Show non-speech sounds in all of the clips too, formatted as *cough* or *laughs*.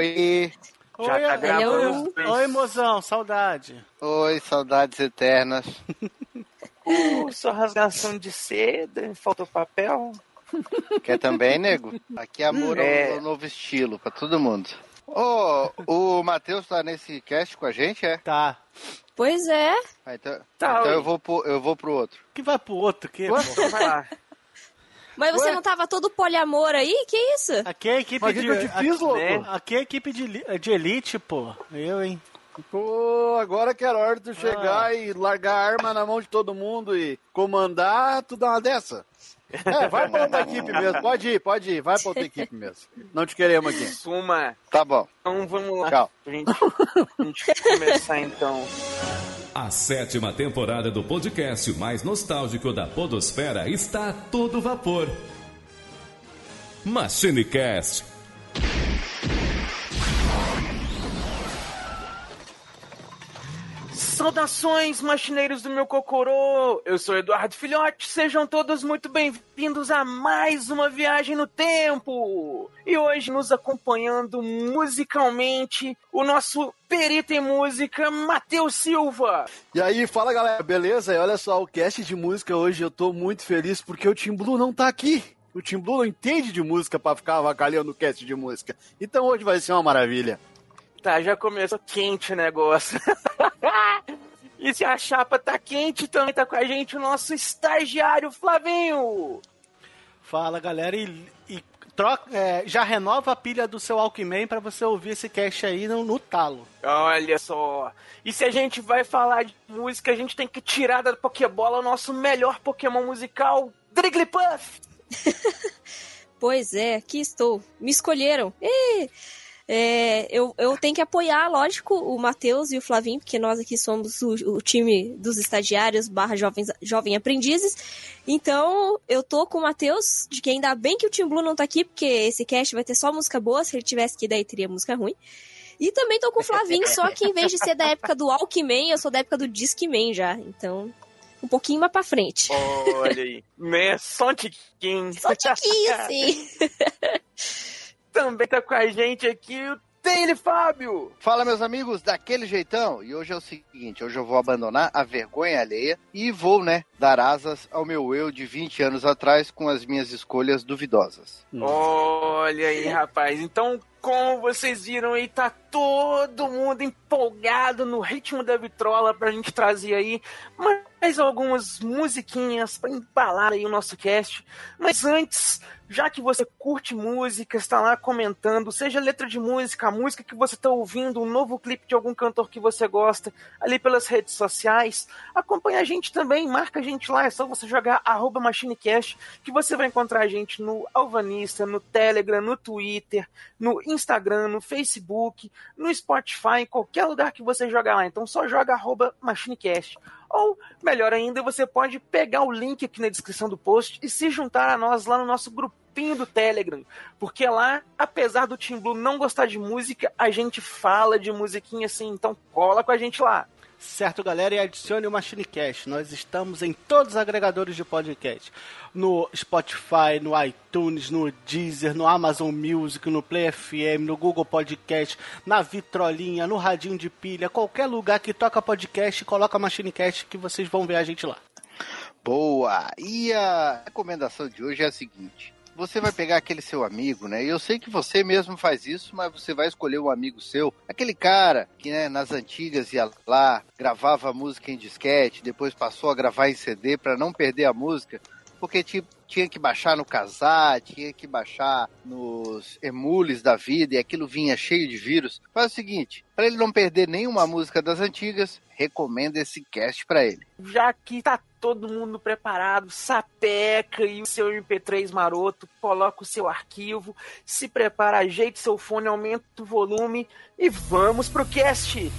Oi. Já Oi, tá oi, gravando. oi, mozão, saudade. Oi, saudades eternas. Uh, sua rasgação de seda, faltou papel. Quer também, nego? Aqui é amor É. ao novo estilo pra todo mundo. Ô, o Matheus tá nesse cast com a gente, é? Tá. Pois é. Ah, então Tá, então eu, vou pro, eu vou pro outro. Que vai pro outro, que? Vai lá. Mas você Ué? não tava todo poliamor aí? Que isso? Aqui é a equipe Mas de. que eu te fiz, aqui, louco? né? aqui é a equipe de, de elite, pô. Eu, hein? Pô, agora que era hora de tu chegar Ah. e largar a arma na mão de todo mundo e comandar, tu dá uma dessa. É, vai pra outra equipe mesmo. Pode ir, pode ir. Vai pra outra equipe mesmo. Não te queremos aqui. Suma. Tá bom. Então vamos lá. Tchau. Pra gente, pra gente começar então. A sétima temporada do podcast mais nostálgico da Podosfera está a todo vapor. MachineCast. Saudações, machineiros do meu cocorô! Eu sou Eduardo Filhote, sejam todos muito bem-vindos a mais uma viagem no tempo! E hoje nos acompanhando musicalmente o nosso perito em música, Matheus Silva! E aí, fala galera, beleza? E olha só, o cast de música hoje eu tô muito feliz porque o Tim Blue não tá aqui. O Tim Blue não entende de música pra ficar avacalhando o cast de música. Então hoje vai ser uma maravilha. Tá, já começou quente o negócio. *laughs* e se a chapa tá quente, também tá com a gente o nosso estagiário Flavinho! Fala, galera, e, e troca, é, já renova a pilha do seu Alckmin pra você ouvir esse cast aí no, no talo. Olha só. E se a gente vai falar de música, a gente tem que tirar da Pokébola o nosso melhor Pokémon musical, Drigglypuff! *laughs* Pois é, aqui estou. Me escolheram. Ê! É, eu, eu tenho que apoiar, lógico, o Matheus e o Flavinho, porque nós aqui somos o, o time dos estagiários barra jovens, jovem aprendizes. Então, eu tô com o Matheus, de que ainda bem que o Team Blue não tá aqui, porque esse cast vai ter só música boa, se ele tivesse que daí teria música ruim. E também tô com o Flavinho, só que em vez de ser da época do Alckmin, eu sou da época do Discman já. Então, um pouquinho mais pra frente. Olha aí. né? Só um tiquinho. Só tiquinho, sim. *laughs* Também tá com a gente aqui o Taylor Fábio! Fala, meus amigos, daquele jeitão. E hoje é o seguinte: hoje eu vou abandonar a vergonha alheia e vou, né, dar asas ao meu eu de 20 anos atrás com as minhas escolhas duvidosas. Olha aí, rapaz. Então, como vocês viram aí, tá todo mundo empolgado no ritmo da vitrola pra gente trazer aí mais algumas musiquinhas pra embalar aí o nosso cast. Mas antes, já que você curte música, está lá comentando, seja letra de música, a música que você está ouvindo, um novo clipe de algum cantor que você gosta, ali pelas redes sociais, acompanha a gente também, marca a gente lá, é só você jogar MachineCast, que você vai encontrar a gente no Alvanista, no Telegram, no Twitter, no Instagram, no Facebook, no Spotify, em qualquer lugar que você jogar lá. Então só joga MachineCast. Ou, melhor ainda, você pode pegar o link aqui na descrição do post e se juntar a nós lá no nosso grupinho do Telegram. Porque lá, apesar do Team Blue não gostar de música, a gente fala de musiquinha assim, então cola com a gente lá. Certo, galera, e adicione o MachineCast. Nós estamos em todos os agregadores de podcast. No Spotify, no iTunes, no Deezer, no Amazon Music, no Play FM, no Google Podcast, na Vitrolinha, no Radinho de Pilha, qualquer lugar que toca podcast, coloca MachineCast que vocês vão ver a gente lá. Boa! E a recomendação de hoje é a seguinte: você vai pegar aquele seu amigo, né? E eu sei que você mesmo faz isso, mas você vai escolher um amigo seu, aquele cara que, né, nas antigas ia lá, gravava música em disquete, depois passou a gravar em CD para não perder a música, porque tipo tinha que baixar no casar, tinha que baixar nos emules da vida e aquilo vinha cheio de vírus. Faz o seguinte, para ele não perder nenhuma música das antigas, recomenda esse cast para ele. Já que tá todo mundo preparado, sapeca e o seu MP3 maroto, coloca o seu arquivo, se prepara, ajeite seu fone, aumenta o volume e vamos pro cast!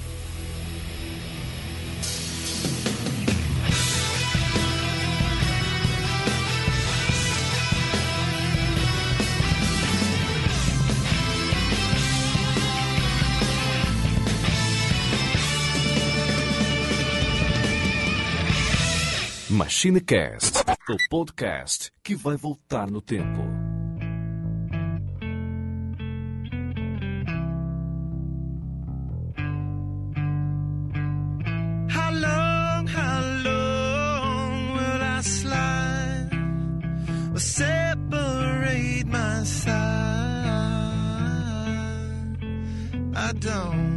Cinecast, o podcast que vai voltar no tempo. How long, how long will I slide? Will separate my side? I don't.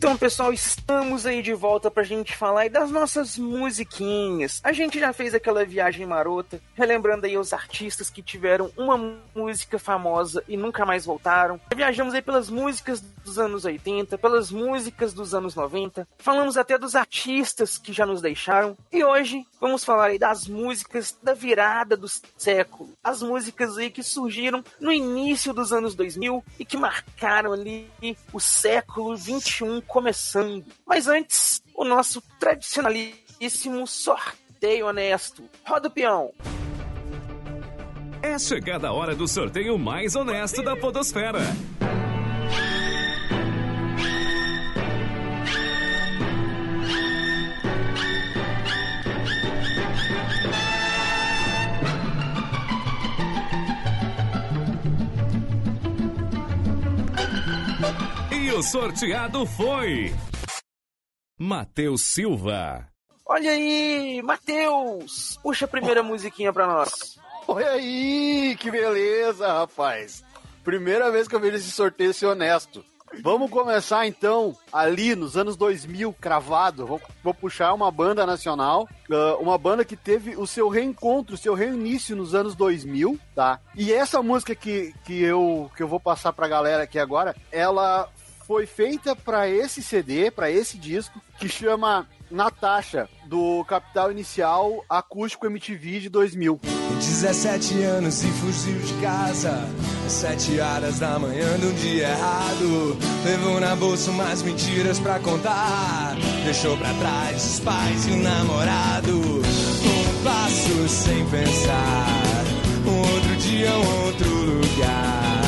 Então, pessoal, estamos aí de volta pra gente falar aí das nossas musiquinhas. A gente já fez aquela viagem marota, relembrando aí os artistas que tiveram uma música famosa e nunca mais voltaram. Viajamos aí pelas músicas dos anos 80, pelas músicas dos anos 90. Falamos até dos artistas que já nos deixaram. E hoje vamos falar aí das músicas da virada do século. As músicas aí que surgiram no início dos anos 2000 e que marcaram ali o século 21 começando. Mas antes, o nosso tradicionalíssimo sorteio honesto. Roda o peão. É chegada a hora do sorteio mais honesto da Podosfera. E o sorteado foi. Matheus Silva. Olha aí, Matheus! Puxa a primeira musiquinha pra nós. Olha aí, que beleza, rapaz. Primeira vez que eu vejo esse sorteio ser honesto. Vamos começar então ali nos anos 2000, cravado. Vou, vou puxar uma banda nacional, ah, uma banda que teve o seu reencontro, o seu reinício nos anos 2000, tá? E essa música que, que, eu, que eu vou passar pra galera aqui agora, ela foi feita pra esse CD, pra esse disco, que chama Natasha, do Capital Inicial Acústico MTV de 2000. 17 anos e fugiu de casa às 7 horas da manhã de um dia errado. Levou na bolsa umas mentiras pra contar. Deixou pra trás os pais e o namorado. Um passo sem pensar. Um outro dia, um outro lugar.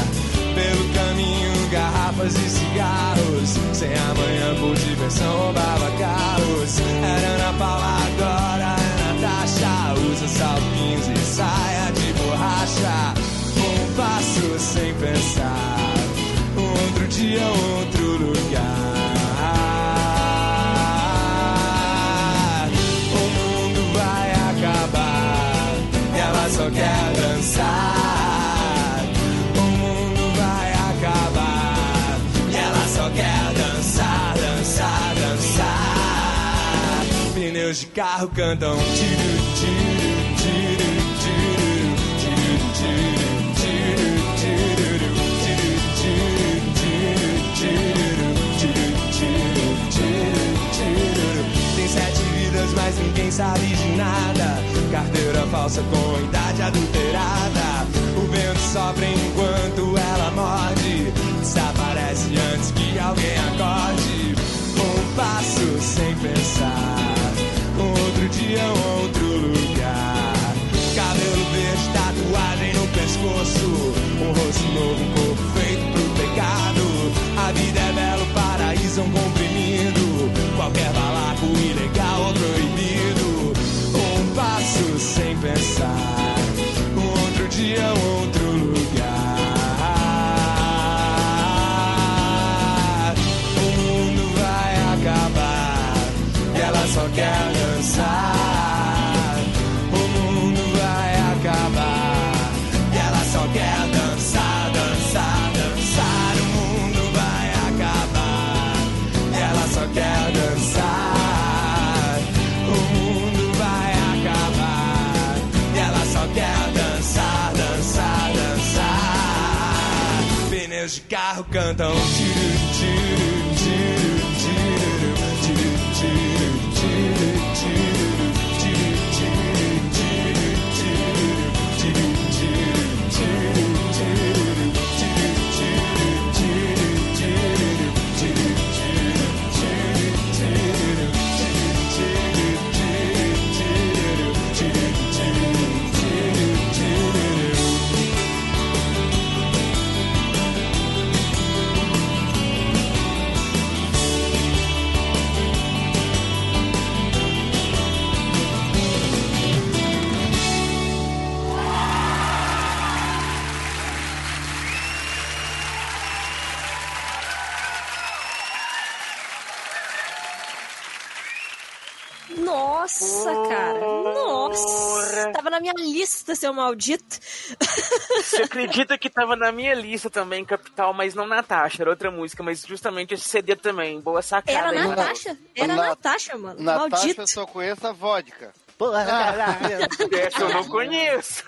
Pelo caminho, garrafas e cigarros. Sem amanhã por diversão, roubava carros. Era Ana Paula, agora é Natasha. Usa salpinhos e saia de borracha. Um passo sem pensar. Outro dia, outro lugar. Tiro, tiro, tiro. Tem sete vidas, mas ninguém sabe de nada. Carteira falsa com idade adulterada. O vento sopra enquanto ela morde. Desaparece antes que alguém acorde. Um passo sem pensar. Outro dia, outro lugar. Cabelo verde, tatuagem no pescoço. Um rosto novo, um corpo feito pro pecado. A vida é belo, paraíso é um comprimido. Qualquer balaco ilegal ou proibido. Cantam. Nossa, cara. Nossa. Tava na minha lista, seu maldito. Você acredita que tava na minha lista também, Capital, mas não Natasha, era outra música, mas justamente esse CD também. Boa sacada. Era aí, Natasha. Era Na- Natasha, mano. Natasha Maldito. só conheço a vodka. Porra, caralho. *laughs* Essa eu não conheço.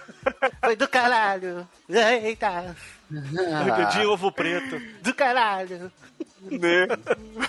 Foi do caralho. Eita. De ovo preto. Do caralho. Né?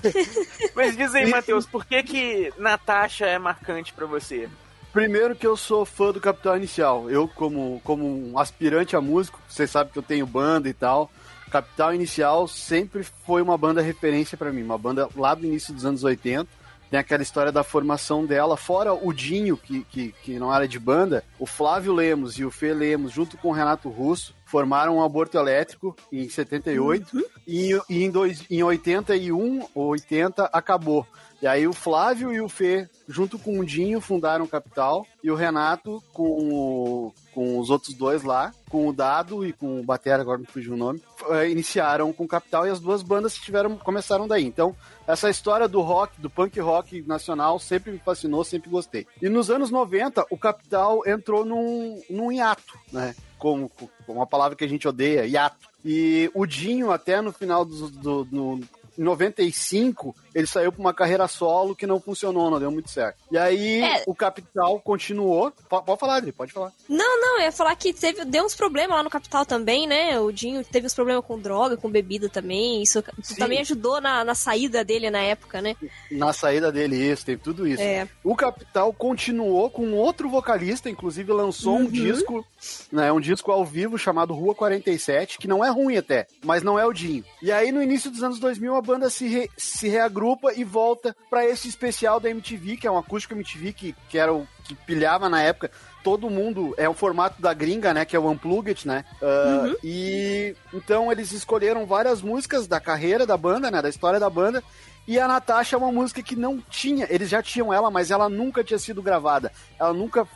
*laughs* Mas diz aí, Matheus, por que que Natasha é marcante pra você? Primeiro que eu sou fã do Capital Inicial. Eu, como, como um aspirante a músico, vocês sabem que eu tenho banda e tal. Capital Inicial sempre foi uma banda referência pra mim. Uma banda lá do início dos anos 80. Tem aquela história da formação dela. Fora o Dinho, que, que, que não era de banda, o Flávio Lemos e o Fê Lemos, junto com o Renato Russo, formaram um aborto elétrico em 78. E, e em, dois, em 81 ou 80 acabou. E aí o Flávio e o Fê, junto com o Dinho, fundaram o Capital. E o Renato, com, o- com os outros dois lá, com o Dado e com o Batera, agora me fugiu o nome, eh, iniciaram com o Capital e as duas bandas tiveram, começaram daí. Então, essa história do rock, do punk rock nacional, sempre me fascinou, sempre gostei. E nos anos 90, o Capital entrou num, num hiato, né? Como, como uma palavra que a gente odeia, hiato. E o Dinho, até no final do, do, em 95, ele saiu pra uma carreira solo que não funcionou, não deu muito certo. E aí, É. o Capital continuou. Po- Pode falar, Adri, pode falar. Não, não, eu ia falar que teve, deu uns problemas lá no Capital também, né? O Dinho teve uns problemas com droga, com bebida também. Isso Sim. também ajudou na, na saída dele na época, né? Na saída dele, isso, tem tudo isso. É. O Capital continuou com outro vocalista, inclusive lançou um disco, né, um disco ao vivo chamado Rua 47, que não é ruim até, mas não é o Dinho. E aí no início dos anos 2000 a banda se, re- se reagrupa e volta pra esse especial da MTV, que é um acústico MTV que, que era o que pilhava na época. Todo mundo é o formato da gringa, né? Que é o Unplugged, né? Ah, E então eles escolheram várias músicas da carreira da banda, né? Da história da banda. E a Natasha é uma música que não tinha, eles já tinham ela, mas ela nunca tinha sido gravada. Ela nunca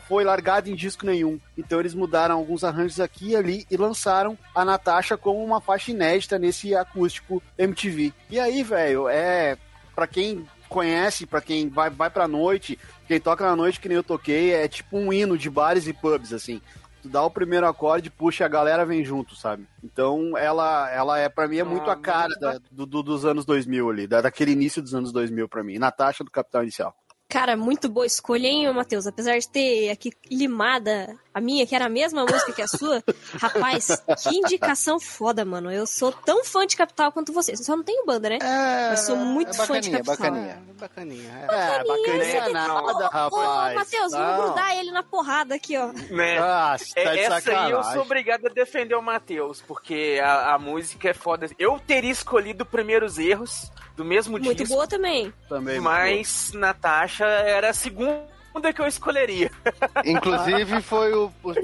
foi largada em disco nenhum. Então eles mudaram alguns arranjos aqui e ali e lançaram a Natasha como uma faixa inédita nesse acústico MTV. E aí, velho, é Pra quem conhece, pra quem vai vai pra noite, quem toca na noite que nem eu toquei, é tipo um hino de bares e pubs assim. Tu dá o primeiro acorde, puxa, a galera vem junto, sabe? Então, ela, ela é, pra mim, é muito Ah, a cara da- do, do- dos anos 2000 ali, da, daquele início dos anos 2000 pra mim. Natasha do Capital Inicial. Cara, muito boa escolha, hein, Matheus? Apesar de ter aqui limada a minha, que era a mesma música que a sua. *laughs* Rapaz, que indicação foda, mano. Eu sou tão fã de Capital quanto você. Eu só não tenho banda, né? É, Mas sou muito é fã de bacaninha, Capital. bacaninha. Bacaninha. é. É, bacaninha nada, Ô. Matheus, vou Não. grudar ele na porrada aqui, ó. Né? Ah, você tá de É, essa aí eu sacanagem. sou obrigado a defender o Matheus, porque a, a música é foda. Eu teria escolhido Primeiros Erros, do mesmo Muito disco, boa também. Também, mas Natasha era a segunda que eu escolheria. *laughs* Inclusive, foi o. os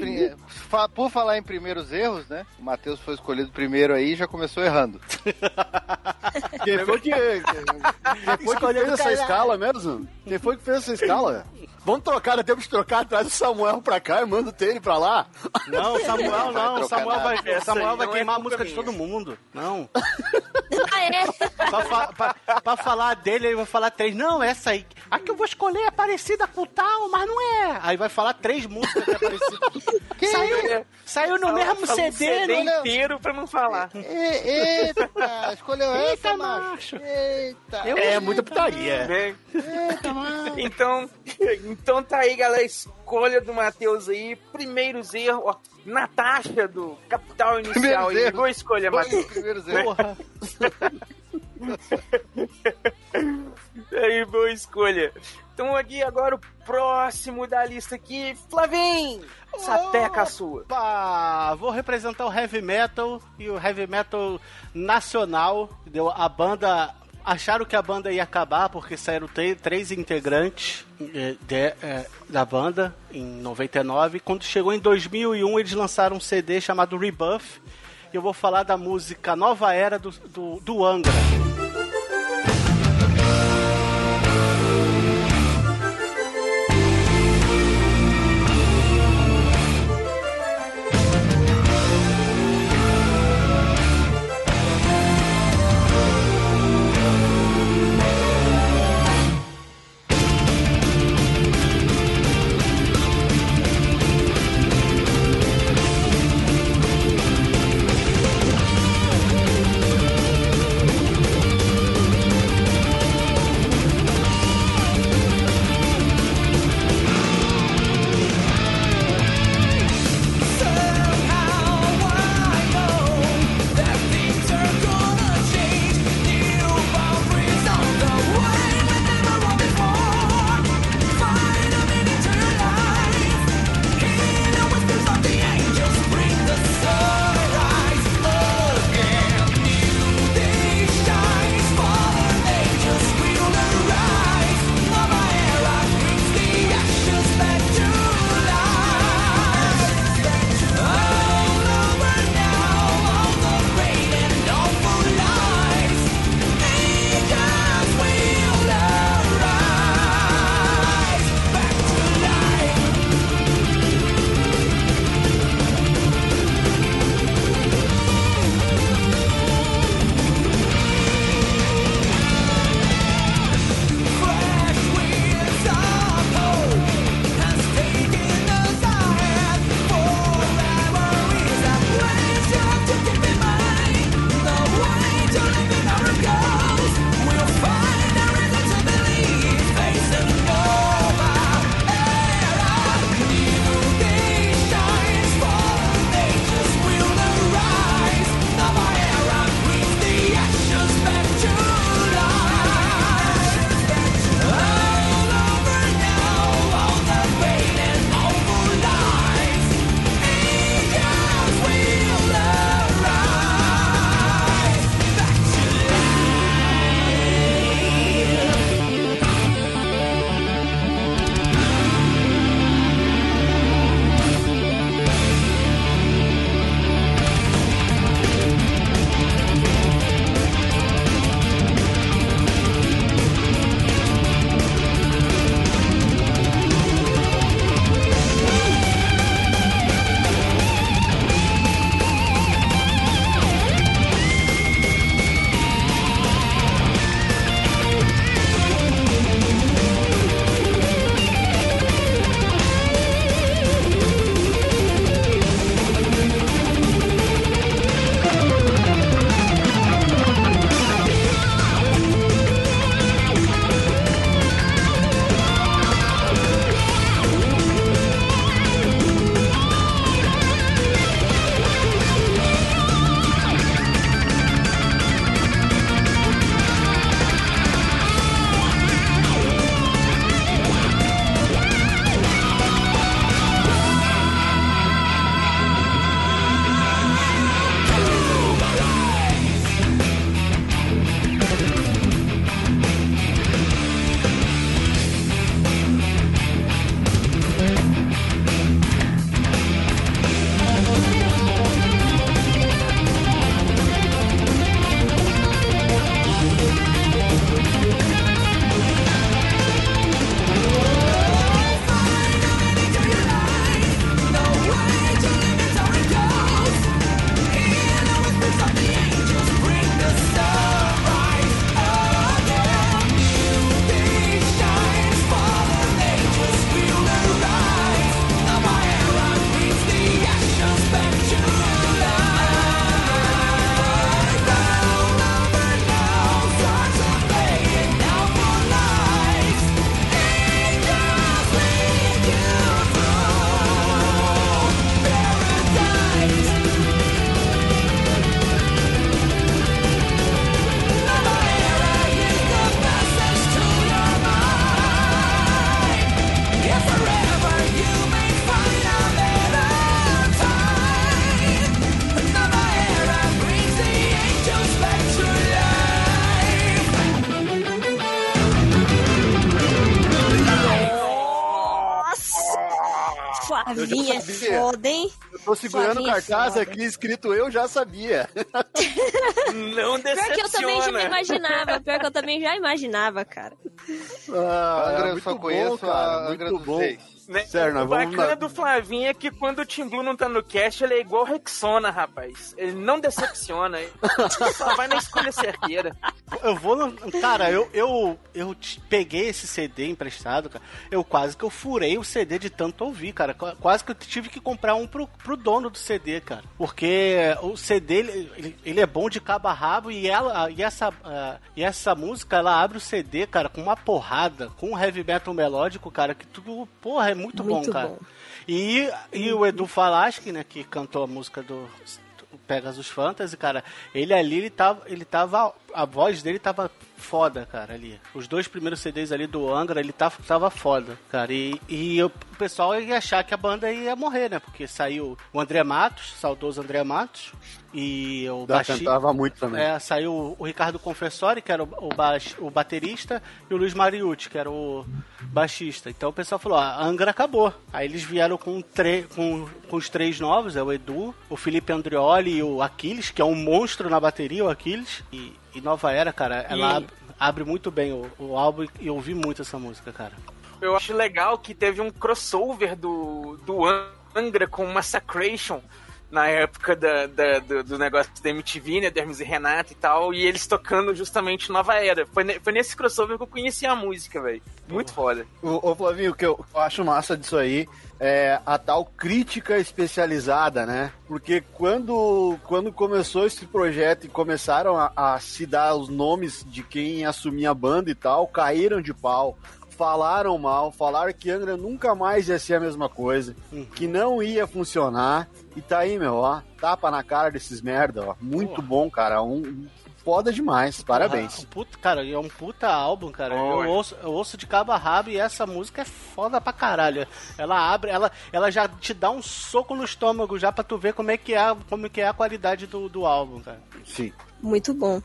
Por falar em primeiros erros, né? O Matheus foi escolhido primeiro aí e já começou errando. *laughs* Quem foi que, quem foi que fez essa escala mesmo? Quem foi que fez essa escala? Vamos trocar, temos que trocar, traz o Samuel pra cá e manda o Tênis pra lá. Não, Samuel Não Samuel vai. Samuel vai não queimar é a música culpa de todo minha. mundo. Não. *laughs* Ah, é? Pra, pra- pra falar dele, ele vai falar três. Não, essa aí. A que eu vou escolher é parecida com tal, mas não é. Aí vai falar três músicas que é parecido. *laughs* Saiu, saiu no mesmo Fala um CD, CD né? inteiro pra não falar. E- Eita, escolheu *laughs* Eita, essa, macho. macho. Eita. Eu- É muita putaria. Né? Eita, macho. Então, então tá aí, galera. Escolha do Matheus aí. Primeiros erros. Ó, Natasha do Capital Inicial Primeiros aí. erros. Boa escolha, Matheus. primeiros erros. Porra. *laughs* Aí, boa escolha. Então aqui agora o próximo da lista aqui, Flavim. Sapeca a sua. Opa! Vou representar o heavy metal e o heavy metal nacional. Deu a banda. Acharam que a banda ia acabar porque saíram três integrantes eh, de- eh, da banda em 99. Quando chegou em 2001, eles lançaram um CD chamado Rebuff. E eu vou falar da música Nova Era do, do, do Angra. Tô segurando o cartaz aqui escrito Eu Já Sabia. *laughs* Não Pior que eu também já decepciona. imaginava. Pior que eu também já imaginava, cara. Ah, Angra, eu muito só bom, conheço cara, a Angra muito dos bom. Reis. Né? Sério, o vamos bacana na- do Flavinho é que quando o Tim Blue não tá no cast, ele é igual o Rexona, rapaz. Ele não decepciona. Ele *laughs* só vai na escolha certeira. Eu vou no. Cara, eu, eu, eu peguei esse CD emprestado, cara. Eu quase que eu furei o CD de tanto ouvir, cara. Qu- Quase que eu tive que comprar um pro, pro dono do CD, cara. Porque o CD, ele, ele- é bom de cabo a rabo e, ela, e, essa, ah, e essa música, ela abre o CD, cara, com uma porrada, com um heavy metal melódico, cara, que tudo, porra, é muito, Muito bom, cara. bom. E, e o Edu Falaschi, né, que cantou a música do Pegasus Fantasy, cara, ele ali, ele tava, ele tava, a voz dele tava foda, cara, ali. Os dois primeiros CDs ali do Angra, ele tava, tava foda, cara. E, e eu- o pessoal ia achar que a banda ia morrer, né, porque saiu o André Matos, saudoso André Matos, e o Já baixi- cantava muito também. é, saiu o Ricardo Confessori, que era o, o, baix- o baterista, e o Luiz Mariucci, que era o baixista. Então o pessoal falou, ah, a Angra acabou. Aí eles vieram com, tre- com, com os três novos, é o Edu, o Felipe Andreoli e o Aquiles, que é um monstro na bateria, o Aquiles. E, e Nova Era, cara, ela ab- abre muito bem o, o álbum e eu ouvi muito essa música, cara. Eu acho legal que teve um crossover do, do Angra com Massacration na época da, da- do, do negócio da MTV, né, da Hermes e Renato e tal, e eles tocando justamente Nova Era. Foi, ne- foi nesse crossover que eu conheci a música, velho. Muito foda. Ô, ô, Flavinho, o que eu acho massa disso aí é a tal crítica especializada, né? Porque quando, quando começou esse projeto e começaram a, a se dar os nomes de quem assumia a banda e tal, caíram de pau. Falaram mal, falaram que Angra nunca mais ia ser a mesma coisa, que não ia funcionar. E tá aí, meu, ó, tapa na cara desses merda, ó. Muito Porra. bom, cara. Um, foda demais, parabéns. Ah, um puta- cara, é um puta álbum, cara. Eu ouço, eu ouço de cabo a rabo e essa música é foda pra caralho. Ela abre, ela, ela já te dá um soco no estômago já pra tu ver como é que é, como que é a qualidade do, do álbum, cara. Sim. Muito bom.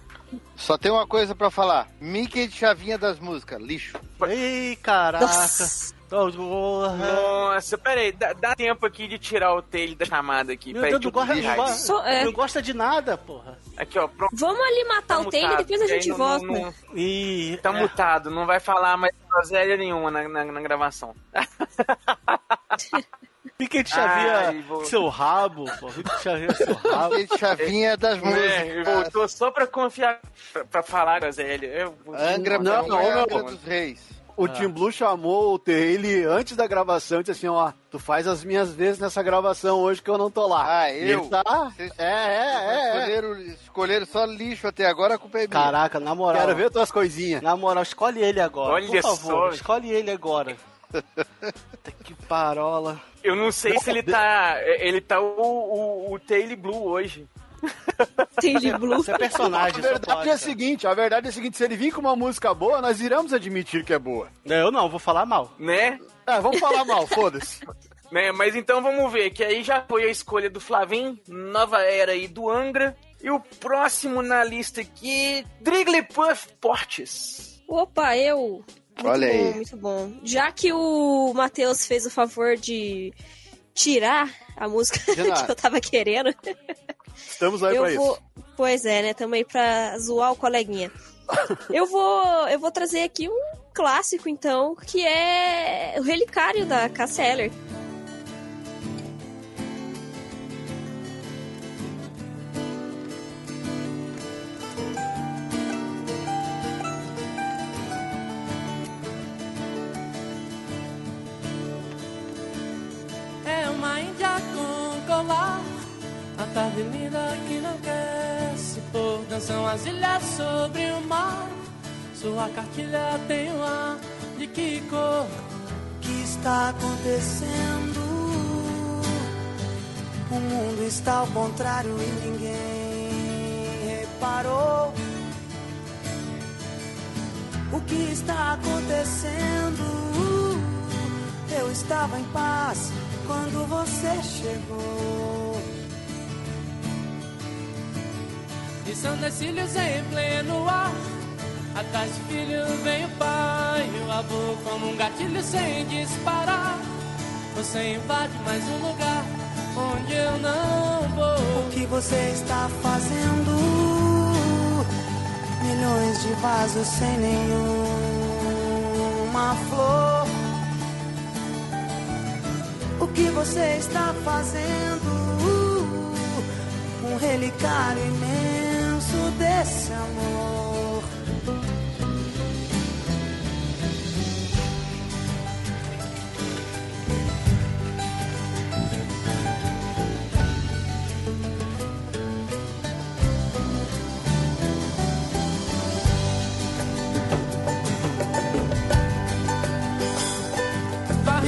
Só tem uma coisa pra falar. Mickey de chavinha das músicas, lixo. Ei, caraca. Nossa. Nossa, pera aí, dá, dá tempo aqui de tirar o tail da chamada aqui. Meu Deus, não gosta, não, é. não gosta de nada, porra. Aqui, ó, pronto. Vamos ali matar tá o Taylor e depois a gente não- volta. não- E. Tá é, mutado, não vai falar mais groselha nenhuma na, na, na gravação. *laughs* Fica de chavia Ai, vou- seu rabo, pô. Fica de chavia seu *laughs* rabo. De chavinha das É, músicas. voltou só pra confiar, pra, pra falar groselha. Eu, Angra Não, não, não, é não. Angra dos Reis. O Tim Blue chamou o ele antes da gravação e disse assim, ó, tu faz as minhas vezes nessa gravação hoje que eu não tô lá. Ah, eu? Ele tá, Vocês- é, é, é, é. Escolheram, escolheram só lixo até agora, a culpa é minha. Caraca, na moral. Quero ver tuas coisinhas. Na moral, escolhe ele agora. Olha por favor, só. escolhe ele agora. Puta que parola. eu não sei se ele tá. Ele tá o, o, o Taylor Blue hoje. Taylor Blue. Você é personagem, A verdade é a cara. seguinte, a verdade é a seguinte, se ele vir com uma música boa, nós iremos admitir que é boa. Eu não, vou falar mal. Né? É, vamos falar mal, foda-se. *laughs* né? Mas então vamos ver, que aí já foi a escolha do Flavim, Nova Era e do Angra. E o próximo na lista aqui, Drigglypuff Portes. Opa, eu. Muito Olha bom, aí. muito bom. Já que o Matheus fez o favor de tirar a música *laughs* que eu tava querendo, Estamos aí pra eu vou. isso. Pois é, né? Também pra zoar o coleguinha. *laughs* eu vou. Eu vou trazer aqui um clássico, então, que é o Relicário da Cassia Dançam as ilhas sobre o mar Sua cartilha tem um ar de que cor O que está acontecendo? O mundo está ao contrário e ninguém reparou. O que está acontecendo? Eu estava em paz quando você chegou. E são decílios em pleno ar Atrás de filho vem o pai o avô Como um gatilho sem disparar Você invade mais um lugar onde eu não vou. O que você está fazendo? Milhões de vasos sem nenhuma flor. O que você está fazendo? Um relicário imenso desse amor.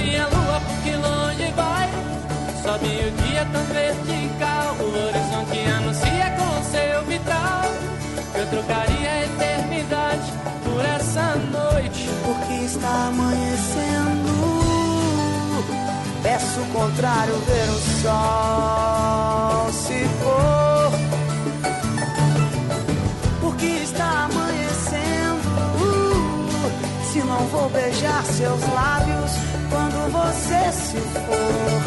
A lua porque longe vai. Sobe o dia tão vertical. O horizonte anuncia com seu vitral. Eu trocaria a eternidade por essa noite. Porque está amanhecendo. Peço o contrário, ver o sol se pôr. Porque está amanhecendo. Se não vou beijar seus lábios quando você se for.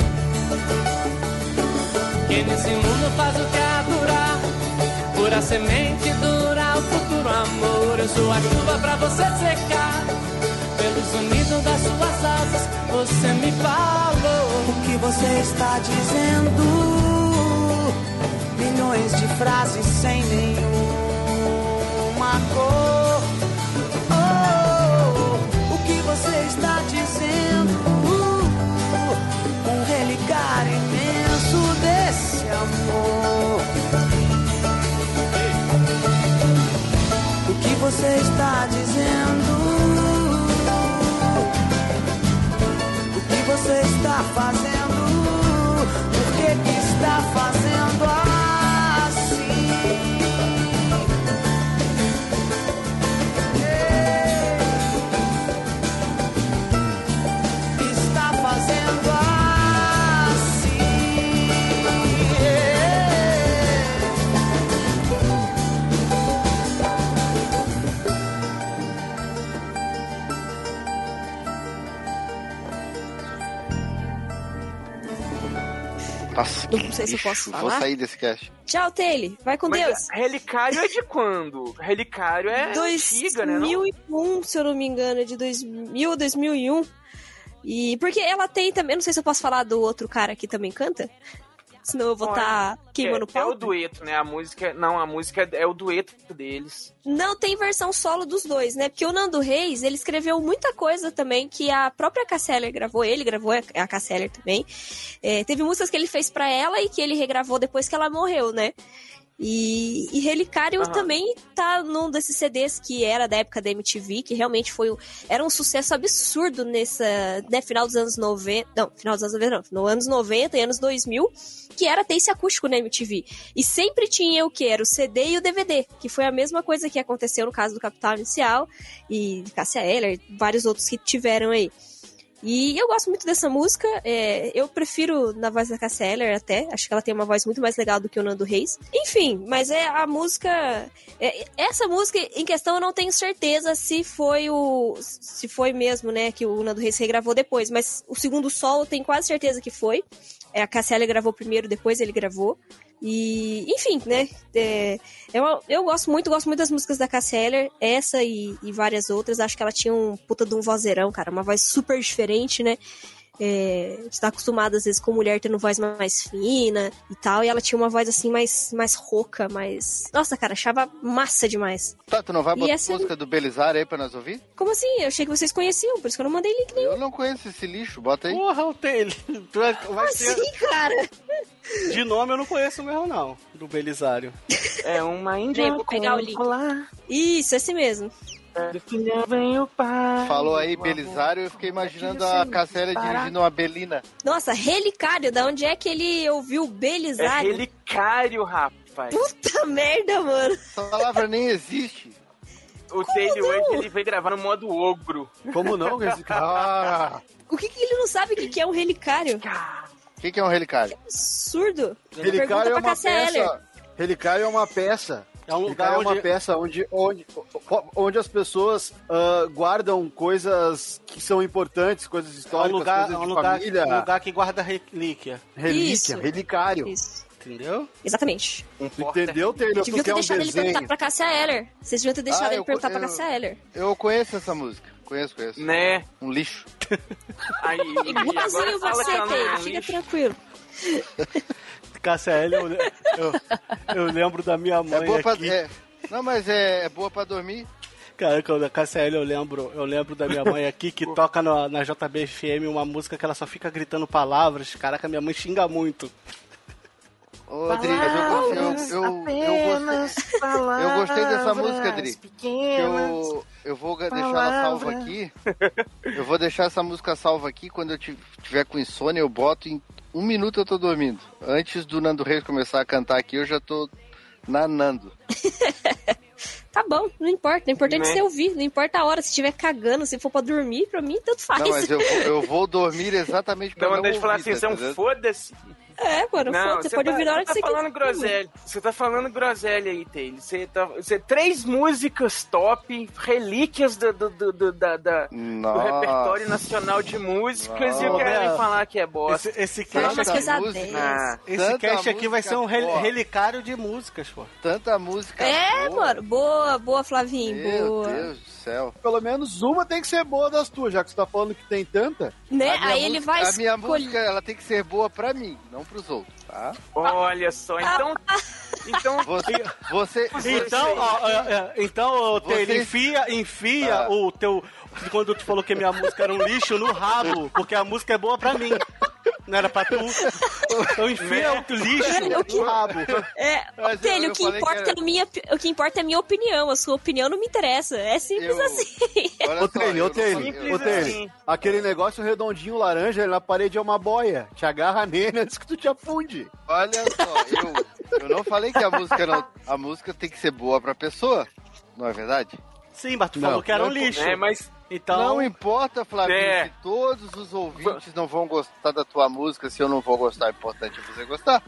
Que nesse mundo faz o que adorar. Pura semente dura o futuro amor. Eu sou a chuva pra você secar. Pelo sonido das suas asas, você me falou. O que você está dizendo? Milhões de frases sem nenhuma cor. Oh, o que você está dizendo? Está dizendo? O que você está fazendo? Por que, que está fazendo Não sei se eu posso Vou falar. sair desse cast. Tchau, Taylor. Vai com Mas Deus. Relicário é de quando? Relicário é antiga, né? não? 2001, se eu não me engano, é de 2000 ou 2001. E porque ela tem também, não sei se eu posso falar do outro cara que também canta. Senão eu vou estar queimando é, é pau. o dueto, né? A música. Não, a música é o dueto deles. Não tem versão solo dos dois, né? Porque o Nando Reis, ele escreveu muita coisa também que a própria Casseller gravou, ele gravou a Casseller também. É, teve músicas que ele fez pra ela e que ele regravou depois que ela morreu, né? E, e Relicário também tá num desses CDs que era da época da MTV, que realmente foi um- era um sucesso absurdo nessa, né, final dos anos 90, não, final dos anos 90 não, no anos 90 e anos 2000, que era ter esse acústico na MTV. E sempre tinha o que? Era o CD e o DVD, que foi a mesma coisa que aconteceu no caso do Capital Inicial e Cássia Eller, vários outros que tiveram aí. E eu gosto muito dessa música. é, eu prefiro na voz da Cassia Eller até. Acho que ela tem uma voz muito mais legal do que o Nando Reis. Enfim, mas é a música. é, essa música em questão eu não tenho certeza se foi o. Se foi mesmo, né? Que o Nando Reis regravou depois. Mas o segundo sol eu tenho quase certeza que foi. É, a Cassia Eller gravou primeiro, depois ele gravou. E, enfim, né? é, eu, eu gosto muito, gosto muito das músicas da Cassia Eller, essa e, e várias outras. Acho que ela tinha um puta de um vozeirão, cara, uma voz super diferente, né? É, a gente tá acostumado às vezes com mulher tendo voz mais fina e tal, e ela tinha uma voz assim mais, mais rouca, mais. Nossa, cara, achava massa demais. Tá, tu não vai botar essa- a música do Belizar aí pra nós ouvir? Como assim? Eu achei que vocês conheciam, por isso que eu não mandei link nenhum. Eu não conheço esse lixo, bota aí. Porra, o Taylor. Tu vai, vai ser. Assim, cara. De nome eu não conheço mesmo, não. Do Belisário. É uma *laughs* índia vou pegar o link. Isso, esse mesmo. Do filho vem o pai. Falou aí. Belisário, eu fiquei imaginando a parar. dirigindo uma Belina. Nossa, Relicário, da onde é que ele ouviu É Belisário? relicário, rapaz. Puta merda, mano. Essa palavra nem existe. O Taylor hoje ele veio gravar no modo ogro. Como não? *laughs* Esse cara? *laughs* O que, que ele não sabe o que, que é um relicário? O que, que é um relicário? Absurdo. Relicário é uma peça. Relicário é uma peça É um Lugar lugar é uma onde... peça onde, onde, onde as pessoas ah, guardam coisas que são importantes, coisas É um históricas, lugar, coisas é um de lugar, família, um lugar que guarda relíquia. relíquia, Isso. relicário. Isso. Entendeu? Exatamente. Entendeu, Taylor? Deviam ter um deixado ele perguntar pra Cássia Eller. Vocês deviam ter deixado Ah, ele eu- perguntar pra eu- Cássia Eller. Eu conheço essa música. Conheço, conheço. Né? Um lixo. Aí, *laughs* Igualzinho você, é Taylor. Fica lixo. tranquilo. *laughs* Cássia L, eu, eu, eu lembro da minha É mãe boa pra. aqui. é- Não, mas é, é boa pra dormir. Cara, quando a Cássia L, eu lembro, eu lembro da minha mãe aqui que *laughs* toca na, na JBFM uma música que ela só fica gritando palavras. Caraca, minha mãe xinga muito. Ô, Adri, mas eu, eu, eu, eu, gostei, eu gostei dessa música, Adri. Que Eu, eu vou ga- deixar ela salva aqui. Eu vou deixar essa música salva aqui. Quando eu ti- tiver com insônia, eu boto em um minuto eu tô dormindo. Antes do Nando Reis começar a cantar aqui, eu já tô nanando. *laughs* Tá bom, não importa. O importante Né? é você ouvir. Não importa a hora. Se estiver cagando, se for pra dormir, pra mim, tanto faz. Não, mas eu, vou- eu vou dormir exatamente pra Dá não vontade de falar ouvir, assim, você é um entendendo? foda-se. É, mano, foda, você pode tá, ouvir na hora que tá você falando quiser. groselha. Você tá falando groselha aí, Taylor. Você tá. Você, três músicas top, relíquias do, do, do, do- da, da- do repertório nacional de músicas e Nossa. o cara vem Meu, falar que é bosta. Esse, esse cast, aqui. Ah, esse cast aqui vai ser um rel- boa. relicário de músicas, pô. Tanta música É, boa. mano. Boa, boa, Flavinho. Meu boa. Deus céu. Pelo menos uma tem que ser boa das tuas, já que você tá falando que tem tanta. Né? A minha Aí ele música- vai A minha escolher. música, ela tem que ser boa pra mim, não pros outros, tá? olha só, então. *laughs* Então. Você, você, Então, ó, então Você- enfia, enfia Ah. o teu. Quando tu falou que minha música era um lixo no rabo, porque a música é boa pra mim. Não era pra tu. *laughs* Então enfia o lixo no rabo. É, Mas eu- Telho, eu o que importa que era- é a minha, o que importa é a minha opinião. A sua opinião não me interessa. É simples Eu- assim. *laughs* Olha Ô, eu ô, Simples ô, Taylor, assim. aquele negócio redondinho laranja ele na parede é uma boia. Te agarra nele *laughs* antes que tu te afunde. Olha só, eu, eu não falei que a música não. A música tem que ser boa pra pessoa, não é verdade? Sim, mas tu Não, falou que era um não- lixo. É, mas. Então. Não importa, Flavinho, É. se todos os ouvintes não vão gostar da tua música, se eu não vou gostar, é importante você gostar.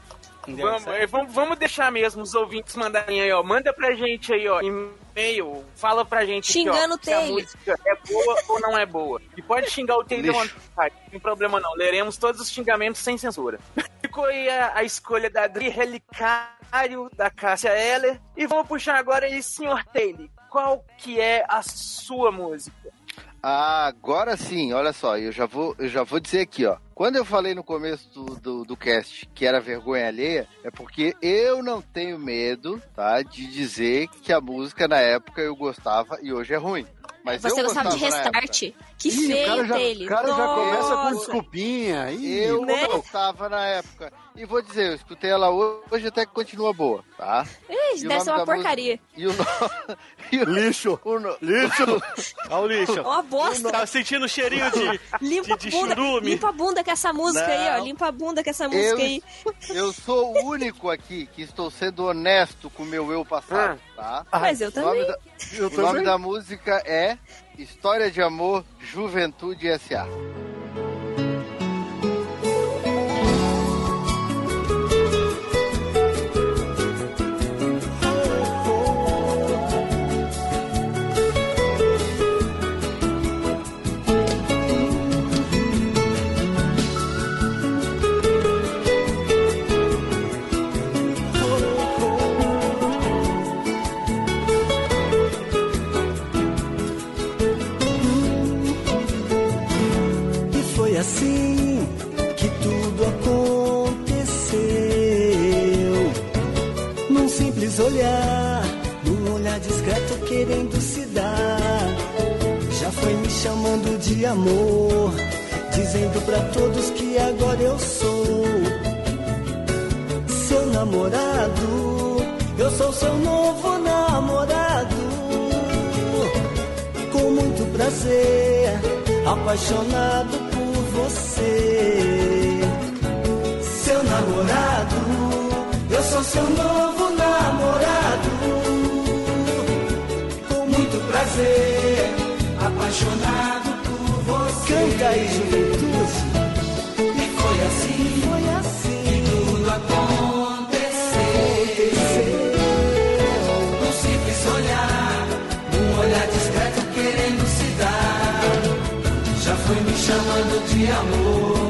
Vamos, é, vamos, vamos deixar mesmo os ouvintes mandarem aí, ó. Manda pra gente aí, ó, e-mail. Fala pra gente Xingando aqui, ó, se a Taylor. música é boa ou não é boa. E pode xingar o Taylor à vontade, não tem problema não. Leremos todos os xingamentos sem censura. Ficou aí a, a escolha da Adri Relicário, da Cássia Heller. E vamos puxar agora aí, senhor Taylor. Qual que é a sua música? Ah, agora sim, olha só, eu já vou, eu já vou dizer aqui, ó. Quando eu falei no começo do, do, do cast que era vergonha alheia, é porque eu não tenho medo, tá, de dizer que a música na época eu gostava e hoje é ruim. Mas Você gostava de restart. Que Ih, feio, o cara já, Taylor. o cara já começa com Nossa. desculpinha. Ih, Eu Né? gostava na época. E vou dizer, eu escutei ela hoje até que continua boa, tá? Ih, deve ser nome uma porcaria. E o, no... *laughs* e o... Lixo. o no- Lixo. Olha *laughs* o lixo. Ó, a bosta. Tá sentindo o cheirinho de, Limpa de, a de bunda. churume? Limpa a bunda com essa música aí, ó. Não. Limpa a bunda com essa música Eu, aí. eu sou o único aqui que estou sendo honesto com o meu eu passado, tá? Mas eu O nome, também. da, Eu o nome também. da música é História de Amor Juventude S.A. olhar, num olhar discreto querendo se dar. Já foi me chamando de amor, dizendo pra todos que agora eu sou seu namorado. Eu sou seu novo namorado com muito prazer, apaixonado por você. Seu namorado, sou seu novo namorado. Com muito prazer, apaixonado por você. Canta aí, juventude. E foi assim, foi assim que tudo aconteceu. aconteceu. Um simples olhar, um olhar discreto querendo se dar. Já foi me chamando de amor.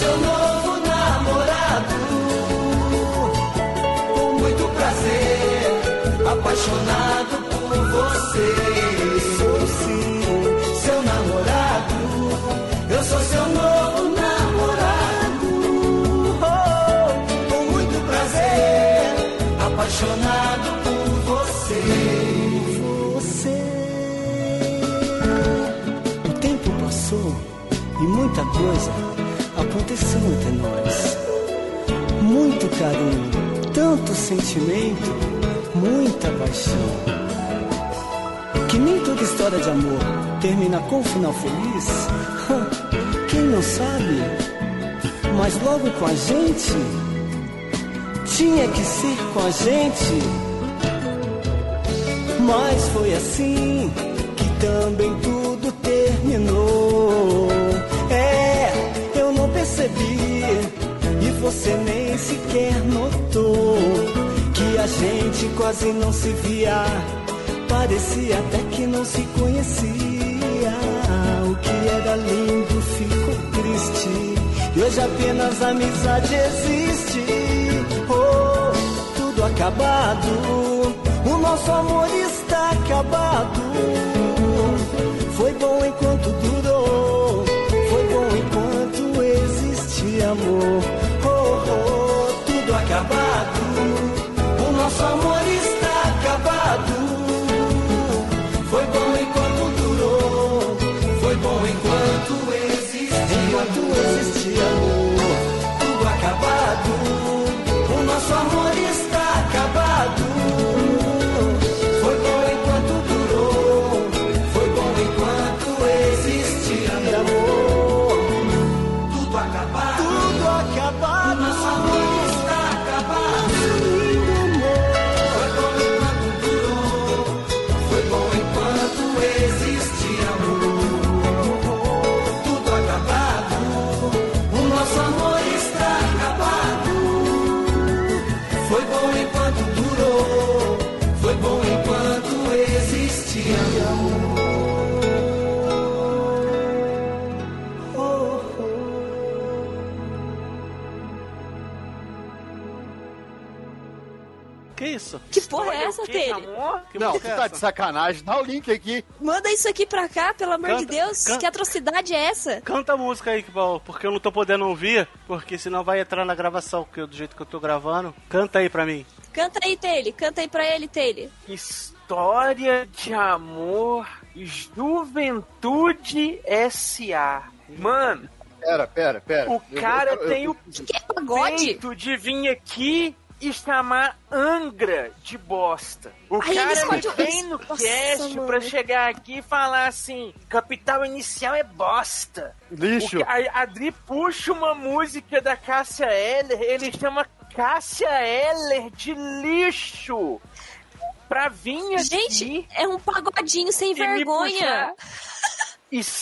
Seu novo namorado. Com muito prazer, apaixonado por você. Sou sim seu namorado, eu sou seu novo namorado. Com muito prazer, apaixonado por. Você. O tempo passou e muita coisa aconteceu entre nós. Muito carinho, tanto sentimento, muita paixão. Que nem toda história de amor termina com um final feliz. *laughs* Quem não sabe? Mas logo com a gente, tinha que ser com a gente. Mas foi assim que também tudo terminou. Você nem sequer notou que a gente quase não se via. Parecia até que não se conhecia. O que era lindo ficou triste. E hoje apenas a amizade existe. Oh, tudo acabado. O nosso amor está acabado. Foi bom enquanto durou. Foi bom enquanto existe amor. Acabado. O nosso amor está acabado. Foi bom enquanto durou. Foi bom enquanto existe. Enquanto existe amor. Porra é essa, de? Que Não, tu é tá de sacanagem. Dá o link aqui. Manda isso aqui pra cá, pelo amor de Canta- Deus. canta- Que atrocidade é essa? Canta a música aí, Kibal, porque eu não tô podendo ouvir, porque senão vai entrar na gravação, porque eu- do jeito que eu tô gravando. Canta aí pra mim. Canta aí, Tele. Canta aí pra ele, Tele. História de amor, Juventude S.A. Mano, Pera, pera, pera. o Eu- cara eu- eu- tem o Que é pagode? peito de vir aqui e chamar Angra de bosta. O Aí cara me vem no Nossa, cast mano. pra chegar aqui e falar assim: capital inicial é bosta. Lixo. O, a, Adri puxa uma música da Cássia Eller, ele chama Cássia Eller de lixo. Pra vir aqui. Gente, é um pagodinho sem vergonha.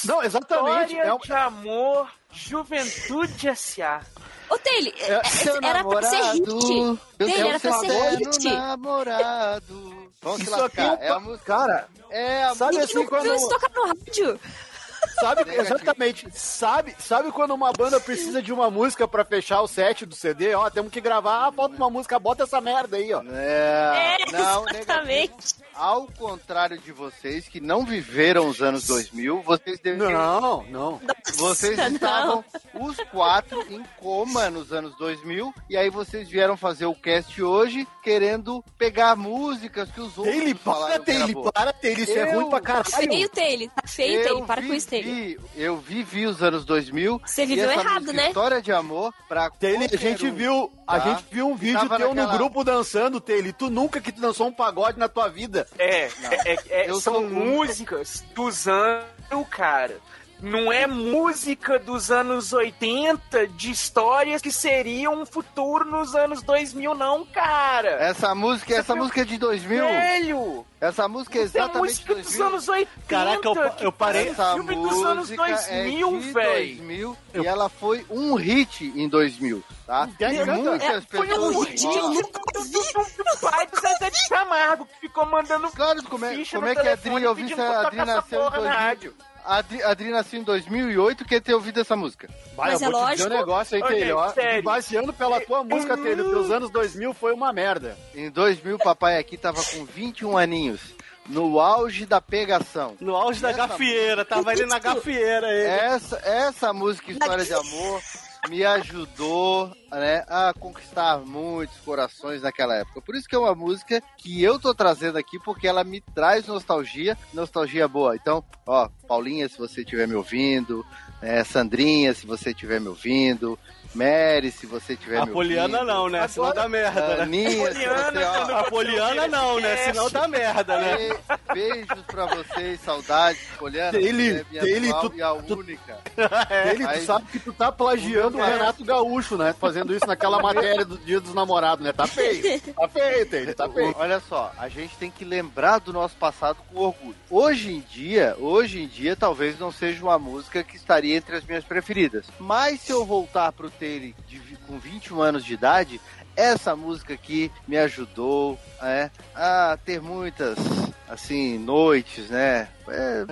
Não, exatamente. História É um- de amor, Juventude S.A. Ô, Tele, é- é- Seu era pra ser hit. namorado, é o era pra ser hit. namorado. Vamos Isso aqui é um... É a música. Cara, É a sabe assim quando... isso tocar no rádio. Sabe, Negativo. exatamente. Sabe, sabe quando uma banda precisa de uma música pra fechar o set do CD? Ó, temos que gravar, ah, falta uma música, bota essa merda aí, ó. É, É, não, negativo. exatamente. Ao contrário de vocês que não viveram os anos 2000, vocês deveriam Não, não. Vocês Nossa, estavam os quatro em coma nos anos 2000 e aí vocês vieram fazer o cast hoje querendo pegar músicas que os outros Taylor, para, falaram era Taylor, para, Taylor, isso é Eu- ruim pra Tá caralho. feio, Tele. Tá feio, Tele. Para com isso, Tele. vivi, eu vivi os anos 2000. Você e viveu essa errado, né? História de amor pra Taylor, a gente um, viu, a tá? gente viu um vídeo teu no naquela- grupo dançando, Taylor. Tu nunca que tu dançou um pagode na tua vida. É, é, é- Eu são músicas dos anos, cara. Não é música dos anos 80 de histórias que seriam um futuro nos anos 2000, não, cara. Essa música, essa música é de 2000. Velho! Essa música é é exatamente música dos 2000. anos 80. Caraca, eu- eu parei- Essa filme dos anos música 2000, é de velho. 2000 e ela foi um hit em 2000, tá? E canta? muitas Foi pessoas um Ó. hit do pai do Zezé de Camargo, que ficou mandando Claro, como é, como é que a telefone Adri, eu vi a Adri nasceu em porra na 2000. rádio. A Adri, Adri nasceu em 2008, quer ter ouvido essa música. Vai, Mas eu é vou te dizer um lógico. negócio aí, gente, ó, sério. Baseando pela tua música, Telho, teus anos 2000 foi uma merda. Em 2000, papai aqui tava com 21 aninhos, no auge da pegação. No auge da gafieira, tava ali na gafieira ele. Essa, essa música História de Amor me ajudou né, a conquistar muitos corações naquela época. Por isso que é uma música que eu tô trazendo aqui, porque ela me traz nostalgia, nostalgia boa. Então, ó, Paulinha, se você estiver me ouvindo, é, Sandrinha, se você estiver me ouvindo, Mary, se você estiver A Poliana não, né? Senão dá merda, né? Aninha, se Poliana, você, ó, A Poliana não, né? Senão dá merda, né? Be- Beijos pra vocês, saudades, Poliana. Ele- é minha ele, atual tu- e a tu- única. *laughs* Ele, tu sabe que tu tá plagiando o É. Renato Gaúcho, né? Fazendo isso naquela matéria do Dia dos Namorados, né? Tá feio. Tá feio, Telho, tá feio. Olha só, a gente tem que lembrar do nosso passado com orgulho. Hoje em dia, hoje em dia, talvez não seja uma música que estaria entre as minhas preferidas. Mas se eu voltar pro Taylor de com 21 anos de idade, essa música aqui me ajudou é, a ter muitas, assim, noites, né? É,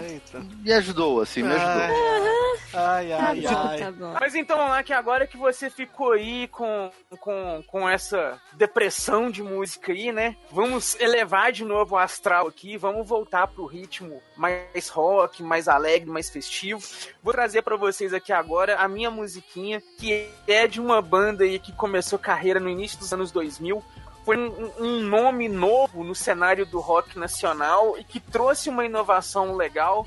me ajudou, assim, me ajudou. Ai, Tá ai, bom, ai. tá. Mas então, lá que agora que você ficou aí com, com, com essa depressão de música aí, né? Vamos elevar de novo o astral aqui, vamos voltar pro ritmo mais rock, mais alegre, mais festivo. Vou trazer pra vocês aqui agora a minha musiquinha, que é de uma banda aí que começou carreira no início dos anos 2000. Foi um, um nome novo no cenário do rock nacional e que trouxe uma inovação legal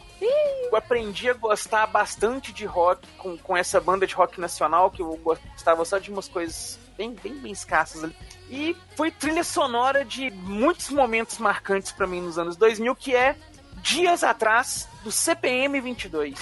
eu aprendi a gostar bastante de rock com, com essa banda de rock nacional, que eu gostava só de umas coisas bem, bem, bem escassas ali. E foi trilha sonora de muitos momentos marcantes pra mim nos anos 2000, que é Dias Atrás, do CPM 22.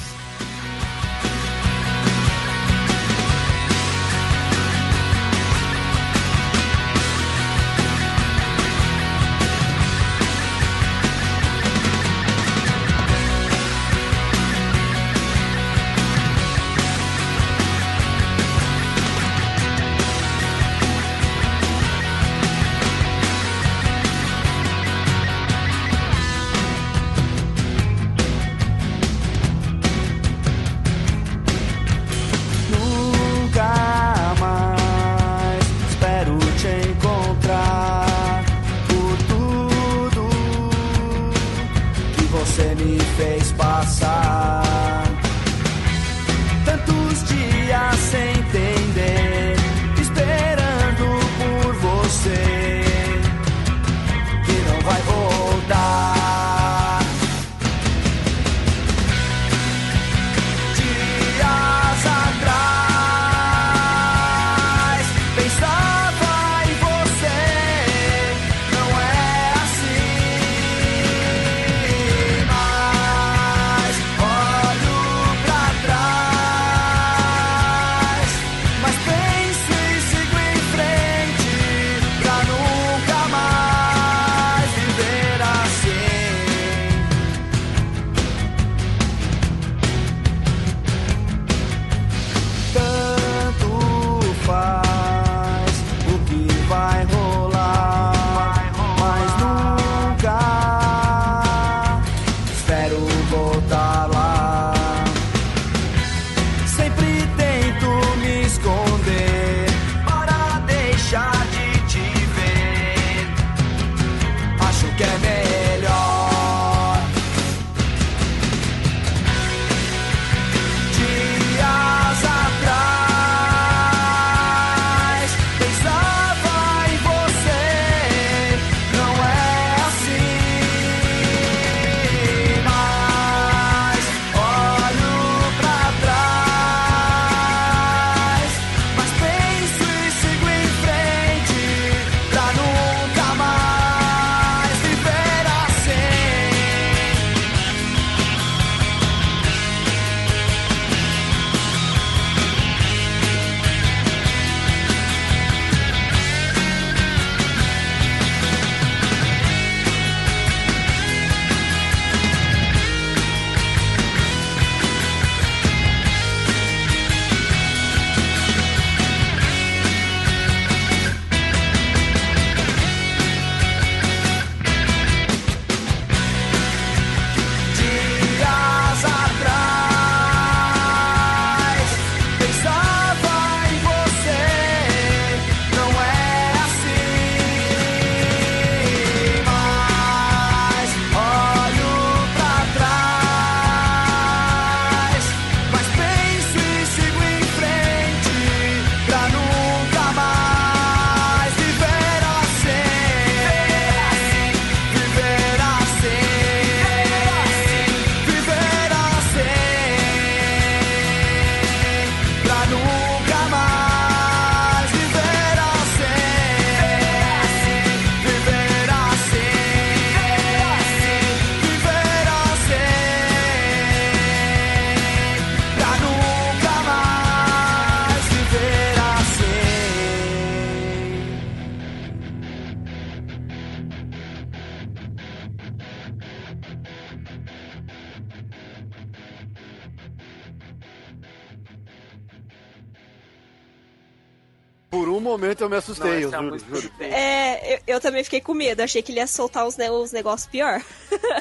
Eu me assustei, Não, eu juro, música juro. tem- É, eu, eu também fiquei com medo. Achei que ele ia soltar uns, ne- uns negócios pior.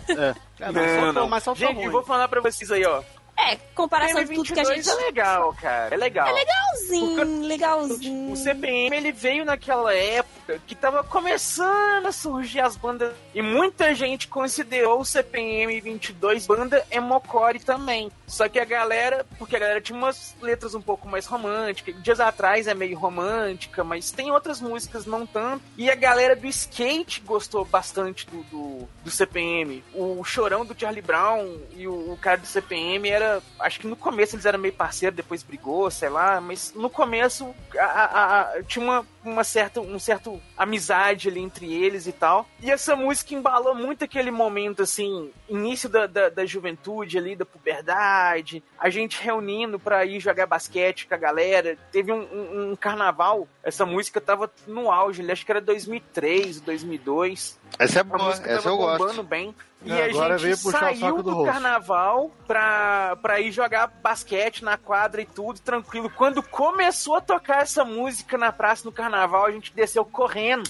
É, *laughs* Não, soltou, não. mas soltou Gente, ruim. eu vou falar pra vocês aí, ó. É, comparação de tudo que a PM22 gente. é legal, cara. É legal. Legalzinho, legalzinho. O CPM ele veio naquela época que tava começando a surgir as bandas e muita gente considerou o CPM 22 banda emocore também. Só que a galera, porque a galera tinha umas letras um pouco mais românticas, dias atrás é meio romântica, mas tem outras músicas não tanto. E a galera do skate gostou bastante do, do, do CPM. O chorão do Charlie Brown e o, o cara do CPM era, acho que no começo eles eram meio parceiros, depois brigou, sei lá, mas no começo a- a- a- tinha uma, uma certa, um certo amizade ali entre eles e tal. E essa música embalou muito aquele momento, assim, início da, da, da juventude ali, da puberdade, a gente reunindo pra ir jogar basquete com a galera. Teve um, um- um carnaval, essa música tava no auge, ali, acho que era 2003, 2002. Essa é A boa, música essa tava eu gosto. bem. E É, a agora gente saiu do do, carnaval pra, pra ir jogar basquete na quadra e tudo, tranquilo. Quando começou a tocar essa música na praça no carnaval, a gente desceu correndo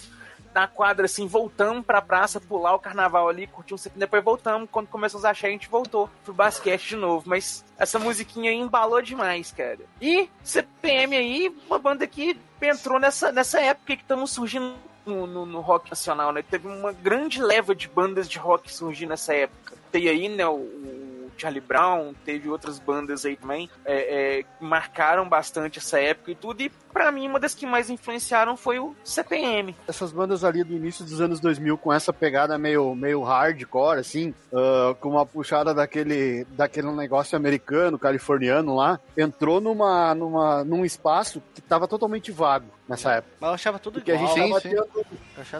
na quadra, assim, voltamos pra praça, pular o carnaval ali, curtir um tempo, depois voltamos. Quando começou a achar, a gente voltou pro basquete de novo. Mas essa musiquinha aí embalou demais, cara. E CPM aí, uma banda que entrou nessa, nessa época que estamos surgindo no, no- no rock nacional, né? Teve uma grande leva de bandas de rock surgir nessa época. Tem aí, né, o, o Charlie Brown, teve outras bandas aí também, é, é, que marcaram bastante essa época e tudo. E pra mim, uma das que mais influenciaram foi o CPM. Essas bandas ali do início dos anos 2000 com essa pegada meio, meio hardcore, assim, ah, com uma puxada daquele, daquele negócio americano, californiano lá, entrou numa, numa, num espaço que tava totalmente vago nessa época. Mas eu achava tudo Porque a igual. gente Sim, tava sim. tendo,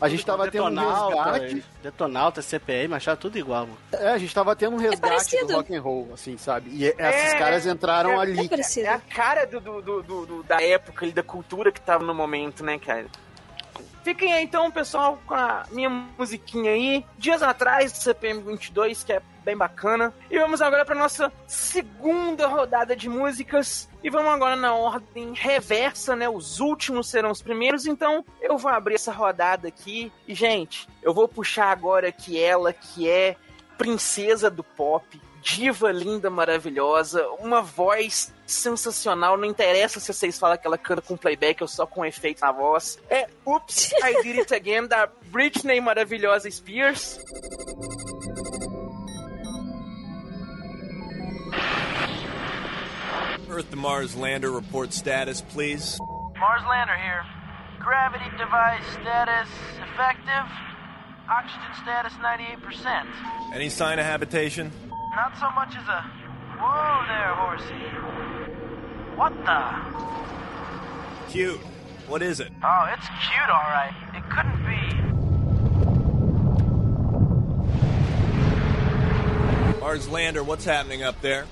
a gente tava tendo um resgate. Detonautas, CPM, achava tudo igual. mano. é, a gente tava tendo um resgate parecido. do rock and roll, assim, sabe? E esses É, caras entraram é, ali. É. É a cara do, do- do- do- do- da época ali, da cultura que tava no momento, né, cara? Fiquem aí então, pessoal, com a minha musiquinha aí. Dias atrás do CPM 22, que é bem bacana. E vamos agora para nossa segunda rodada de músicas. E vamos agora na ordem reversa, né? Os últimos serão os primeiros. Então eu vou abrir essa rodada aqui. E, gente, eu vou puxar agora aqui ela, que é princesa do pop, diva linda, maravilhosa, uma voz sensacional. Não interessa se vocês falam que ela canta com playback ou só com efeito na voz. É Oops, I Did It Again, da Britney maravilhosa Spears. Earth to Mars lander report status, please. Mars lander here. Gravity device status effective. Oxygen status 98%. Any sign of habitation? Not so much as a. Whoa there, horsey. What the? Cute. What is it? Oh, it's cute, alright. It couldn't be. Mars lander, what's happening up there?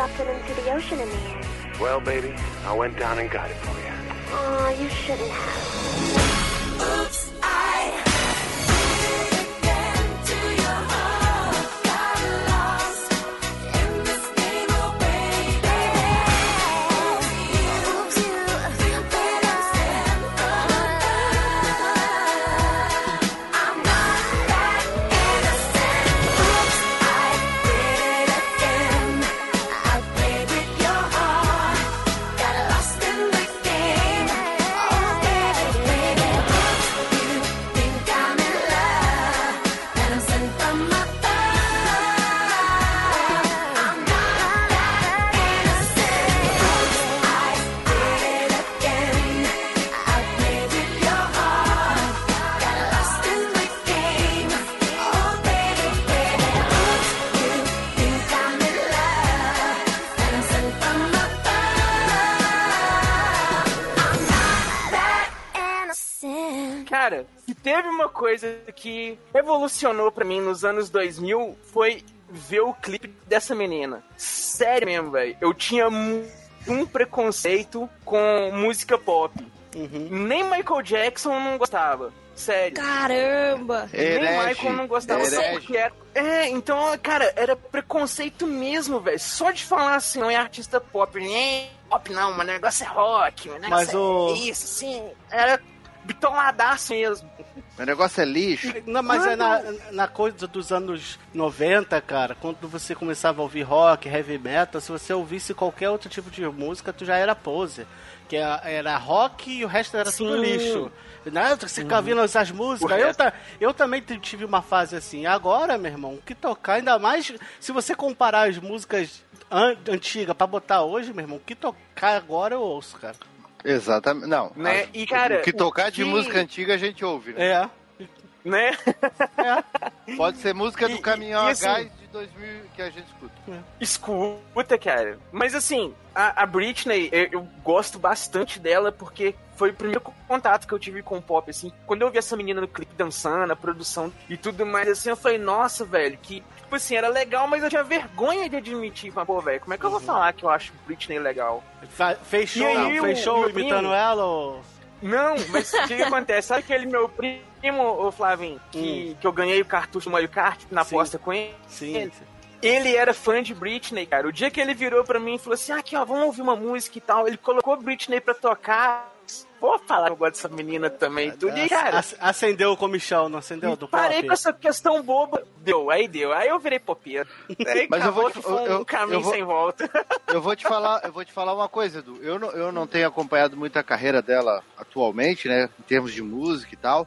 Dropped it into the ocean in the end. Well, baby, I went down and got it for you. Oh, you shouldn't have. Cara, se teve uma coisa que revolucionou pra mim nos anos 2000 foi ver o clipe dessa menina. Sério mesmo, velho. Eu tinha um preconceito com música pop. Nem Michael Jackson eu não gostava. Sério. Caramba! Nem Herege. Michael não gostava só Herege. porque era. É, então, cara, era preconceito mesmo, velho. Só de falar assim, não é artista pop. Nem pop não, mas o negócio é rock. O negócio Mas é o- isso, assim. Era bitoladaço mesmo. O negócio é lixo. Não, mas é na, na coisa dos anos 90, cara, quando você começava a ouvir rock, heavy metal, se você ouvisse qualquer outro tipo de música, tu já era pose. Que era, era rock e o resto era tudo Sim. lixo. Né? Você ficava ouvindo essas músicas. Eu, ta- eu também tive uma fase assim. Agora, meu irmão, o que tocar, ainda mais se você comparar as músicas an antigas pra botar hoje, meu irmão, o que tocar agora eu ouço, cara. Exatamente. Não. Né? as- E, cara, o que tocar de o que- música antiga a gente ouve, né? É. Né? Pode ser música do E- caminhão e- e a assim- gás de 2000 que a gente escuta. Escuta, cara. Mas assim, a, a Britney, eu, eu gosto bastante dela porque foi o primeiro contato que eu tive com o pop, assim. Quando eu vi essa menina no clipe dançando, a produção e tudo mais, assim, eu falei, nossa, velho, que, tipo assim, era legal, mas eu tinha vergonha de admitir. Mas, pô, velho, como é que eu vou falar que eu acho Britney legal? Fez show, E aí, fez o- show meu imitando primo- ela ou... Não, mas o que, que acontece? Sabe aquele meu primo, ô Flavinho, que, que eu ganhei o cartucho do Mario Kart na Sim. aposta com ele? Sim. Ele era fã de Britney, cara. O dia que ele virou pra mim e falou assim: ah, aqui, ó, vamos ouvir uma música e tal. Ele colocou Britney pra tocar. Vou falar que eu gosto dessa menina também. Tudo e, cara. Ac- Acendeu o comichão, não acendeu do Parei pop? com essa questão boba. Deu, aí deu. Aí eu virei popeiro. *laughs* Mas eu vou te- um eu- eu- caminho eu vou- sem volta. *laughs* Eu vou te falar, eu vou te falar uma coisa, Edu. Eu não, eu não tenho acompanhado muito a carreira dela atualmente, né? Em termos de música e tal.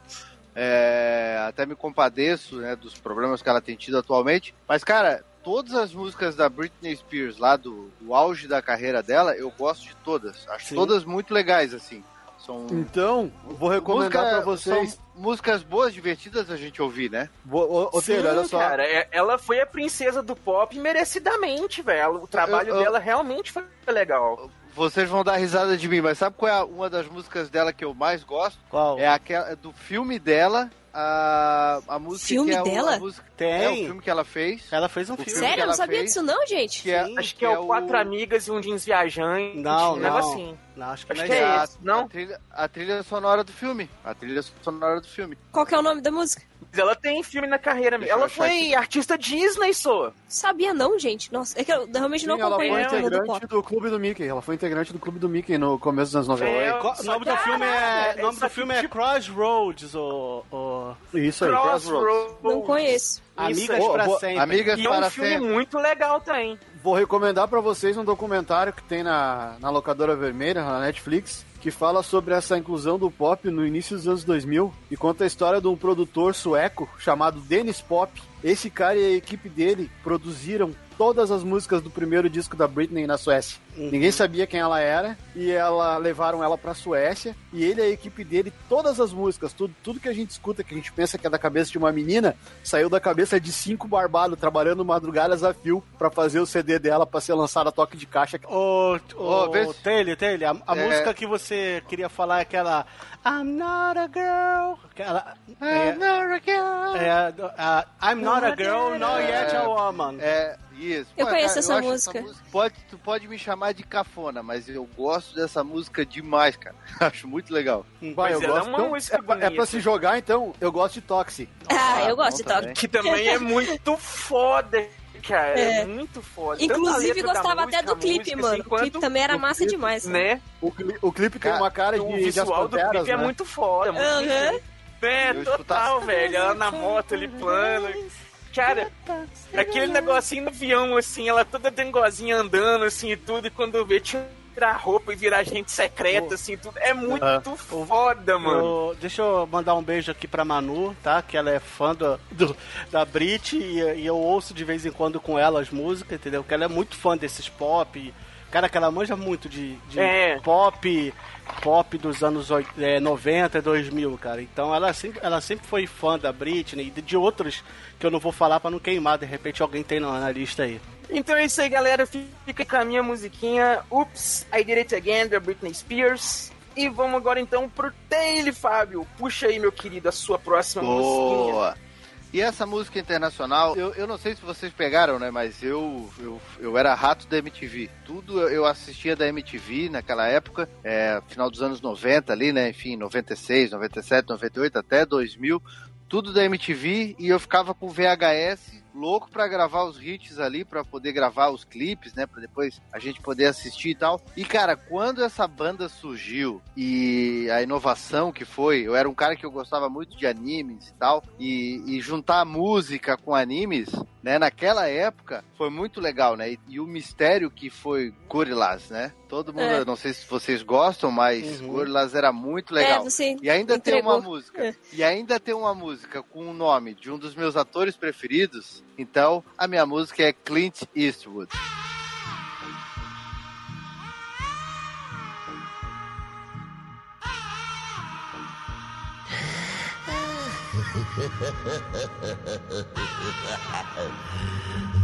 É, até me compadeço, né, dos problemas que ela tem tido atualmente. Mas, cara, todas as músicas da Britney Spears lá do, do auge da carreira dela, eu gosto de todas. Acho Sim. todas muito legais, assim. São Então, vou recomendar música- pra vocês. São músicas boas, divertidas a gente ouvir, né? Ô, ô, Sim, olha só. cara, é- ela foi a princesa do pop merecidamente, velho. O trabalho Eu- eu- dela realmente foi legal. Vocês vão dar risada de mim, mas sabe qual é a- uma das músicas dela que eu mais gosto? Qual? É aquela é do filme dela, a, a música Filme que é o- dela? a música, Tem. É o filme que ela fez. Ela fez um O filme. Sério? que Eu não sabia fez, disso não, gente. Que é, Acho que é, o Quatro Amigas e um Jeans Viajante. Não, um não. negocinho. Não, acho que Acho não que é é isso. não? A trilha, a trilha sonora do filme. A trilha sonora do filme. Qual que é o nome da música? Ela tem filme na carreira. Deixa eu Ela foi artista Disney, só. Sabia não, gente. Nossa, é que eu realmente não Sim, ela foi do integrante pop. do Clube do Mickey. Ela foi integrante do Clube do Mickey no começo dos anos 90. É, O nome do filme é, é, nome do filme é tipo- Crossroads, o, o Isso aí. Crossroads. Não conheço. Amigas pra vou- sempre. Amigas E é para um filme sempre. muito legal também. Vou recomendar pra vocês um documentário que tem na, na locadora vermelha, na Netflix, que fala sobre essa inclusão do pop no início dos anos 2000 e conta a história de um produtor sueco chamado Dennis Pop. Esse cara e a equipe dele produziram todas as músicas do primeiro disco da Britney na Suécia. Ninguém sabia quem ela era e ela levaram ela pra Suécia e ele e a equipe dele, todas as músicas, tudo, tudo que a gente escuta, que a gente pensa que é da cabeça de uma menina, saiu da cabeça de cinco barbados trabalhando madrugadas a fio pra fazer o CD dela pra ser lançado a toque de caixa. Ô, Ô, ô, vê se- Taylor, Taylor, a, a É. música que você queria falar é aquela I'm not a girl. É, I'm not a girl. é, a- I'm not a girl, not yet a woman. É, isso. Eu conheço essa acho música. Pode, tu pode me chamar de cafona, mas eu gosto dessa música demais, cara. *laughs* Acho muito legal. Vai, eu é, gosto. uma Então, música é, pra, é pra se jogar, então, eu gosto de Toxic. Ah, eu gosto de toque. Que também é muito foda, cara. É, É. muito foda. Inclusive, gostava música, até do clipe, música, mano. assim, o clipe também era o massa clipe, demais. Né? O, cli- o clipe tem Cara, uma cara o de, de As visual do Panteras, clipe é né? muito foda. muito Aham. bonito. É, total, velho. Ela na moto ali plano. Cara, aquele negocinho no avião, assim, ela toda dengozinha andando, assim, e tudo, e quando vê, tirar a roupa e virar gente secreta, assim, tudo. É muito foda, mano. Eu- deixa eu mandar um beijo aqui pra Manu, tá? Que ela é fã do, do- da Brit e, e eu ouço de vez em quando com ela as músicas, entendeu? Porque ela é muito fã desses pop. Cara, que ela manja muito de, de É. pop, pop dos anos é, 90 e 2000, cara. Então ela sempre, ela sempre foi fã da Britney e de, de outros que eu não vou falar pra não queimar. De repente alguém tem na, na lista aí. Então é isso aí, galera. Fica com a minha musiquinha Oops, I Did It Again, da Britney Spears. E vamos agora então pro Taylor, Fábio. Puxa aí, meu querido, a sua próxima musiquinha. E essa música internacional, eu, eu não sei se vocês pegaram, né? Mas eu, eu, eu era rato da MTV. Tudo eu- eu assistia da MTV naquela época, é, final dos anos 90 ali, né? Enfim, 96, 97, 98 até 2000. Tudo da MTV e eu ficava com VHS louco pra gravar os hits ali, pra poder gravar os clipes, né? Pra depois a gente poder assistir e tal. E cara, quando essa banda surgiu e a inovação que foi, eu era um cara que eu gostava muito de animes e tal, e, e juntar música com animes, né? Naquela época foi muito legal, né? E, e o mistério que foi Gorillaz, né? Todo mundo, É. não sei se vocês gostam, mas Uhum. Gorillaz era muito É, legal. você E ainda tem entregou. uma música. É. E ainda tem uma música com o nome de um dos meus atores preferidos. Então, a minha música é Clint Eastwood. *laughs*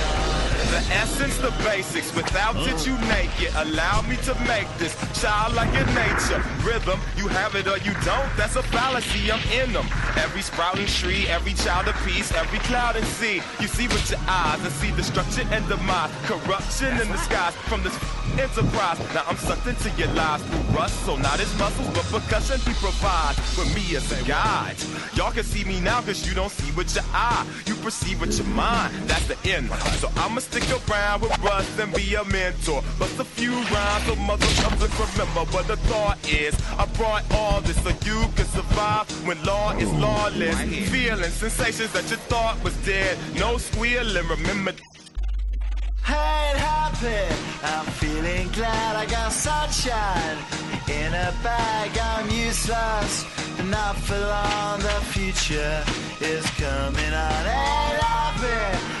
The essence, the basics. Without it, mm. you make it. Allow me to make this childlike in nature. Rhythm, you have it or you don't. That's a fallacy. I'm in them. Every sprouting tree, every child of peace, every cloud and sea. You see with your eyes and see destruction and demise. Corruption in the skies from this enterprise. Now I'm sucked into your lives through rust, so not as muscles, but percussion he provides for me as a guide. Y'all can see me now cause you don't see with your eye. You perceive with your mind. That's the end. So I'ma stick stick around with Russ and be a mentor. Bust a few rhymes so motherfuckers remember what the thought is. I brought all this so you can survive when law is lawless. Feeling sensations that you thought was dead. No squealing, remember. Hey, happy. I'm feeling glad I got sunshine in a bag. I'm useless, not for long. The future is coming on. Hey, happy.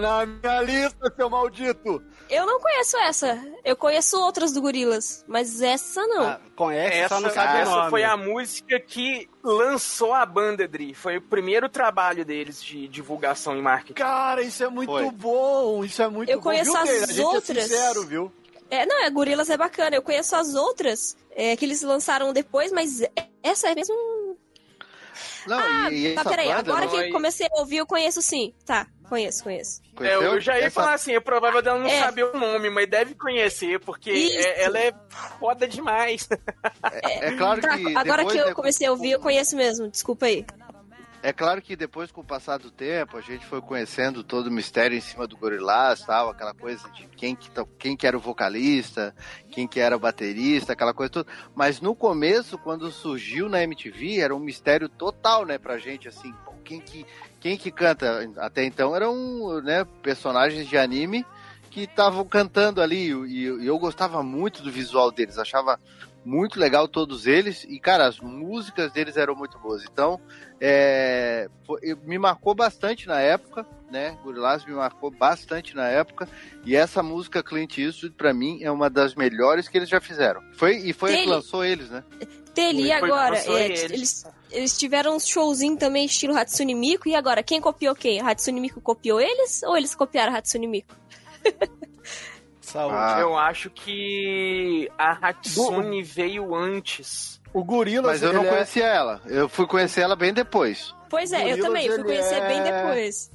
Tá na minha lista, seu maldito. Eu não conheço essa. Eu conheço outras do Gorilas, mas essa não. Ah, conhece, Essa, só não sabe essa nome. foi a música que lançou a banda, Dri. Foi o primeiro trabalho deles de divulgação e marketing. Cara, isso é muito Foi. bom. Isso é muito Eu bom. conheço viu, as? A gente outras. é sincero, viu? É, não, é Gorilas é bacana. Eu conheço as outras é, que eles lançaram depois, mas essa é mesmo. Não, ah, e, e tá, peraí. Agora não, que aí- eu comecei a ouvir, eu conheço sim. Tá, conheço, conheço. É, conheceu? eu já ia Essa- falar assim, é provável dela não É. saber o nome, mas deve conhecer, porque é- ela é foda demais. É, é claro Tá, que agora que eu né, comecei a ouvir, eu conheço mesmo. Desculpa aí. É claro que depois, com o passar do tempo, a gente foi conhecendo todo o mistério em cima do Gorillaz, tal, aquela coisa de quem que, tá- quem que era o vocalista, quem que era o baterista, aquela coisa toda. Mas no começo, quando surgiu na MTV, era um mistério total, né, pra gente, assim, quem que, quem que canta? Até então eram, né, personagens de anime que estavam cantando ali, e, e eu gostava muito do visual deles, achava muito legal todos eles, e cara, as músicas deles eram muito boas, então é, foi- me marcou bastante na época, né? Gorillaz me marcou bastante na época. E essa música Clint Eastwood, pra mim, é uma das melhores que eles já fizeram. Foi, e foi a que lançou eles, né? Tele, e agora? É, eles. eles, eles tiveram um showzinho também, estilo Hatsune Miku. E agora? Quem copiou quem? A Hatsune Miku copiou eles? Ou eles copiaram Hatsune Miku? *laughs* Saúde. Ah. Eu acho que a Hatsune veio antes. O Gorilas, Mas eu não é- conhecia ela. Eu fui conhecer ela bem depois. Pois é, eu Gorillaz, também. Fui conhecer bem é- depois.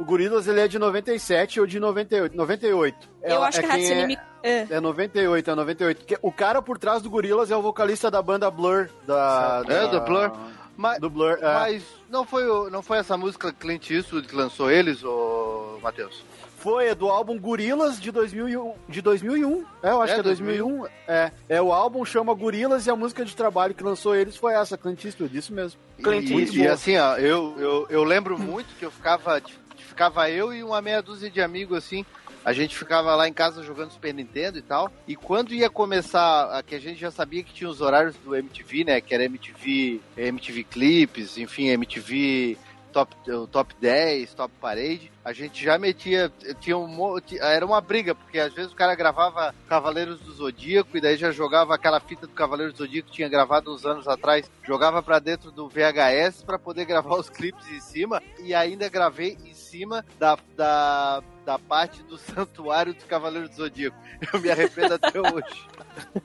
O Gorilas, ele é de 97 ou de 98? 98. eu Ela- acho que a quem Hatsune é- Miku... É. É 98, é 98. Que- O cara por trás do Gorilas é o vocalista da banda Blur. Da, É, da- do Blur. Mas, Do Blur, é. mas não, foi, o- não foi essa música Clint Eastwood que lançou eles, ô Matheus? Foi, é do álbum Gorilas de 2001. De 2001. É, eu acho É, que é 2001. É, é, o álbum chama Gorilas e a música de trabalho que lançou eles foi essa, Clint Eastwood, isso mesmo. Clint E, Eastwood. e assim, ó, eu, eu, eu lembro muito que eu ficava. Ficava eu e uma meia dúzia de amigos assim. A gente ficava lá em casa jogando Super Nintendo e tal. E quando ia começar, a que a gente já sabia que tinha os horários do MTV, né? Que era MTV, MTV Clips, enfim, MTV Top, o top 10, Top Parade. A gente já metia. Tinha um, era uma briga, porque às vezes o cara gravava Cavaleiros do Zodíaco e daí já jogava aquela fita do Cavaleiros do Zodíaco que tinha gravado uns anos atrás, jogava pra dentro do VHS pra poder gravar os clipes em cima e ainda gravei em cima da, da, da parte do Santuário dos Cavaleiros do Zodíaco. Eu me arrependo até hoje.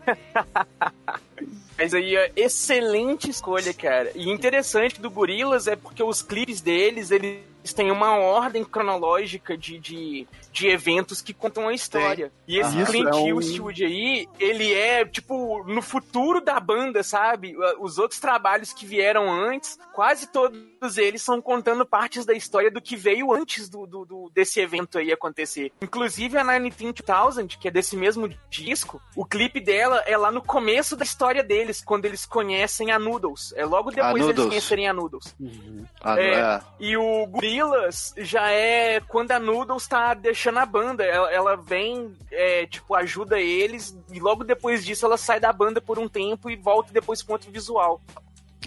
*laughs* Mas aí, é excelente escolha, cara. E interessante do Gorilas é porque os clipes deles, eles têm uma ordem cronológica de, de, de eventos que contam a história. E esse Isso Clint é um- Eastwood aí, ele é, tipo, no futuro da banda, sabe? Os outros trabalhos que vieram antes, quase todos eles são contando partes da história do que veio antes do, do- do- desse evento aí acontecer. Inclusive a 19000, que é desse mesmo disco, o clipe dela é lá no começo da história deles, quando eles conhecem a Noodles. É logo depois deles Noodles. conhecerem a Noodles. Ah, É, é. E o Gorillaz já é quando a Noodles tá deixando a banda. Ela, ela vem, é, tipo, ajuda eles, e logo depois disso ela sai da banda por um tempo e volta depois com outro visual.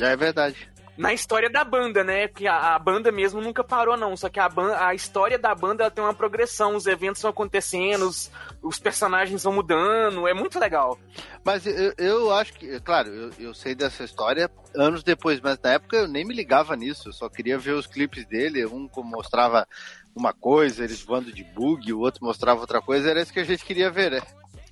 É verdade. Na história da banda, né? Porque a, a banda mesmo nunca parou, não. Só que a, a história da banda ela tem uma progressão, os eventos vão acontecendo, os, os personagens vão mudando, é muito legal. Mas eu, eu acho que, claro, eu, eu sei dessa história anos depois, mas na época eu nem me ligava nisso. Eu só queria ver os clipes dele. Um mostrava uma coisa, eles voando de bug, o outro mostrava outra coisa. Era isso que a gente queria ver, né?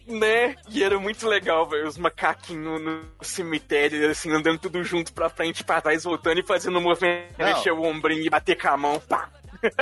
Né? E era muito legal, velho. Os macaquinhos no, cemitério, assim, andando tudo junto pra frente, pra trás, voltando e fazendo um movimento, Não. mexer o ombrinho e bater com a mão. Pá.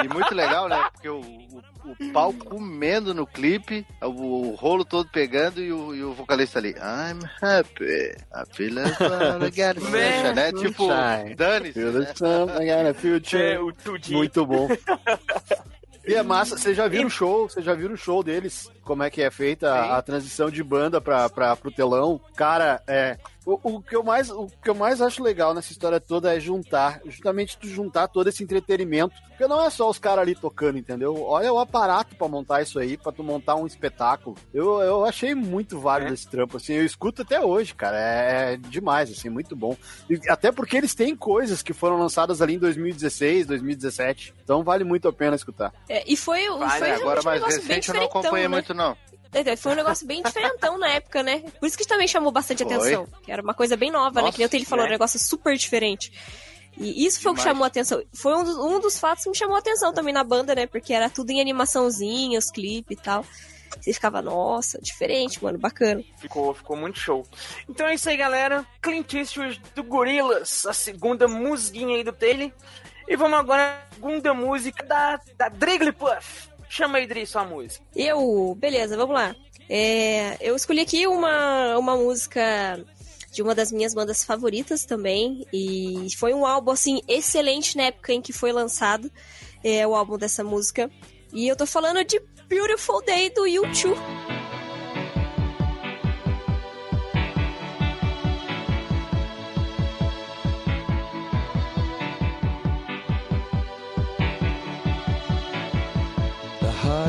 E muito legal, né? Porque o, o, o pau comendo no clipe, o, o rolo todo pegando e o, e o vocalista ali. I'm happy. I feel like I got a Né? sunshine", né? Tipo, dane-se. Feel né? the sun, I got a future. É, o tudinho. Muito bom. *laughs* E é massa, vocês já viram o show, vocês já viram o show deles, como é que é feita a, a transição de banda pra, pra, pro telão. Cara, é. O, o que eu mais, o que eu mais acho legal nessa história toda é juntar, justamente tu juntar todo esse entretenimento. Porque não é só os caras ali tocando, entendeu? Olha o aparato pra montar isso aí, pra tu montar um espetáculo. Eu, eu achei muito válido É. esse trampo, assim, eu escuto até hoje, cara. É, é demais, assim, muito bom. E até porque eles têm coisas que foram lançadas ali em 2016, 2017. Então vale muito a pena escutar. É, e foi, Vale, foi agora realmente um mais negócio bem recente eu não acompanhei né? muito, não. É, Foi um negócio bem diferentão na época, né? Por isso que também chamou bastante Foi. atenção. Que era uma coisa bem nova, né? Nossa, Que nem o Tele falou, né? um negócio super diferente. E isso foi o que chamou a atenção. Foi um dos, um dos fatos que me chamou a atenção também na banda, né? Porque era tudo em animaçãozinha, os clipes e tal. Você ficava, nossa, diferente, mano, bacana. Ficou, ficou muito show. Então é isso aí, galera. Clint Eastwood do Gorillaz, a segunda musiquinha aí do Taylor. E vamos agora à segunda música da, da Drigglypuff. Chama Dri, sua música. Eu, beleza, vamos lá. É, eu escolhi aqui uma, uma música de uma das minhas bandas favoritas também. E foi um álbum, assim, excelente na época em que foi lançado. É o álbum dessa música. E eu tô falando de Beautiful Day do U2.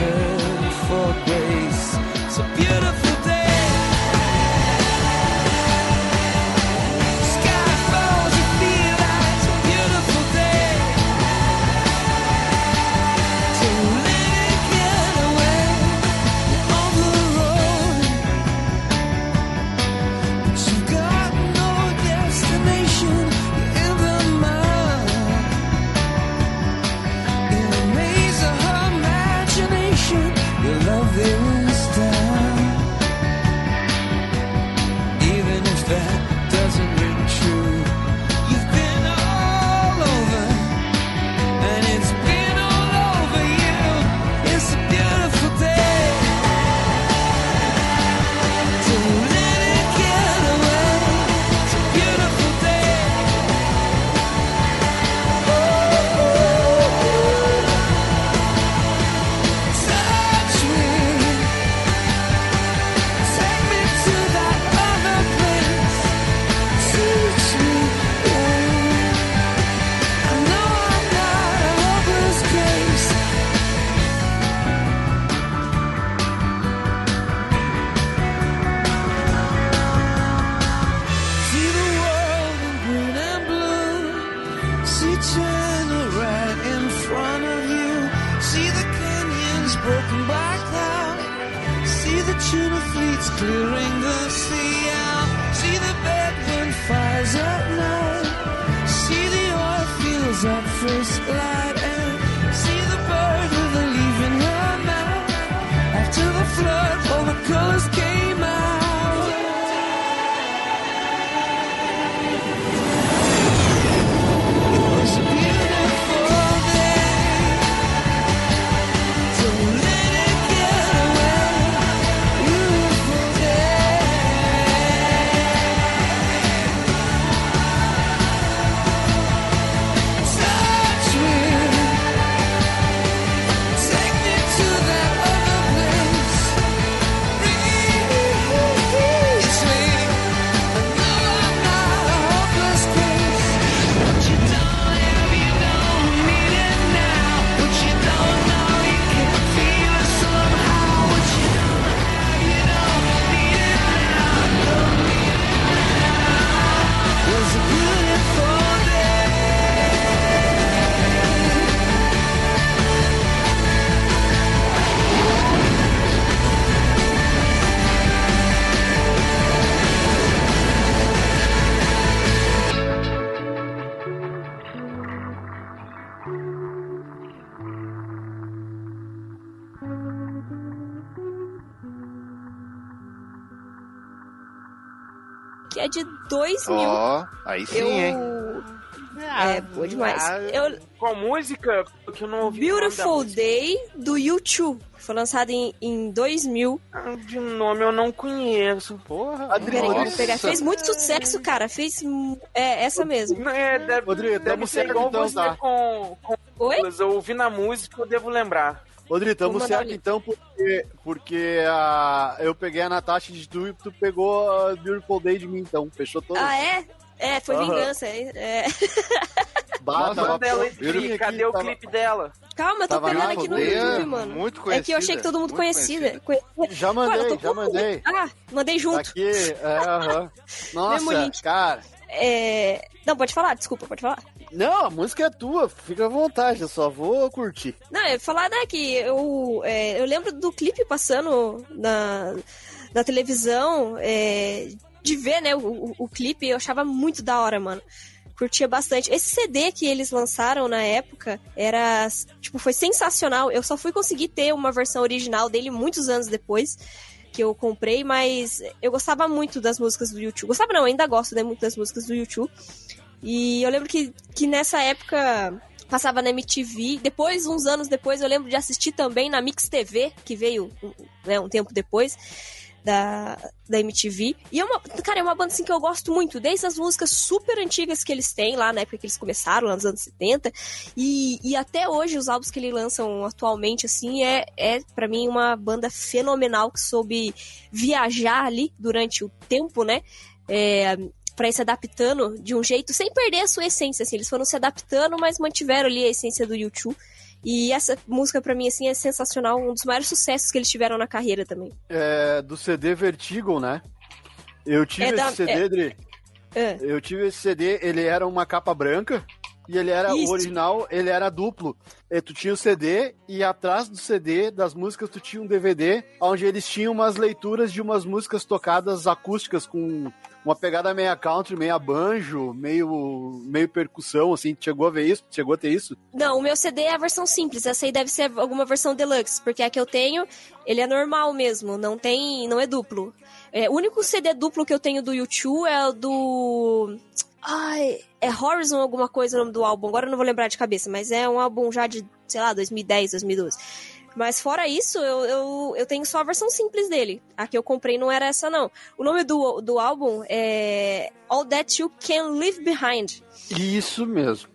return Porque eu não ouvi o nome da Beautiful. Day do U2. que Foi lançado em, em 2000. Ah, De nome eu não conheço. Porra, Peraí, vou pegar. Fez muito sucesso, cara. Fez. É, essa mesmo. É, deve, Rodrigo, deve ser certo igual então, você tá? com, com Oi? Eu ouvi na música, eu devo lembrar. Rodrigo, mandar certo então, porque, porque a, eu peguei a Natasha de tu e tu pegou a Beautiful Day de mim, então. Fechou todo. Ah, é? É, foi Aham. vingança. É. é. *laughs* Bah, tava Manda ela pronto. aí, cadê o tava- clipe dela? Calma, eu tô Tava pegando aqui no YouTube, mano. muito É que eu achei que todo mundo conhecia. Conhe- Já Cara, mandei, tô já com- mandei. Ah, mandei junto. aqui, é, aham. *laughs* Mesmo Nossa, cara. É... Não, pode falar, desculpa, pode falar. Não, a música é tua, fica à vontade, eu só vou curtir. Não, eu ia falar né, que eu, é, eu lembro do clipe passando na, na televisão, é, de ver, né, o, o, o clipe, eu achava muito da hora, mano. Curtia bastante. Esse CD que eles lançaram na época era, tipo, foi sensacional. Eu só fui conseguir ter uma versão original dele muitos anos depois que eu comprei, mas eu gostava muito das músicas do YouTube. Gostava não, ainda gosto né, muito das músicas do YouTube. E eu lembro que, que nessa época passava na MTV. Depois, uns anos depois, eu lembro de assistir também na Mix TV, que veio né, um tempo depois da, da MTV. E é uma, cara, é uma banda assim que eu gosto muito, desde as músicas super antigas que eles têm lá na época que eles começaram, lá nos anos 70, e, e até hoje os álbuns que eles lançam atualmente, assim, é, é para mim uma banda fenomenal que soube viajar ali durante o tempo, né? É, para ir se adaptando de um jeito sem perder a sua essência, assim, eles foram se adaptando, mas mantiveram ali a essência do YouTube. E essa música pra mim assim é sensacional, um dos maiores sucessos que eles tiveram na carreira também. É, do CD Vertigo, né? Eu tive É da- esse CD, é- Dri. É. Eu tive esse CD, ele era uma capa branca e ele era Isso. o original, ele era duplo. E tu tinha o CD e atrás do CD das músicas tu tinha um DVD onde eles tinham umas leituras de umas músicas tocadas acústicas com uma pegada meia country, meia banjo, meio meio percussão assim. Chegou a ver isso? Chegou a ter isso? Não, o meu CD é a versão simples, essa aí deve ser alguma versão deluxe, porque a que eu tenho, ele é normal mesmo, não tem, não é duplo. É, o único CD duplo que eu tenho do YouTube é o do Ai, é Horizon alguma coisa o nome do álbum, agora eu não vou lembrar de cabeça, mas é um álbum já de, sei lá, 2010, 2012. Mas fora isso, eu, eu, eu tenho só a versão simples dele. A que eu comprei não era essa, não. O nome do, do álbum é All That You Can Leave Behind. Isso mesmo.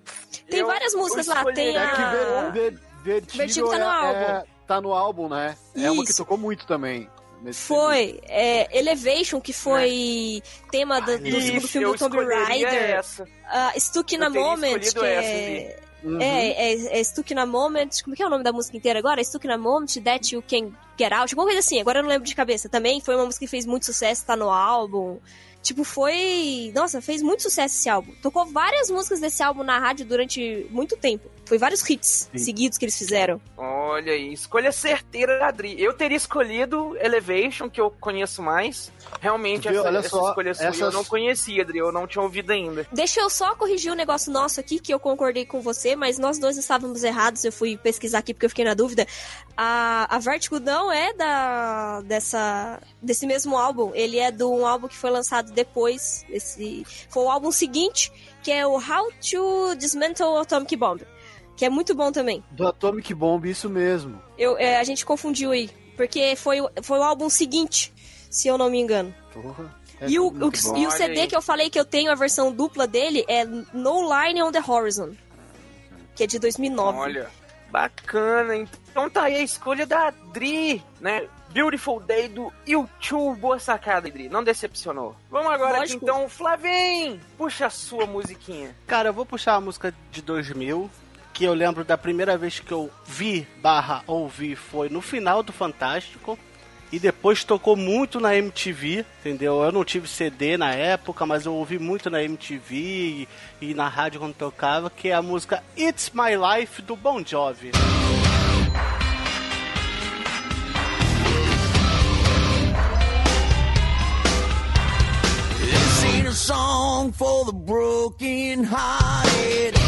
Tem Eu- várias músicas lá. Tem É que a. ver, ver, Vertigo, Vertigo tá no é- álbum. é- tá no álbum, né? É uma que Isso. tocou muito também. Foi é, Elevation, que foi tema do, do segundo Isso, filme do Tomb Raider. essa. Uh, Stuck in a Moment, que essa, é, Uhum. é, é, é Stuck a Moment. Como que é o nome da música inteira agora? Stuck in a Moment, That You Can Get Out, alguma coisa assim. Agora eu não lembro de cabeça. Também foi uma música que fez muito sucesso, tá no álbum. Tipo, foi. Nossa, fez muito sucesso esse álbum. Tocou várias músicas desse álbum na rádio durante muito tempo. Foi vários hits Sim. seguidos que eles fizeram. Olha aí, escolha certeira da Adri. Eu teria escolhido Elevation, que eu conheço mais. Realmente, Viu? essa, Olha essa só, escolha sua eu não conhecia, Adri. Eu não tinha ouvido ainda. Deixa eu só corrigir um negócio nosso aqui, que eu concordei com você, mas nós dois estávamos errados. Eu fui pesquisar aqui porque eu fiquei na dúvida. A, a Vertigo não é da dessa desse mesmo álbum. Ele é de um álbum que foi lançado depois. Esse, foi o álbum seguinte, que é o How to Dismantle Atomic Bomb. Que é muito bom também. Do Atomic Bomb, isso mesmo. Eu, é, a gente confundiu aí. Porque foi, o- foi o álbum seguinte, se eu não me engano. Porra. E o, o, e o CD aí. que eu falei que eu tenho, a versão dupla dele, é No Line on the Horizon. Que é de 2009. Olha, bacana. Então tá aí a escolha da Adri, né? Beautiful Day do YouTube. Boa sacada, Adri. Não decepcionou. Vamos agora aqui, então, Flavim. Puxa a sua musiquinha. Cara, eu vou puxar a música de 2000, que eu lembro da primeira vez que eu vi barra ouvi foi no final do Fantástico. E depois tocou muito na MTV, entendeu? Eu não tive CD na época, mas eu ouvi muito na MTV e, e na rádio quando tocava, que é a música It's My Life do Bon Jovi. A song for the broken hearted.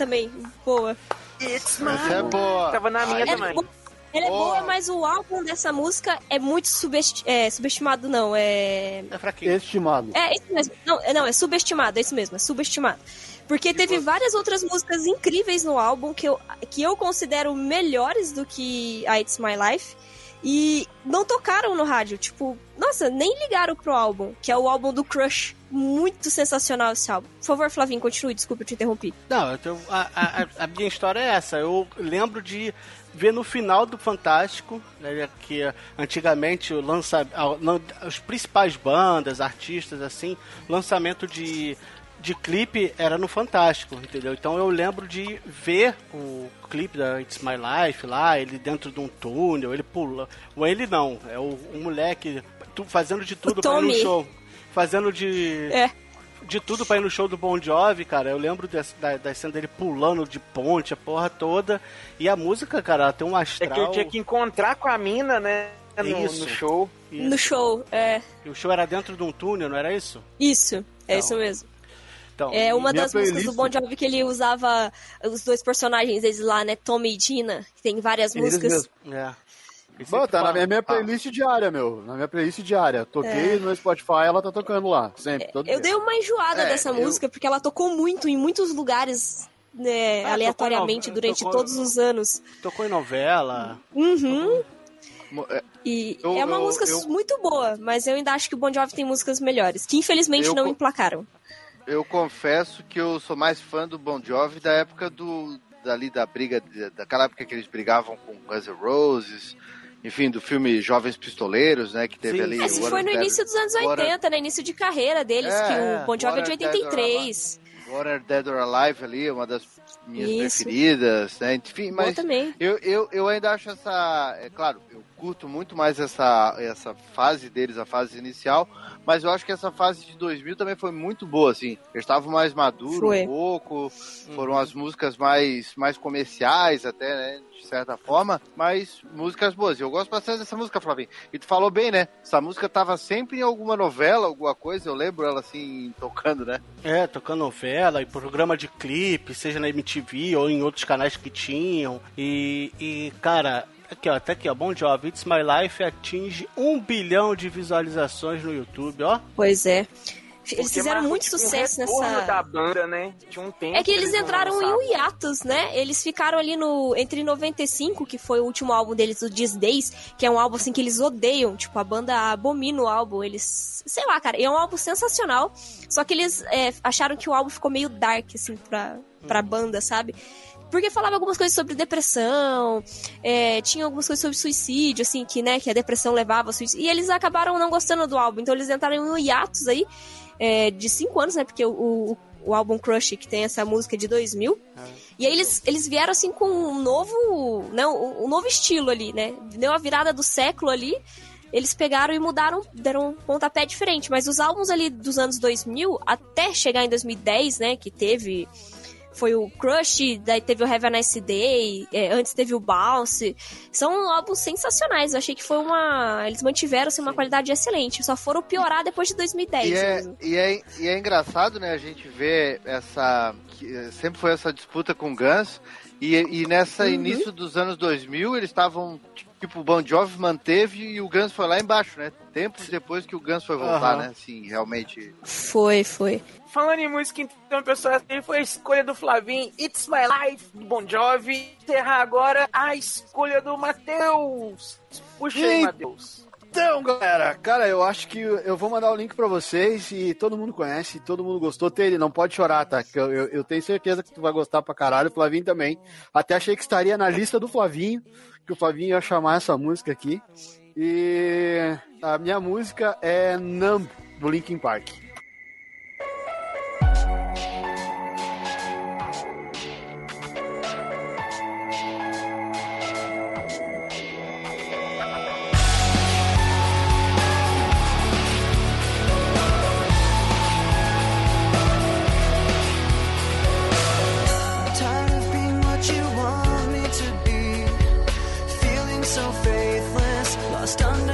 Também. Boa. It's Essa é boa. Tava na minha também. Ela é Boa. boa, mas o álbum dessa música é muito subesti é, subestimado, não. É. É fraquinho. Estimado. É isso mesmo. Não, é- não, é subestimado, é isso mesmo, é subestimado. Porque teve várias outras músicas incríveis no álbum que eu, que eu considero melhores do que a It's My Life. E não tocaram no rádio. Tipo, nossa, nem ligaram pro álbum, que é o álbum do Crush. Muito sensacional esse álbum. Por favor, Flavinho, continue, desculpa, eu te interrompi. Não, eu a, a- a- minha história é essa. Eu lembro de ver no final do Fantástico, né, que antigamente o lança, as principais bandas, artistas, assim, lançamento de, de clipe era no Fantástico, entendeu? Então eu lembro de ver o clipe da It's My Life lá, ele dentro de um túnel, ele pula. Ou ele não, é o, um moleque fazendo de tudo pra ir no show. Fazendo de É. de tudo pra ir no show do Bon Jovi, cara. Eu lembro dessa- da, da cena dele pulando de ponte, a porra toda. E a música, cara, ela tem um É astral. que eu tinha que encontrar com a mina, né? No, Isso. no show. Isso. No show, é. E o show era dentro de um túnel, não era isso? Isso, é Não. isso mesmo. Então, É uma das músicas playlist- do Bon Jovi que ele usava os dois personagens deles lá, né? Tommy e Dina, que tem várias Eles músicas. mesmo. é. Bom, tá na minha, minha playlist diária, meu. Na minha playlist diária. Toquei no Spotify, ela tá tocando lá. Sempre, todo Eu dia. dei uma enjoada É, dessa eu- música, porque ela tocou muito em muitos lugares, né, Ah, aleatoriamente, tocou durante tocou- todos os anos. Tocou em novela. Uhum. Mo- é, E Eu- é uma eu- música eu- muito boa, mas eu ainda acho que o Bon Jovi tem músicas melhores, que infelizmente não co- emplacaram. Eu confesso que eu sou mais fã do Bon Jovi da época do dali da briga daquela época que eles brigavam com Guns N' Roses, enfim, do filme Jovens Pistoleiros, né, que teve Sim. ali. Esse What foi no início dos anos What a- 80, né? Início de carreira deles, É, que o Bon Jovi é de What a Dead or 83. What a Dead or Alive ali, uma das minhas Isso. preferidas, né? Enfim, mas também. eu, eu, eu ainda acho essa. É claro, eu curto muito mais essa, essa fase deles, a fase inicial, mas eu acho que essa fase de 2000 também foi muito boa, assim. Eles estavam mais maduros Foi. um pouco, foram as músicas mais, mais comerciais, até, né? De certa forma, mas músicas boas. Eu gosto bastante dessa música, Flavinho. E tu falou bem, né? Essa música tava sempre em alguma novela, alguma coisa, eu lembro ela assim, tocando, né? É, tocando novela e programa de clipe, seja na MTV ou em outros canais que tinham. E, e cara, aqui ó, até aqui ó, Bon Jovi, It's My Life atinge um bilhão de visualizações no YouTube, ó. Pois é. Eles Porque fizeram muito tipo, um sucesso retorno nessa. da banda, né? Tinha um tempo É que eles não entraram em um hiatus, né? Eles ficaram ali no. Entre 95, que foi o último álbum deles, o These Days, que é um álbum assim que eles odeiam. Tipo, a banda abomina o álbum. Eles. Sei lá, cara. É um álbum sensacional. Só que eles é, acharam que o álbum ficou meio dark, assim, pra, pra banda, sabe? Porque falava algumas coisas sobre depressão, é, tinha algumas coisas sobre suicídio, assim, que, né, que a depressão levava ao suicídio. E eles acabaram não gostando do álbum. Então eles entraram em um hiatus aí é, de cinco anos, né? Porque o, o, o álbum Crush, que tem essa música de 2000. E aí eles, eles vieram assim com um novo, né, um novo estilo ali, né? Deu a virada do século ali. Eles pegaram e mudaram, deram um pontapé diferente. Mas os álbuns ali dos anos 2000, até chegar em 2010, né? Que teve foi o Crush, daí teve o Have a Nice Day, é, antes teve o Bounce. São álbuns sensacionais. Eu achei que foi uma. Eles mantiveram assim, uma qualidade excelente. Só foram piorar depois de 2010. E é, mesmo. e, é, e é engraçado, né, a gente ver essa. que, sempre foi essa disputa com o Guns. E, e nessa Uhum. início dos anos 2000, eles estavam. Tipo, o Bon Jovi manteve e o Guns foi lá embaixo, né? Tempos depois que o Guns foi voltar, Aham. né? Assim, realmente. Foi, foi. Falando em música, então, pessoal, essa foi a escolha do Flavinho, It's My Life, do Bon Jovi. Encerrar agora a escolha do Matheus. Puxa aí. Matheus. Então, galera, cara, eu acho que eu vou mandar o link pra vocês e todo mundo conhece, todo mundo gostou. Ele não pode chorar, tá? Eu, eu, eu tenho certeza que tu vai gostar pra caralho, o Flavinho também. Até achei que estaria na lista do Flavinho, que o Flavinho ia chamar essa música aqui. E a minha música é Numb, do Linkin Park. So faithless, lost under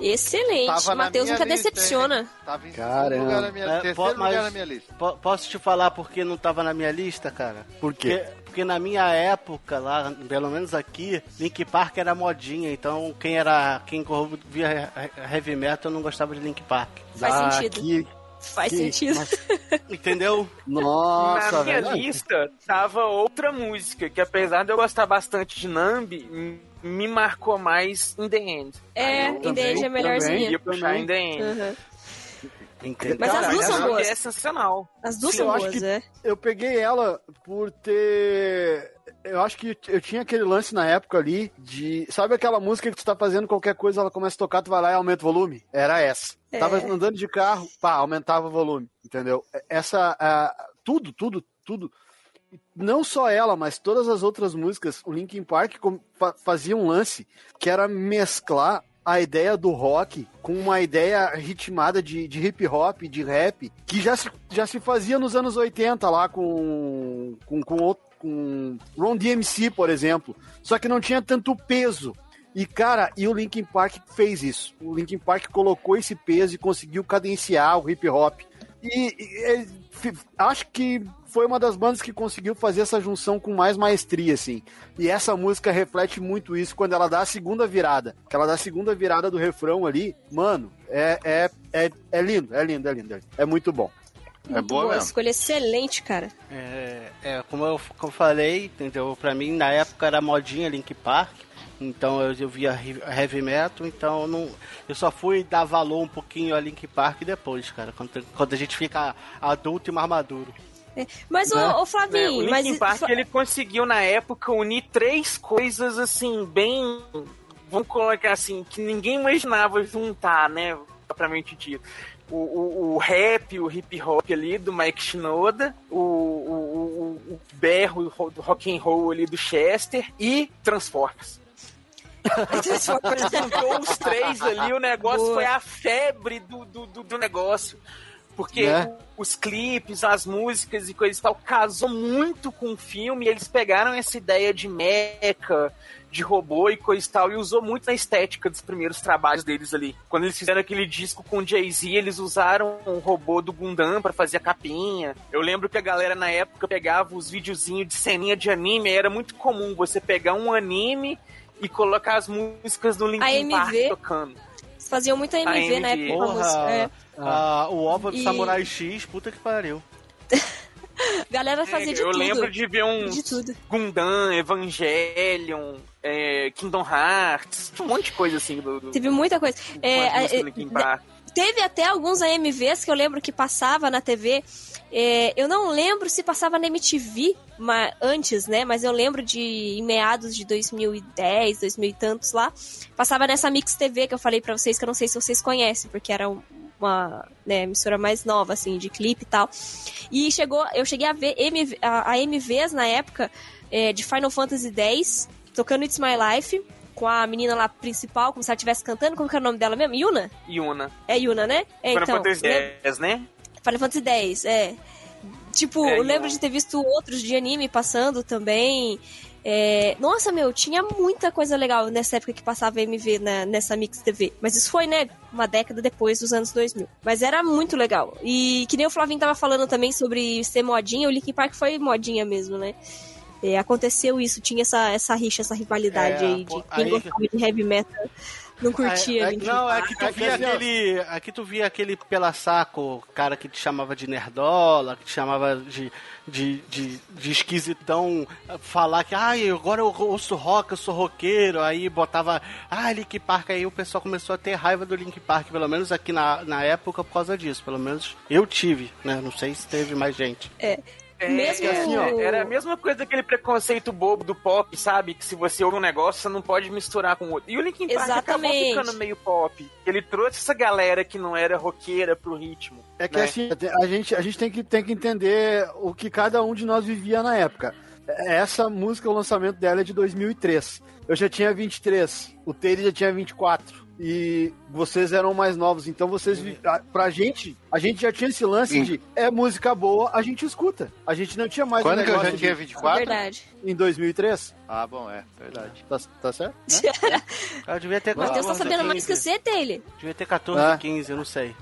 Excelente. Tava Matheus nunca lista, decepciona. Tava em Caramba. lugar na minha, É, terceiro mas- lugar na minha lista. Po- posso te falar por que não tava na minha lista, cara? Por quê? Porque, porque na minha época, lá, pelo menos aqui, Link Park era modinha, então quem era. Quem via heavy metal não gostava de Link Park. Faz Ah, sentido. que- Faz que- sentido. *laughs* Entendeu? Nossa, Na minha velho. lista tava outra música que, apesar de eu gostar bastante de Nambi, me marcou mais In The End. É, In The End é melhorzinha. ia puxar In The End. Uhum. Entendeu? Mas as duas são boas. É sensacional. As duas Sim, são eu acho boas, que- é. Eu peguei ela por ter. Eu acho que eu tinha aquele lance na época ali de. Sabe aquela música que tu tá fazendo qualquer coisa, ela começa a tocar, tu vai lá e aumenta o volume? Era essa. É. Tava andando de carro, pá, aumentava o volume, entendeu? Essa. tudo, tudo, tudo. Não só ela, mas todas as outras músicas, o Linkin Park fazia um lance que era mesclar a ideia do rock com uma ideia ritmada de, de hip hop, de rap, que já se, já se fazia nos anos 80 lá com, com, com, outro- com Ron DMC, por exemplo. Só que não tinha tanto peso. E, cara, e o Linkin Park fez isso. O Linkin Park colocou esse peso e conseguiu cadenciar o hip hop. E, e, acho que foi uma das bandas que conseguiu fazer essa junção com mais maestria, assim. E essa música reflete muito isso quando ela dá a segunda virada. Que ela dá a segunda virada do refrão ali. Mano, é, é, é, é lindo, é lindo, é lindo. é. É muito bom. É Muito boa boa, mesmo. escolha excelente, cara. É, é, como, eu, como eu falei, entendeu? Pra mim, na época era modinha Link Park. Então eu, eu via he- heavy metal, então eu não, eu só fui dar valor um pouquinho a Link Park depois, cara, quando, quando a gente fica adulto e mais maduro. Mas, Né? ô, ô É, o Flavinho, Linkin mas... Park ele conseguiu na época unir três coisas assim bem, vamos colocar assim que ninguém imaginava juntar, né, propriamente dito. O, o, o rap, o hip hop ali do Mike Shinoda, o, o, o, o berro do rock and roll ali do Chester e Transformers. Juntou os três ali, o negócio Boa. foi a febre do, do, do, do negócio. Porque Né? os clipes, as músicas e coisa e tal, casou muito com o filme e eles pegaram essa ideia de mecha, de robô e coisa e tal, e usou muito na estética dos primeiros trabalhos deles ali. Quando eles fizeram aquele disco com o Jay-Z, eles usaram um robô do Gundam pra fazer a capinha. Eu lembro que a galera na época pegava os videozinhos de ceninha de anime, era muito comum você pegar um anime e colocar as músicas do Linkin Park tocando. Eles faziam muito AMV, na época. a Porra, é. ah, o OVA do E- Samurai X, puta que pariu. *laughs* Galera fazia de eu tudo. lembro de ver um De tudo. Gundam, Evangelion, é, Kingdom Hearts, um monte de coisa assim do, do, Teve muita coisa. É, músicas é, do Linkin Park. Teve até alguns AMVs que eu lembro que passava na TV. É, eu não lembro se passava na MTV ma- antes, né? Mas eu lembro de em meados de 2010, 2000 e tantos lá. Passava nessa Mix TV que eu falei pra vocês, que eu não sei se vocês conhecem, porque era um- uma né, emissora mais nova, assim, de clipe e tal. E chegou, eu cheguei a ver MV, a, a MVs na época é, de Final Fantasy X, tocando It's My Life, com a menina lá principal, como se ela estivesse cantando. Como que era o nome dela mesmo? Yuna? Yuna. É Yuna, né? É, Final então. Fantasy X, né? Final Fantasy X, é. Tipo, É, eu lembro Yuna. de ter visto outros de anime passando também. É, Nossa, meu, tinha muita coisa legal nessa época que passava MV na- nessa Mix TV. Mas isso foi, né, uma década depois dos anos 2000. Mas era muito legal. E que nem o Flavinho tava falando também sobre ser modinha, o Linkin Park foi modinha mesmo, né? É, aconteceu isso, tinha essa, essa rixa, essa rivalidade É, aí de quem aí- gostava de heavy metal não curtia. É, é, não, é que tu via assim, aquele. Aqui tu via aquele pela saco, cara que te chamava de nerdola, que te chamava de, de, de, de esquisitão, falar que, ai, agora eu ouço rock, eu sou roqueiro, aí botava, ah, Link Park, aí o pessoal começou a ter raiva do Link Park, pelo menos aqui na, na época, por causa disso. Pelo menos eu tive, né? Não sei se teve mais gente. É. É, Mesmo- assim, ó, era a mesma coisa aquele preconceito bobo do pop, sabe? Que se você ouve um negócio, você não pode misturar com outro. E o Linkin Park acabou Exatamente. ficando meio pop. Ele trouxe essa galera que não era roqueira pro ritmo. É que né? assim, a gente, a gente tem, que, tem que entender o que cada um de nós vivia na época. Essa música, o lançamento dela é de 2003. Eu já tinha 23, o Taylor já tinha 24. E vocês eram mais novos, então vocês, a- pra gente, a gente já tinha esse lance Sim. de é música boa, a gente escuta. A gente não tinha mais Quando que eu já tinha de- 24? Verdade. Em 2003? Ah, bom, é, verdade. Tá, tá certo? *laughs* Eu devia ter Matheus tá 14, sabendo mais que 15. você, Taylor. Devia ter 14, Ah. 15, eu não sei.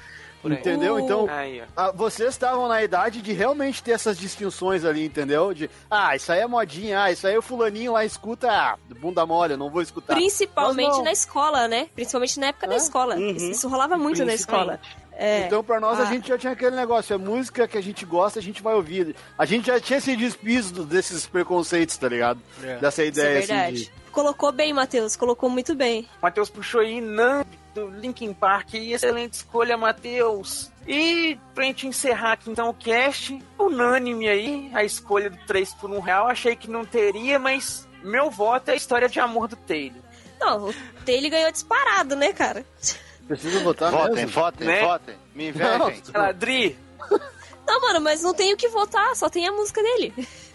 Por aí. Entendeu? Uh. Então, Aí, ah, vocês estavam na idade de realmente ter essas distinções ali, entendeu? De, ah, isso aí é modinha, ah, isso aí o fulaninho lá escuta, ah, bunda mole, não vou escutar. Principalmente não. na escola, né? Principalmente na época da É? escola. Uhum. Isso, isso rolava muito na escola. É. Então, pra nós, a Ah. gente já tinha aquele negócio, é música que a gente gosta, a gente vai ouvir. A gente já tinha esse despiso desses preconceitos, tá ligado? É. Dessa Isso é ideia, assim, verdade. de... Colocou bem, Matheus. Colocou muito bem. Matheus puxou aí Nan do Linkin Park. E excelente escolha, Matheus. E pra gente encerrar aqui então o cast, unânime aí, a escolha do 3 por 1 real. Achei que não teria, mas meu voto é a história de amor do Taylor. Não, o Taylor ganhou disparado, né, cara? Precisa votar Votem, mesmo? votem, Né? votem. Me *laughs* invejem. Dri, Não, mano, mas não tem o que votar, só tem a música dele.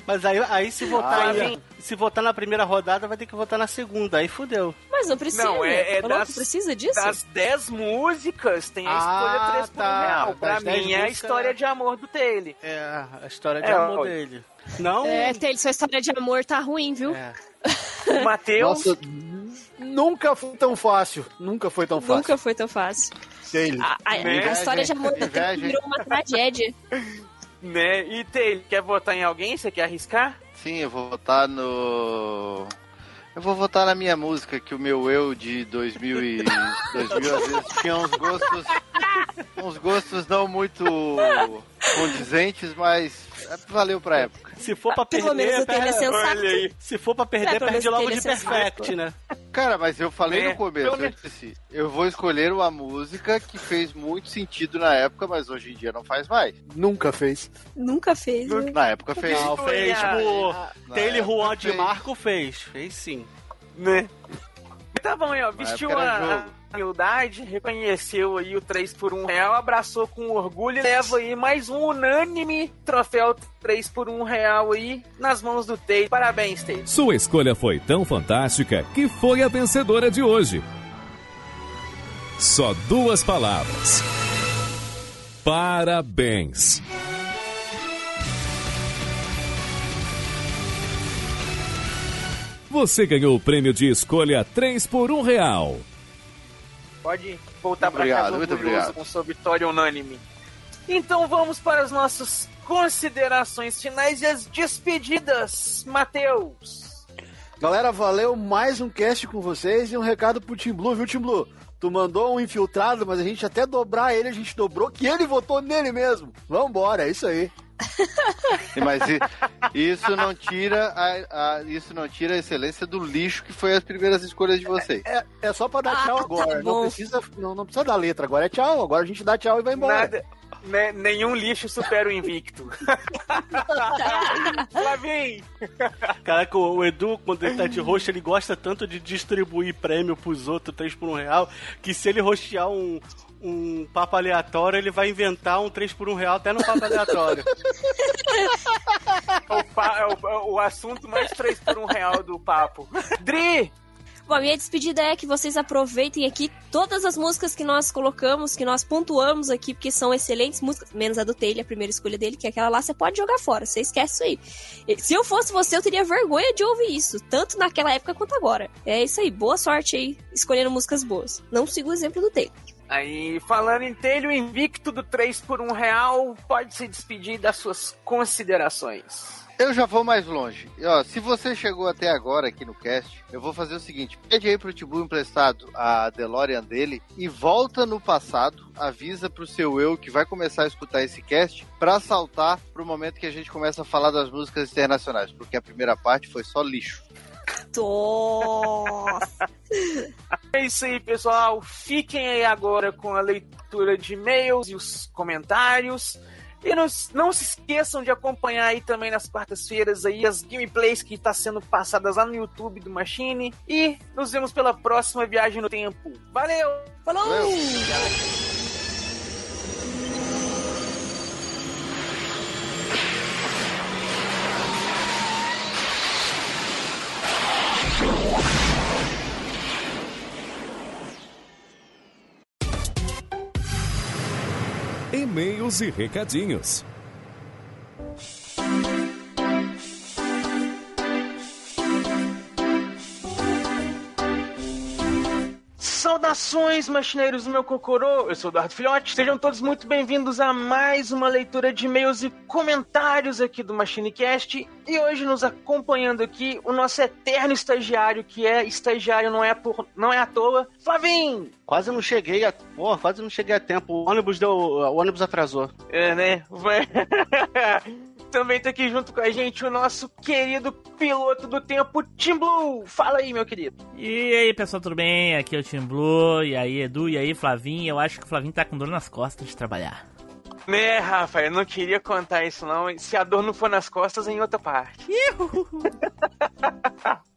Mas aí, aí se votar Ah, se votar na primeira rodada, vai ter que votar na segunda. Aí fudeu. Mas não precisa. Não, é- é das- precisa disso? das 10 músicas tem a escolha Ah, 3 por 1 tá. real. Pra Das 10 mim é a história é. de amor do Taylor. É, a história de É, amor olha. dele. Não? É, Taylor, sua história de amor tá ruim, viu? É. *laughs* O Matheus, Nossa, nunca foi tão fácil. Nunca foi tão fácil. Nunca foi tão fácil. Taylor. A, a- a história de amor do Taylor virou uma tragédia. *laughs* né? E Taylor, quer votar em alguém? Você quer arriscar? Sim, eu vou votar no. Eu vou votar na minha música, que o meu eu de 2000 e 2000 às vezes tinha uns gostos, uns gostos não muito condizentes, mas valeu pra época. Se for pra Pelo perder, menos é perde- aí. se for pra perder, É, perde logo de é sensato. perfect, né? Cara, mas eu falei É, no começo, eu disse, eu vou escolher uma música que fez muito sentido na época, mas hoje em dia não faz mais. Nunca fez. Nunca fez. né? Na época fez. Não, fez. Olha, O Taylor Juan de. Marco fez. Fez sim. Né? Tá bom aí, ó. Vestiu humildade, reconheceu aí o 3 por 1 real, abraçou com orgulho e leva aí mais um unânime troféu 3 por 1 real aí nas mãos do Taylor. Parabéns, Taylor. Sua escolha foi tão fantástica que foi a vencedora de hoje. Só duas palavras. Parabéns. Você ganhou o prêmio de escolha 3 por 1 real. Pode voltar para Obrigado, casa muito orgulhoso obrigado. com sua vitória unânime. Então vamos para as nossas considerações finais e as despedidas. Matheus. Galera, valeu mais um cast com vocês e um recado pro Team Blue, viu, Team Blue? Tu mandou um infiltrado, mas a gente até dobrar ele, a gente dobrou que ele votou nele mesmo. Vambora, é isso aí. *laughs* Mas isso não tira a, a- isso não tira a excelência do lixo que foi as primeiras escolhas de vocês. É, é só pra dar Ah, tchau tá agora. bom. não, precisa, não, não precisa dar letra, agora é tchau. Agora a gente dá tchau e vai embora. Nada, né, nenhum lixo supera o invicto. *laughs* Flavinho. Caraca, o Edu, quando ele tá de host, ele gosta tanto de distribuir prêmio pros outros, 3 por 1 real, que se ele hostear um, um papo aleatório, ele vai inventar um 3 por 1 real até no papo aleatório. o, pa- é o, é o assunto mais 3 por 1 real do papo. Dri! Bom, minha despedida é que vocês aproveitem aqui todas as músicas que nós colocamos, que nós pontuamos aqui, porque são excelentes músicas, menos a do Taylor, a primeira escolha dele, que é aquela lá, você pode jogar fora, você esquece isso aí. Se eu fosse você, eu teria vergonha de ouvir isso, tanto naquela época quanto agora. É isso aí, boa sorte aí, escolhendo músicas boas. Não siga o exemplo do Taylor. Aí, falando em telho, invicto do 3 por 1 real pode se despedir das suas considerações. Eu já vou mais longe. E, ó, se você chegou até agora aqui no cast, eu vou fazer o seguinte: pede aí pro Tibu emprestado a DeLorean dele e volta no passado, avisa pro seu eu que vai começar a escutar esse cast pra saltar pro momento que a gente começa a falar das músicas internacionais, porque a primeira parte foi só lixo. Nossa! É isso aí, pessoal. Fiquem aí agora com a leitura de e-mails e os comentários. E não, não se esqueçam de acompanhar aí também nas quartas-feiras aí as gameplays que estão sendo passadas lá no YouTube do Machine. E nos vemos pela próxima viagem no tempo. Valeu! Falou! E-mails e recadinhos. Saudações, machineiros do meu cocorô! Eu sou o Eduardo Filhote. Sejam todos muito bem-vindos a mais uma leitura de e-mails e comentários aqui do MachineCast. E hoje nos acompanhando aqui o nosso eterno estagiário, que é estagiário não é, por, não é à toa, Flavinho! Quase não cheguei a. Porra, quase não cheguei a tempo. O ônibus deu. O ônibus atrasou. É, né? *laughs* Também tá aqui junto com a gente o nosso querido piloto do tempo, Tim Blue. Fala aí, meu querido. E aí, pessoal, tudo bem? Aqui é o Tim Blue, e aí, Edu, e aí, Flavinho. Eu acho que o Flavinho tá com dor nas costas de trabalhar. Né, Rafa, eu não queria contar isso não. Se a dor não for nas costas, é em outra parte.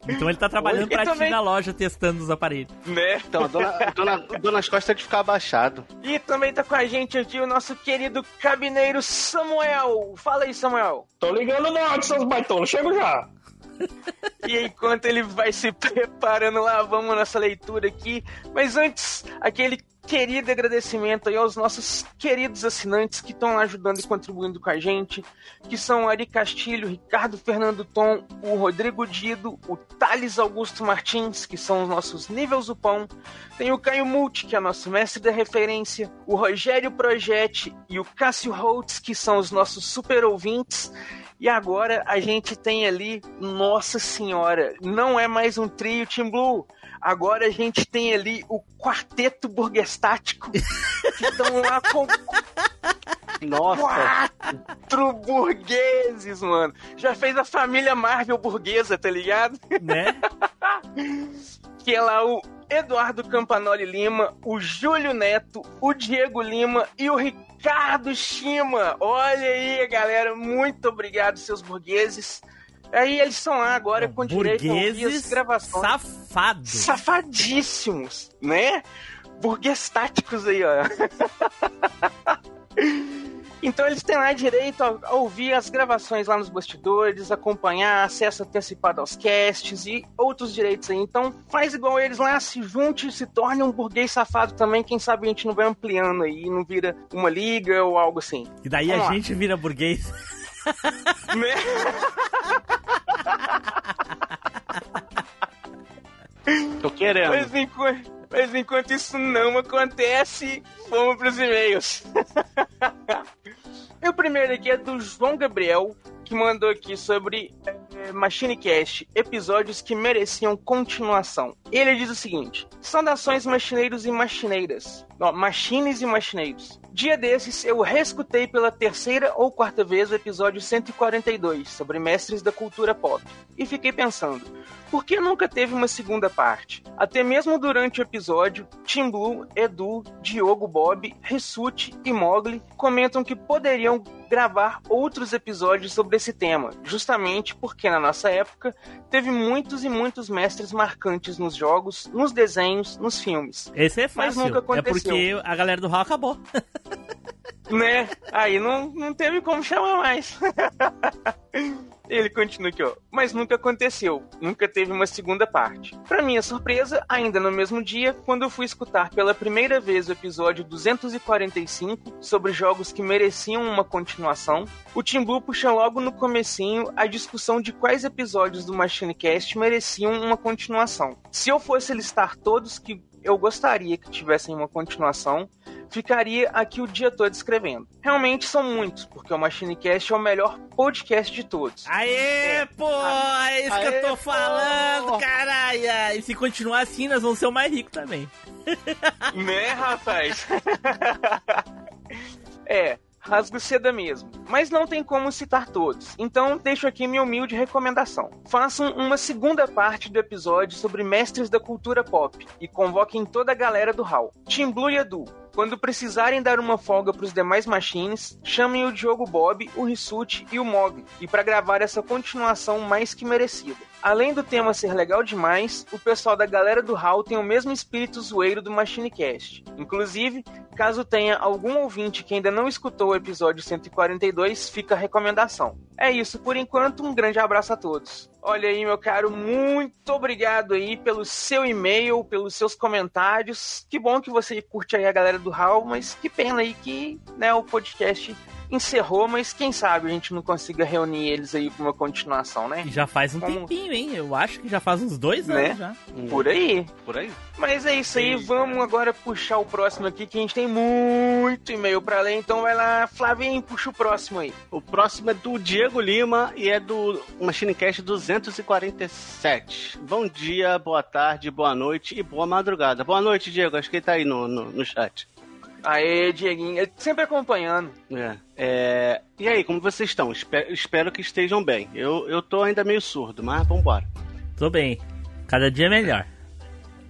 Então ele tá trabalhando E pra também- ti na loja testando os aparelhos. Né? Então, a dona, a dona, a dona Costa é de ficar abaixado. E também tá com a gente aqui o nosso querido cabineiro Samuel. Fala aí, Samuel. Tô ligando no áudio, seus baitolos. Chego já. E enquanto ele vai se preparando lá, vamos nessa leitura aqui. Mas antes, aquele querido agradecimento aí aos nossos queridos assinantes que estão ajudando e contribuindo com a gente, que são Ari Castilho, Ricardo Fernando Tom, o Rodrigo Dido, o Thales Augusto Martins, que são os nossos níveis do pão, tem o Caio Multi, que é nosso mestre da referência, o Rogério Projetti e o Cássio Holtz, que são os nossos super ouvintes, e agora a gente tem ali, nossa senhora, não é mais um trio Team Blue. Agora a gente tem ali o quarteto burguestático. que estão lá com *laughs* Nossa. quatro burgueses, mano. Já fez a família Marvel burguesa, tá ligado? Né? *laughs* que é lá o Eduardo Campanoli Lima, o Júlio Neto, o Diego Lima e o Ricardo Shima. Olha aí, galera, muito obrigado, seus burgueses. Aí eles são lá agora com direito a gravações. safados. Safadíssimos, né? Burguestáticos aí, ó. *laughs* Então eles têm lá direito a, a ouvir as gravações lá nos bastidores, acompanhar, acesso antecipado aos casts e outros direitos aí. Então faz igual eles lá, se junte, se torne um burguês safado também. Quem sabe a gente não vai ampliando aí, não vira uma liga ou algo assim. E daí Vamos a lá. gente vira burguês. *laughs* *laughs* *laughs* Tô querendo. Mas enquanto, mas enquanto isso não acontece, vamos pros e-mails. *laughs* e o primeiro aqui é do João Gabriel, que mandou aqui sobre eh, Machine Cast, episódios que mereciam continuação. Ele diz o seguinte: Saudações machineiros e machineiras. Não, machines e machineiros. Dia desses, eu reescutei pela terceira ou quarta vez o episódio 142, sobre mestres da cultura pop. E fiquei pensando, por que nunca teve uma segunda parte? Até mesmo durante o episódio, Tim Blue, Edu, Diogo Bob, Rissuti e Mogli comentam que poderiam gravar outros episódios sobre esse tema, justamente porque na nossa época teve muitos e muitos mestres marcantes nos jogos, nos desenhos, nos filmes. Esse é Mas fácil. nunca é aconteceu. porque a galera do Raul acabou. *laughs* Né? Aí não, não teve como chamar mais. *laughs* Ele continua aqui, ó. Mas nunca aconteceu. Nunca teve uma segunda parte. Pra minha surpresa, ainda no mesmo dia, quando eu fui escutar pela primeira vez o episódio 245 sobre jogos que mereciam uma continuação, o Tim Blue puxa logo no comecinho a discussão de quais episódios do Machine Cast mereciam uma continuação. Se eu fosse listar todos que eu gostaria que tivessem uma continuação, ficaria aqui o dia todo escrevendo. Realmente são muitos, porque o MachineCast é o melhor podcast de todos. Aê, pô! É isso que eu tô falando, caralho! E se continuar assim, nós vamos ser o mais rico também. Né, rapaz? *laughs* é, rasgo seda mesmo. Mas não tem como citar todos. Então deixo aqui minha humilde recomendação. Façam uma segunda parte do episódio sobre mestres da cultura pop e convoquem toda a galera do HAL. Tim Blue e Edu. Quando precisarem dar uma folga para os demais machines, chamem o Diogo Bob, o Rissuti e o Mog, e para gravar essa continuação mais que merecida. Além do tema ser legal demais, o pessoal da galera do HAL tem o mesmo espírito zoeiro do MachineCast. Inclusive, Caso tenha algum ouvinte que ainda não escutou o episódio 142, fica a recomendação. É isso por enquanto, um grande abraço a todos. Olha aí, meu caro, muito obrigado aí pelo seu e-mail, pelos seus comentários. Que bom que você curte aí a galera do Hall, mas que pena aí que né, o podcast encerrou, mas quem sabe a gente não consiga reunir eles aí pra uma continuação, né? Já faz um Como- tempinho, hein? Eu acho que já faz uns dois Né? anos já. Por aí. Por aí. Mas é isso aí, vamos agora puxar o próximo aqui, que a gente tem muito e-mail pra ler, então vai lá, Flavinho, puxa o próximo aí. O próximo é do Diego Lima e é do MachineCast 247. Bom dia, boa tarde, boa noite e boa madrugada. Boa noite, Diego. Acho que ele tá aí no, no, no chat. Aê, Dieguinho, sempre acompanhando. É. É, E aí, como vocês estão? Espe- espero que estejam bem. Eu, eu tô ainda meio surdo, mas vambora. Tô bem. Cada dia é melhor.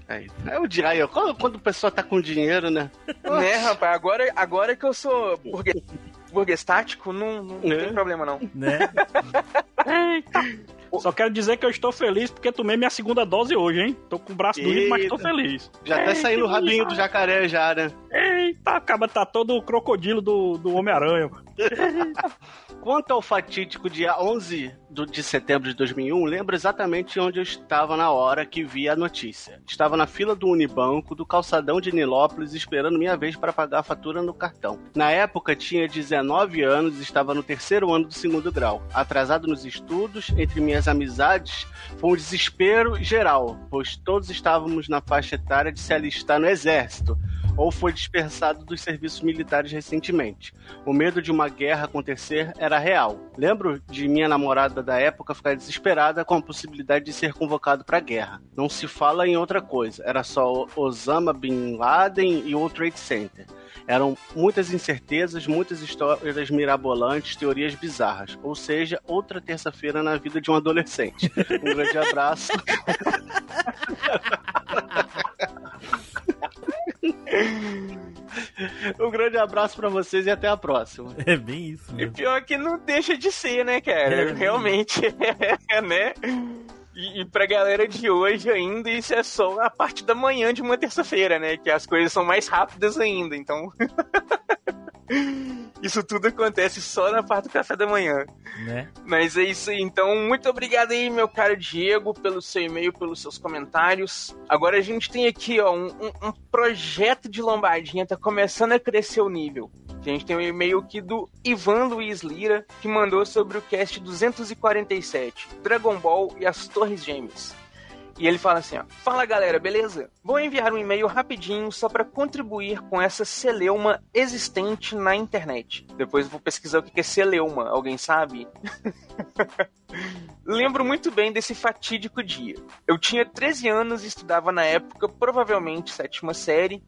Aí. É o dia aí, ó. Quando, quando a pessoa tá com dinheiro, né? Né, rapaz, agora, agora que eu sou burguês, burguês tático, não, não É. tem problema não. Né? Só quero dizer que eu estou feliz porque tomei minha segunda dose hoje, hein? Tô com o braço doído, mas tô Eita. feliz. Já tá saindo o rabinho do jacaré já, né? Eita, acaba tá todo o crocodilo do, do Homem-Aranha. *laughs* Quanto ao fatídico dia 11 do- de setembro de 2001, lembro exatamente onde eu estava na hora que vi a notícia. Estava na fila do Unibanco, do calçadão de Nilópolis, esperando minha vez para pagar a fatura no cartão. Na época, tinha 19 anos e estava no terceiro ano do segundo grau. Atrasado nos estudos, entre minhas amizades, foi um desespero geral, pois todos estávamos na faixa etária de se alistar no exército ou foi dispersado dos serviços militares recentemente. O medo de uma guerra acontecer era real. Lembro de minha namorada da época ficar desesperada com a possibilidade de ser convocado para a guerra. Não se fala em outra coisa, era só Osama Bin Laden e o Trade Center. Eram muitas incertezas, muitas histórias mirabolantes, teorias bizarras. Ou seja, outra terça-feira na vida de um adolescente. *laughs* Um grande abraço. *laughs* *laughs* Um grande abraço pra vocês e até a próxima. É bem isso. E pior que não deixa de ser, né, cara? É, Realmente, *laughs* né? E, e pra galera de hoje ainda, isso é só a parte da manhã de uma terça-feira, né? Que as coisas são mais rápidas ainda, então... *laughs* Isso tudo acontece só na parte do café da manhã. Né? Mas é isso aí. Então, muito obrigado aí, meu caro Diego, pelo seu e-mail, pelos seus comentários. Agora a gente tem aqui, ó, um, um- projeto de lombadinha, tá começando a crescer o nível. A gente tem um e-mail aqui do Ivan Luiz Lira, que mandou sobre o cast 247, Dragon Ball e as Torres Gêmeas. E ele fala assim, ó, Fala galera, beleza? Vou enviar um e-mail rapidinho só para contribuir com essa celeuma existente na internet. Depois eu vou pesquisar o que é celeuma, alguém sabe? *laughs* Lembro muito bem desse fatídico dia. Eu tinha 13 anos e estudava na época, provavelmente sétima série,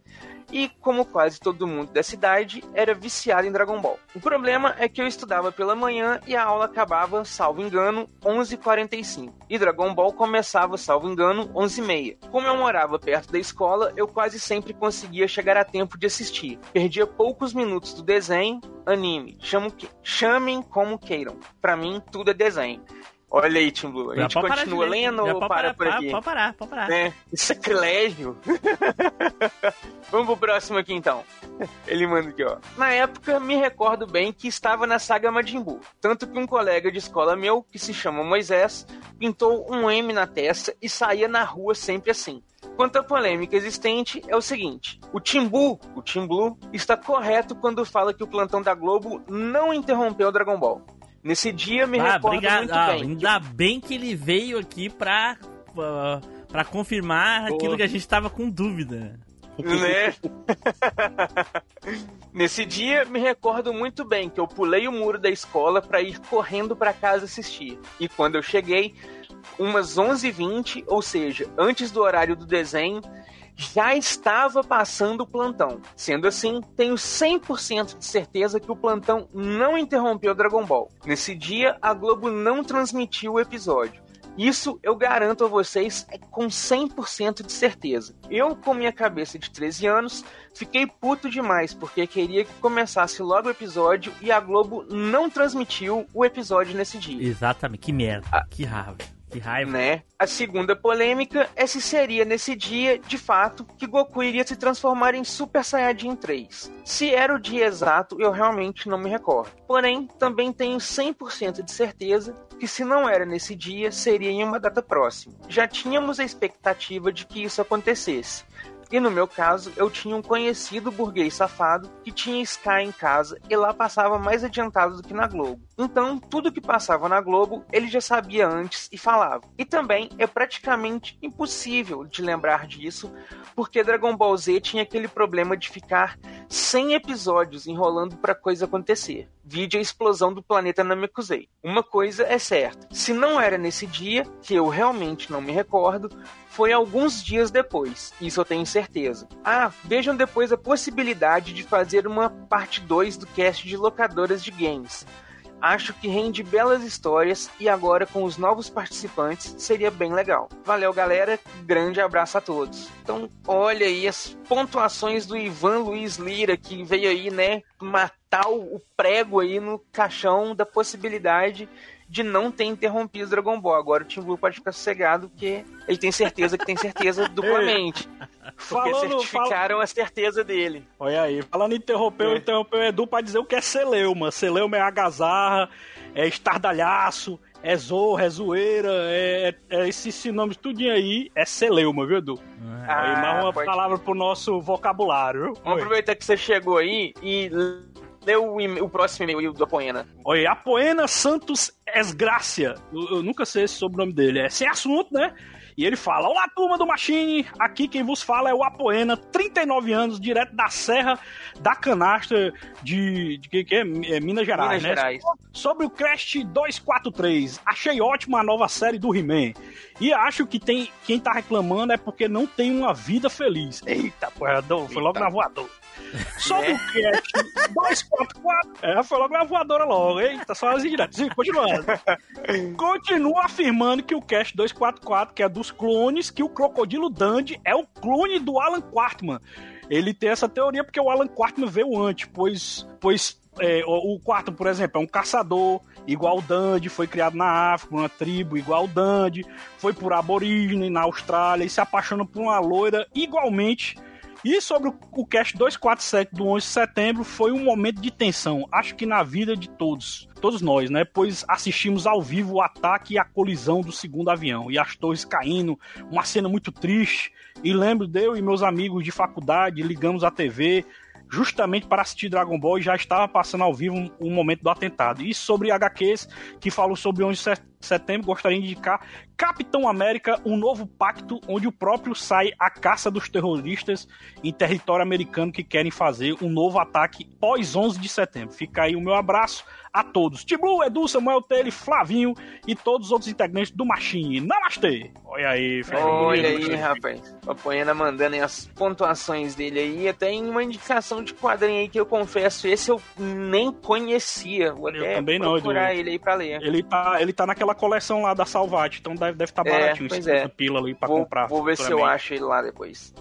e como quase todo mundo da cidade, era viciado em Dragon Ball. O problema é que eu estudava pela manhã e a aula acabava, salvo engano, 11h45. E Dragon Ball começava, salvo engano, 11h30. Como eu morava perto da escola, eu quase sempre conseguia chegar a tempo de assistir. Perdia poucos minutos do desenho, anime, chamo que- chamem como queiram. Pra mim, tudo é desenho. Olha aí, Tim Blue. A gente parar continua ler. lendo ou para parar, por aqui? Pode parar, pode parar. É, sacrilégio. *laughs* Vamos pro próximo aqui então. Ele manda aqui, ó. Na época, me recordo bem que estava na saga Majin Buu. Tanto que um colega de escola meu, que se chama Moisés, pintou um M na testa e saía na rua sempre assim. Quanto à polêmica existente, é o seguinte: o Timbu, o Tim Blue, está correto quando fala que o plantão da Globo não interrompeu o Dragon Ball. Nesse dia, me Ah, recordo obrigado. muito Ah, bem. ainda bem que ele veio aqui pra, ah, pra confirmar aquilo que a gente tava com dúvida. né? *laughs* *laughs* Nesse dia, me recordo muito bem que eu pulei o muro da escola para ir correndo para casa assistir. E quando eu cheguei, umas 11h20, ou seja, antes do horário do desenho, já estava passando o plantão. Sendo assim, tenho 100% de certeza que o plantão não interrompeu Dragon Ball. Nesse dia, a Globo não transmitiu o episódio. Isso eu garanto a vocês é com 100% de certeza. Eu, com minha cabeça de 13 anos, fiquei puto demais porque queria que começasse logo o episódio e a Globo não transmitiu o episódio nesse dia. Exatamente, que merda, Ah. que raiva. Que raiva. Né? A segunda polêmica é se seria nesse dia, de fato, que Goku iria se transformar em Super Saiyajin 3. Se era o dia exato, eu realmente não me recordo. Porém, também tenho 100% de certeza que se não era nesse dia, seria em uma data próxima. Já tínhamos a expectativa de que isso acontecesse. E no meu caso, eu tinha um conhecido burguês safado que tinha Sky em casa e lá passava mais adiantado do que na Globo. Então, tudo que passava na Globo, ele já sabia antes e falava. E também é praticamente impossível de lembrar disso, porque Dragon Ball Z tinha aquele problema de ficar 100 episódios enrolando para coisa acontecer. Vide a explosão do planeta Namekusei. Uma coisa é certa: se não era nesse dia, que eu realmente não me recordo, foi alguns dias depois. Isso eu tenho certeza. Ah, vejam depois a possibilidade de fazer uma parte 2 do cast de locadoras de games. Acho que rende belas histórias e agora com os novos participantes seria bem legal. Valeu, galera. Grande abraço a todos. Então, olha aí as pontuações do Ivan Luiz Lira que veio aí, né, matar o prego aí no caixão da possibilidade de não ter interrompido o Dragon Ball. Agora o Tim Blue pode ficar sossegado porque ele tem certeza que tem certeza duplamente. *laughs* Porque Falando- certificaram a certeza dele. Olha aí, falando interrompeu, interrompeu o Edu pra dizer o que é celeuma. Celeuma é agazarra, é estardalhaço, é zorra, é zoeira, é, é esses sinônimos tudinho aí, é celeuma, viu, Edu? aí, mais uma pode palavra pro nosso vocabulário, viu? Vamos aproveitar que você chegou aí e lê o, o próximo e-mail do Apoena. Olha, Apoena Santos Esgrácia. Eu, eu nunca sei esse sobrenome dele. É sem assunto, né? E ele fala: Olá, turma do Machine. Aqui quem vos fala é o Apoena, 39 anos, direto da Serra da Canastra de. de que, que é? É Minas Gerais, Minas né? Gerais. Sobre o Crash 243. Achei ótima a nova série do He-Man. E acho que tem quem tá reclamando é porque não tem uma vida feliz. Eita, porra, foi logo na voadora. Sobre o Crash 244. É, foi logo na voadora logo. Eita, só as indiretas. Sim, Continuando. *laughs* Continua afirmando que o Cast 244, que é dos clones, que o Crocodilo Dandy é o clone do Alan Quartman. Ele tem essa teoria porque o Alan Quartman veio antes, pois, pois é, o, o Quartman, por exemplo, é um caçador, igual o Dandy, foi criado na África, uma tribo igual o Dandy, foi por aborígene na Austrália e se apaixona por uma loira igualmente e sobre o, cast 247 do 11 de setembro foi um momento de tensão, acho que na vida de todos, todos nós, né? Pois assistimos ao vivo o ataque e a colisão do segundo avião e as torres caindo, uma cena muito triste. E lembro de eu e meus amigos de faculdade ligamos a TV justamente para assistir Dragon Ball e já estava passando ao vivo um, um momento do atentado. E sobre HQs que falam sobre 11 de set- setembro, gostaria de indicar Capitão América, um novo pacto onde o próprio sai à caça dos terroristas em território americano que querem fazer um novo ataque pós 11 de setembro. Fica aí o meu abraço a todos. Tiblu, Edu, Samuel Tele, Flavinho e todos os outros integrantes do Machine. Namastê! Olha aí, fechou Olha aí, rapaz. O Apoena mandando aí as pontuações dele aí. Até em uma indicação de quadrinho aí que eu confesso, esse eu nem conhecia. Vou até também não, procurar Edu. ele aí pra ler. Ele tá, ele tá naquela coleção lá da Salvate, então deve estar deve tá É, baratinho pois 50 é. pila ali pra vou, comprar. Vou ver se eu acho ele lá depois.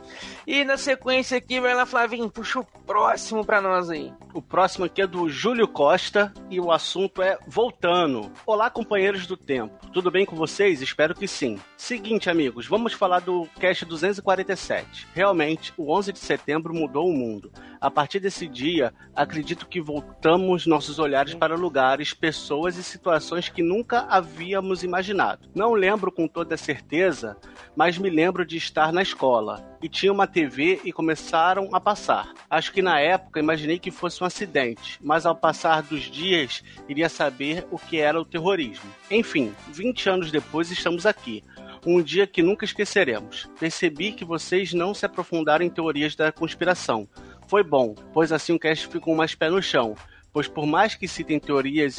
E na sequência aqui, vai lá, Flavinho, puxa o próximo pra nós aí. O próximo aqui é do Júlio Costa e o assunto é Voltando. Olá, companheiros do tempo. Tudo bem com vocês? Espero que sim. Seguinte, amigos, vamos falar do cast 247. Realmente, o 11 de setembro mudou o mundo. A partir desse dia, acredito que voltamos nossos olhares para lugares, pessoas e situações que nunca havíamos imaginado. Não lembro com toda certeza, mas me lembro de estar na escola e tinha uma TV e começaram a passar. Acho que na época imaginei que fosse um acidente, mas ao passar dos dias iria saber o que era o terrorismo. Enfim, 20 anos depois estamos aqui. Um dia que nunca esqueceremos. Percebi que vocês não se aprofundaram em teorias da conspiração. Foi bom, pois assim o cast ficou mais pé no chão. Pois por mais que citem teorias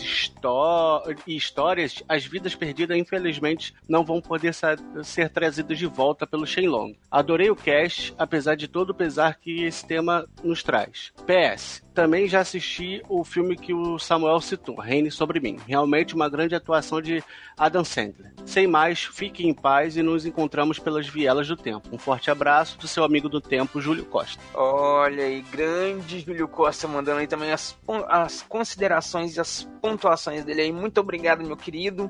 e histórias, as vidas perdidas infelizmente não vão poder ser trazidas de volta pelo Shenlong. Adorei o cast, apesar de todo o pesar que esse tema nos traz. PS, também já assisti o filme que o Samuel citou, Reine Sobre Mim. Realmente uma grande atuação de Adam Sandler. Sem mais, fiquem em paz e nos encontramos pelas vielas do tempo. Um forte abraço do seu amigo do tempo, Júlio Costa. Olha aí, grande Júlio Costa mandando aí também as, as considerações e as pontuações dele aí. Muito obrigado, meu querido.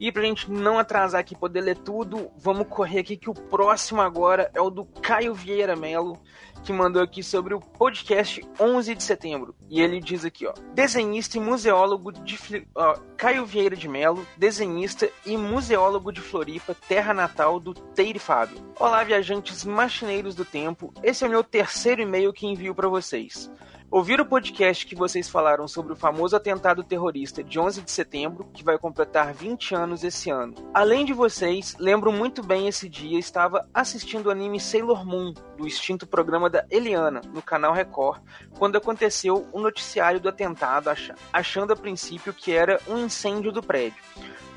E pra gente não atrasar aqui poder ler tudo, vamos correr aqui que o próximo agora é o do Caio Vieira Melo, que mandou aqui sobre o podcast 11 de setembro. E ele diz aqui, ó: desenhista e museólogo de ó, Caio Vieira de Melo, desenhista e museólogo de Floripa, terra natal do Teire Fábio. Olá, viajantes machineiros do tempo. Esse é o meu terceiro e-mail que envio para vocês. Ouvir o podcast que vocês falaram sobre o famoso atentado terrorista de 11 de setembro, que vai completar 20 anos esse ano. Além de vocês, lembro muito bem esse dia, estava assistindo o anime Sailor Moon, do extinto programa da Eliana, no canal Record, quando aconteceu o noticiário do atentado, acha- achando a princípio que era um incêndio do prédio.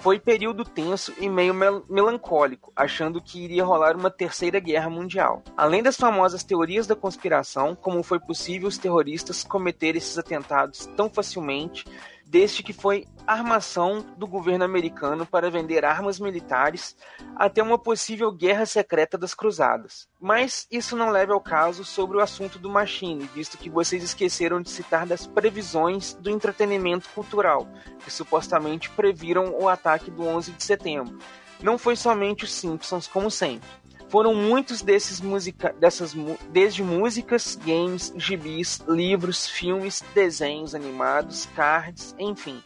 Foi período tenso e meio mel- melancólico, achando que iria rolar uma terceira guerra mundial. Além das famosas teorias da conspiração, como foi possível os terroristas cometerem esses atentados tão facilmente, desde que foi armação do governo americano para vender armas militares até uma possível guerra secreta das cruzadas. Mas isso não leva ao caso sobre o assunto do Machine, visto que vocês esqueceram de citar das previsões do entretenimento cultural, que supostamente previram o ataque do 11 de setembro. Não foi somente os Simpsons, como sempre. Foram muitos desses música, dessas desde músicas, games, gibis, livros, filmes, desenhos animados, cards, enfim.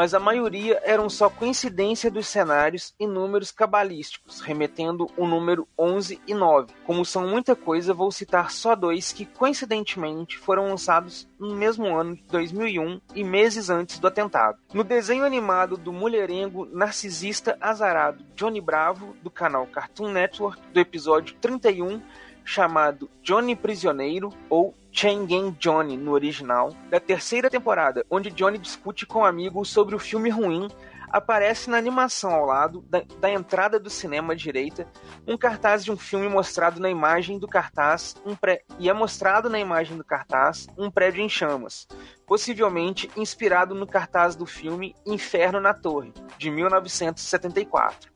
Mas a maioria eram só coincidência dos cenários e números cabalísticos, remetendo o número 11 e 9. Como são muita coisa, vou citar só dois que coincidentemente foram lançados no mesmo ano de 2001 e meses antes do atentado. No desenho animado do mulherengo narcisista azarado Johnny Bravo, do canal Cartoon Network, do episódio 31, chamado Johnny Prisioneiro ou Gang Johnny no original, da terceira temporada, onde Johnny discute com amigos sobre o filme ruim, aparece na animação ao lado da, da entrada do cinema à direita um cartaz de um filme mostrado na imagem do cartaz um pré, e é mostrado na imagem do cartaz um prédio em chamas, possivelmente inspirado no cartaz do filme Inferno na Torre, de 1974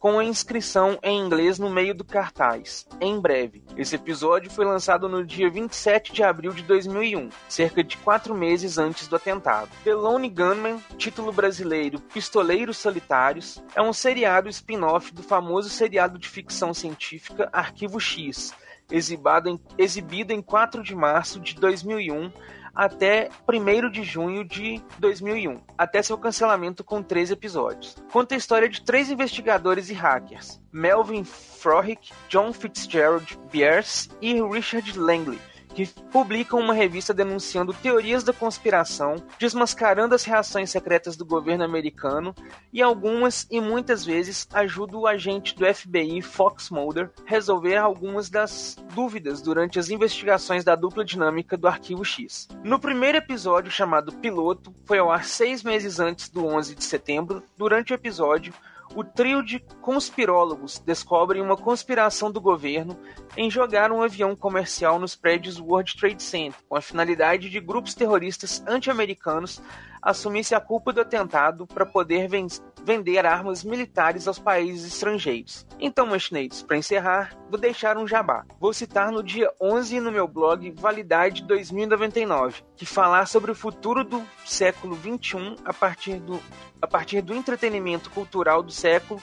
com a inscrição em inglês no meio do cartaz. Em breve. Esse episódio foi lançado no dia 27 de abril de 2001, cerca de quatro meses antes do atentado. The Lone Gunman, título brasileiro Pistoleiros Solitários, é um seriado spin-off do famoso seriado de ficção científica Arquivo X, exibado em, exibido em 4 de março de 2001 até 1 de junho de 2001, até seu cancelamento com três episódios. Conta a história de três investigadores e hackers, Melvin Frohlich, John Fitzgerald Bierce e Richard Langley, que publicam uma revista denunciando teorias da conspiração, desmascarando as reações secretas do governo americano e algumas e muitas vezes ajudam o agente do FBI Fox Mulder resolver algumas das dúvidas durante as investigações da dupla dinâmica do Arquivo X. No primeiro episódio, chamado Piloto, foi ao ar seis meses antes do 11 de setembro. Durante o episódio, o trio de conspirólogos descobrem uma conspiração do governo em jogar um avião comercial nos prédios World Trade Center, com a finalidade de grupos terroristas anti-americanos assumissem a culpa do atentado para poder ven vender armas militares aos países estrangeiros. Então, machineiros, para encerrar, vou deixar um jabá. Vou citar no dia 11 no meu blog Validade 2099, que falar sobre o futuro do século 21 a partir do, a partir do entretenimento cultural do século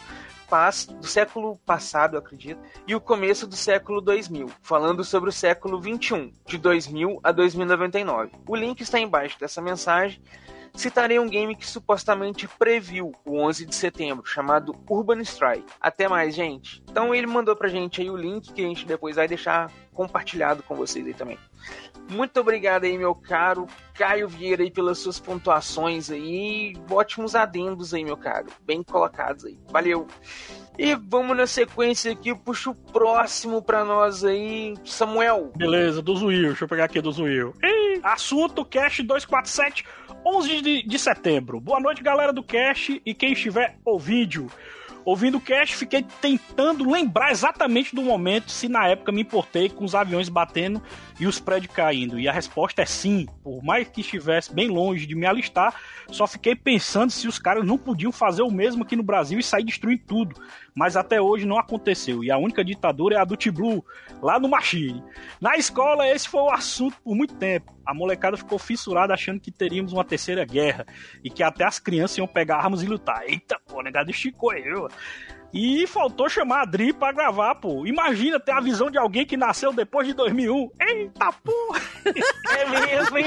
do século passado, acredito, e o começo do século 2000, falando sobre o século 21, de 2000 a 2099. O link está embaixo dessa mensagem. Citarei um game que supostamente previu o 11 de setembro, chamado Urban Strike. Até mais, gente. Então ele mandou pra gente aí o link que a gente depois vai deixar compartilhado com vocês aí também. Muito obrigado aí, meu caro Caio Vieira, aí, pelas suas pontuações aí. Ótimos adendos aí, meu caro. Bem colocados aí. Valeu. E vamos na sequência aqui, puxa o próximo pra nós aí, Samuel. Beleza, do Zuil. Deixa eu pegar aqui do Zuil. Assunto Cash 247, 11 de, de setembro. Boa noite, galera do Cash e quem estiver ouvindo. Ouvindo o cast, fiquei tentando lembrar exatamente do momento se na época me importei com os aviões batendo e os prédios caindo. E a resposta é sim. Por mais que estivesse bem longe de me alistar, só fiquei pensando se os caras não podiam fazer o mesmo aqui no Brasil e sair destruindo tudo. Mas até hoje não aconteceu. E a única ditadura é a do T-Blue, lá no Machine. Na escola, esse foi o assunto por muito tempo. A molecada ficou fissurada achando que teríamos uma terceira guerra e que até as crianças iam pegar armas e lutar. Eita, pô, negado esticou eu. E faltou chamar a Adri pra gravar, pô. Imagina ter a visão de alguém que nasceu depois de 2001. Eita, porra! É mesmo, hein?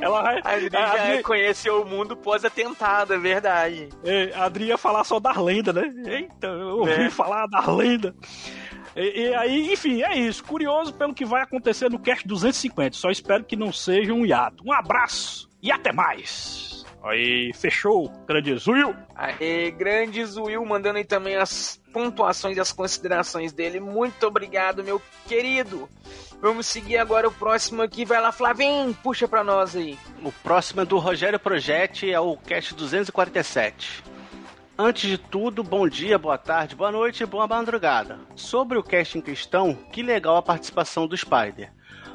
Ela vai- A Adri a já Adri- conheceu o mundo pós-atentado, é verdade. É, a Adri ia falar só das lendas, né? Eita, eu ouvi É. falar das lendas. E, e aí, enfim, é isso. Curioso pelo que vai acontecer no Cast 250. Só espero que não seja um hiato. Um abraço e até mais. Aí, fechou. Grande Zuil. Aê, grande Zuil, mandando aí também as pontuações e as considerações dele. Muito obrigado, meu querido. Vamos seguir agora o próximo aqui. Vai lá, Flavinho, puxa pra nós aí. O próximo é do Rogério Projetti, é o cast 247. Antes de tudo, bom dia, boa tarde, boa noite e boa madrugada. Sobre o cast em questão, que legal a participação do Spider.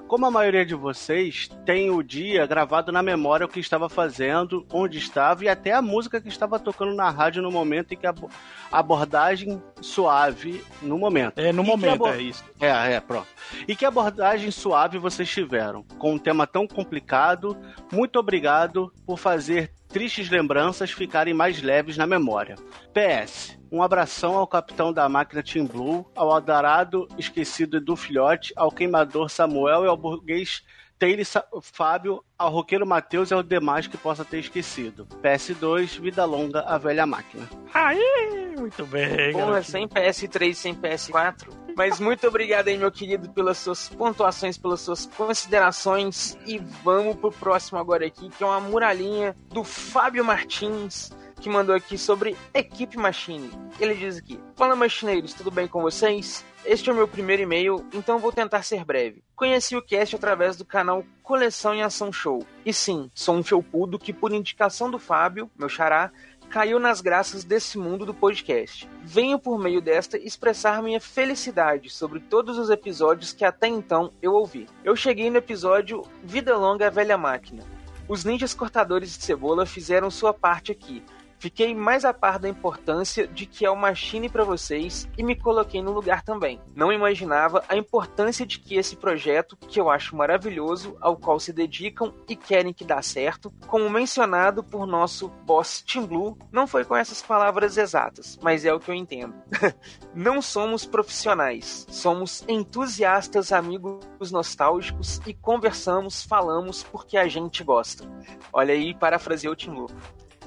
Como a maioria de vocês tem o dia gravado na memória o que estava fazendo, onde estava e até a música que estava tocando na rádio no momento em que a abo- abordagem suave no momento. É, no E momento, é isso. É, é, pronto. E que abordagem suave vocês tiveram, com um tema tão complicado. Muito obrigado por fazer tristes lembranças ficarem mais leves na memória. PS, um abração ao capitão da máquina Team Blue, ao adorado esquecido do filhote, ao queimador Samuel e ao burguês Taylor Fábio, ao roqueiro Matheus e ao demais que possa ter esquecido. PS2, vida longa, a velha máquina. Aí, muito bem, Porra, garotinho. sem PS3, sem PS4. Mas muito obrigado aí, meu querido, pelas suas pontuações, pelas suas considerações. E vamos pro próximo agora aqui, que é uma muralhinha do Fábio Martins, que mandou aqui sobre Equipe Machine. Ele diz aqui: Fala, machineiros, tudo bem com vocês? Este é o meu primeiro e-mail, então vou tentar ser breve. Conheci o cast através do canal Coleção em Ação Show. E sim, sou um felpudo que, por indicação do Fábio, meu xará, caiu nas graças desse mundo do podcast. Venho por meio desta expressar minha felicidade sobre todos os episódios que até então eu ouvi. Eu cheguei no episódio Vida Longa Velha Máquina. Os ninjas cortadores de cebola fizeram sua parte aqui. Fiquei mais a par da importância de que é o Machine para vocês e me coloquei no lugar também. Não imaginava a importância de que esse projeto, que eu acho maravilhoso, ao qual se dedicam e querem que dá certo, como mencionado por nosso boss Tim Blue, não foi com essas palavras exatas, mas é o que eu entendo. *laughs* não somos profissionais, somos entusiastas, amigos nostálgicos e conversamos, falamos porque a gente gosta. Olha aí, parafraseou o Tim Blue.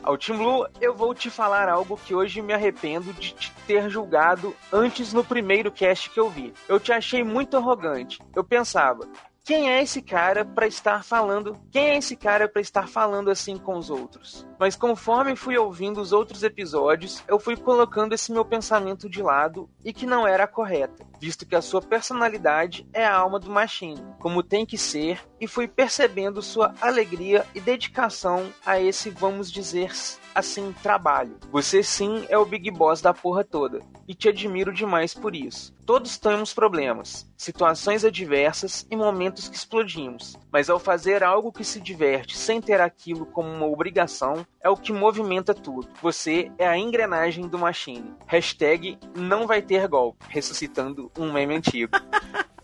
Ao Tim Blue, eu vou te falar algo que hoje me arrependo de te ter julgado antes no primeiro cast que eu vi. Eu te achei muito arrogante. Eu pensava, quem é esse cara para estar falando? Quem é esse cara para estar falando assim com os outros? Mas conforme fui ouvindo os outros episódios, eu fui colocando esse meu pensamento de lado e que não era correta, visto que a sua personalidade é a alma do Machine, como tem que ser, e fui percebendo sua alegria e dedicação a esse, vamos dizer assim, trabalho. Você sim é o Big Boss da porra toda, e te admiro demais por isso. Todos temos problemas, situações adversas e momentos que explodimos, mas ao fazer algo que se diverte sem ter aquilo como uma obrigação, é o que movimenta tudo. Você é a engrenagem do Machine. Hashtag não vai ter golpe, ressuscitando um meme antigo. *laughs*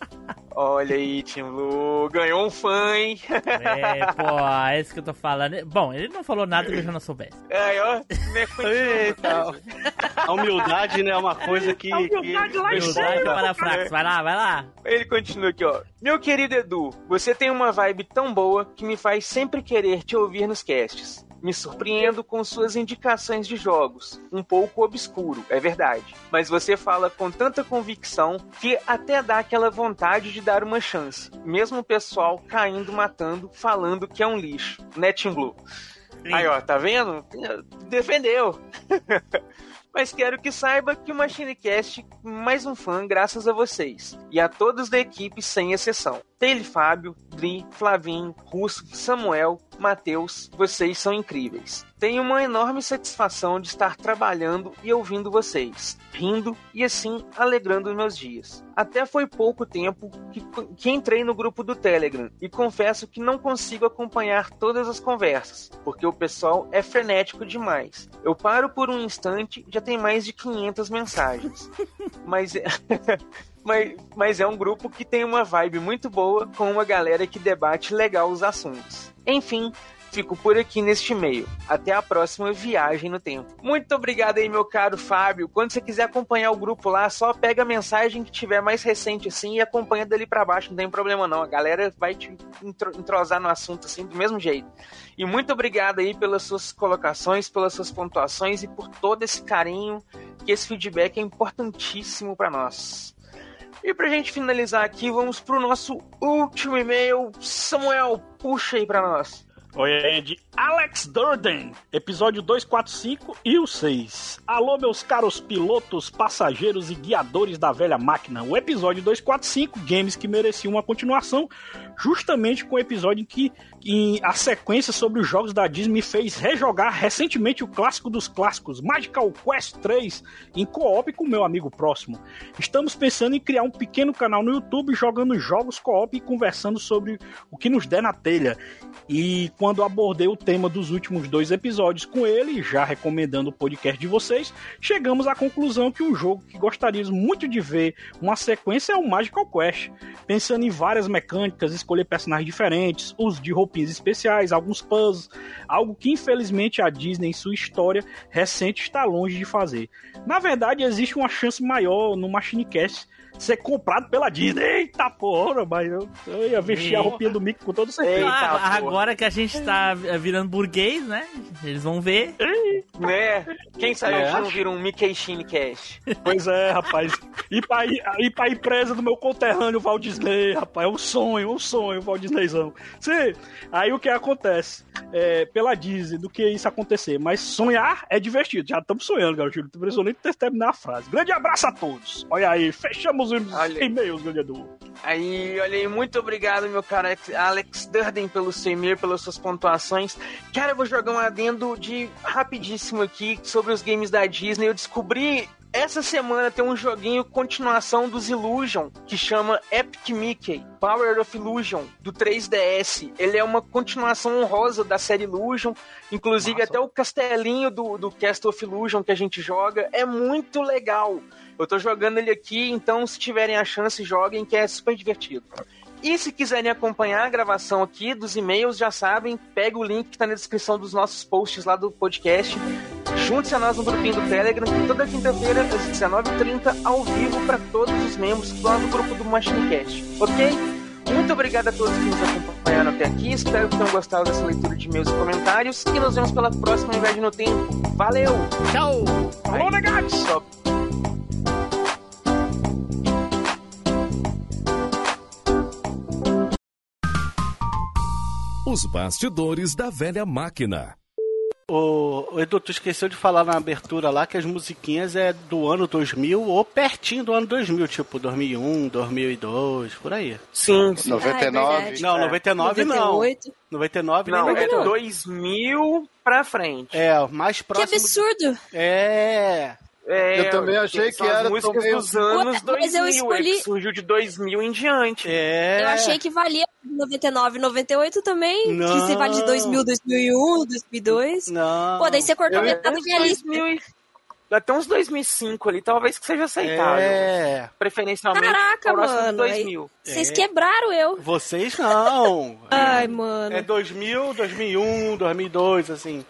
Olha aí, Tim Lu, ganhou um fã, hein? É, pô, é isso que eu tô falando. Bom, ele não falou nada que eu já não soubesse. É, ó, né, continua. Eita, a humildade, né, é uma coisa que... A humildade que lá em Humildade cima. para fracos. Vai lá, vai lá. Ele continua aqui, ó. Meu querido Edu, você tem uma vibe tão boa que me faz sempre querer te ouvir nos casts. Me surpreendo com suas indicações de jogos, um pouco obscuro, é verdade. Mas você fala com tanta convicção que até dá aquela vontade de dar uma chance. Mesmo o pessoal caindo matando, falando que é um lixo. Tim Blue? Aí, ó, tá vendo? Defendeu. *laughs* Mas quero que saiba que o MachineCast, mais um fã graças a vocês. E a todos da equipe, sem exceção. Taylor Fábio, Dri, Flavinho, Russo, Samuel, Matheus, vocês são incríveis. Tenho uma enorme satisfação de estar trabalhando e ouvindo vocês, rindo e assim alegrando meus dias. Até foi pouco tempo que, que entrei no grupo do Telegram e confesso que não consigo acompanhar todas as conversas, porque o pessoal é frenético demais. Eu paro por um instante, já tem mais de 500 mensagens. *laughs* Mas é. *laughs* Mas, mas é um grupo que tem uma vibe muito boa com uma galera que debate legal os assuntos. Enfim, fico por aqui neste e-mail. Até a próxima viagem no tempo. Muito obrigado aí, meu caro Fábio. Quando você quiser acompanhar o grupo lá, só pega a mensagem que tiver mais recente assim e acompanha dali pra baixo, não tem problema não. A galera vai te entrosar no assunto assim do mesmo jeito. E muito obrigado aí pelas suas colocações, pelas suas pontuações e por todo esse carinho, que esse feedback é importantíssimo pra nós. E pra gente finalizar aqui, vamos pro nosso último e-mail. Samuel, puxa aí pra nós. Oi, é de Alex Durden, episódio 245 e o 6. Alô, meus caros pilotos, passageiros e guiadores da velha máquina. O episódio 245, games que mereciam uma continuação, justamente com o episódio em que em a sequência sobre os jogos da Disney fez rejogar recentemente o clássico dos clássicos, Magical Quest 3, em co-op com meu amigo próximo. Estamos pensando em criar um pequeno canal no YouTube jogando jogos co-op e conversando sobre o que nos der na telha. E quando abordei o tema dos últimos dois episódios com ele, já recomendando o podcast de vocês, chegamos à conclusão que um jogo que gostaríamos muito de ver uma sequência é o Magical Quest. Pensando em várias mecânicas, escolher personagens diferentes, uso de roupinhas especiais, alguns puzzles, algo que infelizmente a Disney em sua história recente está longe de fazer. Na verdade, existe uma chance maior no Machinecast ser comprado pela Disney. *laughs* Eita porra, mas eu, eu ia vestir a roupinha do Mickey com todo certeza. Ah, agora que a gente tá virando burguês, né? Eles vão ver. Né? Quem sabe É. não vira um Mickey Shinecast. Pois é, rapaz. Ir pra, ir pra empresa do meu conterrâneo Walt Disney, rapaz, é um sonho, um sonho, Walt Disneyzão. Sim, aí o que acontece? É, pela Disney, do que isso acontecer. Mas sonhar é divertido. Já estamos sonhando, garoto. Não precisou nem ter terminar a frase. Grande abraço a todos. Olha aí, fechamos os e-mails, ganhador. Aí, olha aí, muito obrigado, meu cara Alex Durden, pelo seu e-mail, pelas suas pontuações. Cara, eu vou jogar um adendo de rapidíssimo aqui sobre os games da Disney. Eu descobri essa semana tem um joguinho continuação dos Illusion que chama Epic Mickey Power of Illusion do 3DS. Ele é uma continuação honrosa da série Illusion, inclusive até o castelinho do, do Castle of Illusion que a gente joga é muito legal. Eu tô jogando ele aqui, então se tiverem a chance, joguem, que é super divertido. E se quiserem acompanhar a gravação aqui dos e-mails, já sabem, pega o link que tá na descrição dos nossos posts lá do podcast. Junte-se a nós no grupinho do Telegram, que toda quinta-feira, às 19h30, ao vivo, para todos os membros lá do grupo do Machinecast. Ok? Muito obrigado a todos que nos acompanharam até aqui. Espero que tenham gostado dessa leitura de e-mails e comentários. E nos vemos pela próxima Viagem no Tempo. Valeu! Tchau! Falou, negados! Os bastidores da velha máquina. O, o Edu, tu esqueceu de falar na abertura lá que as musiquinhas é do ano 2000 ou pertinho do ano 2000, tipo 2001, 2002, por aí. Sim, sim. 99. Não, 99 não. 98. 99 Não, nem é 99. 2000 pra frente. É, o mais Que próximo. absurdo! É. É, Eu também achei que as era músicas também- dos anos Ué, mas eu 2000, é escolhi- que surgiu de 2000 em diante. É. Eu achei que valia 99, 98 também. Não. Que você vale de 2000, 2001, 2002. Não. Pô, daí você cortou Eu- metade da minha lista. 2000 Até uns 2005 ali, talvez que seja aceitável. É. Preferencialmente Caraca, mano. 2000. aí Vocês É. quebraram eu. Vocês não. *laughs* Ai, mano. É 2000, 2001, 2002, assim.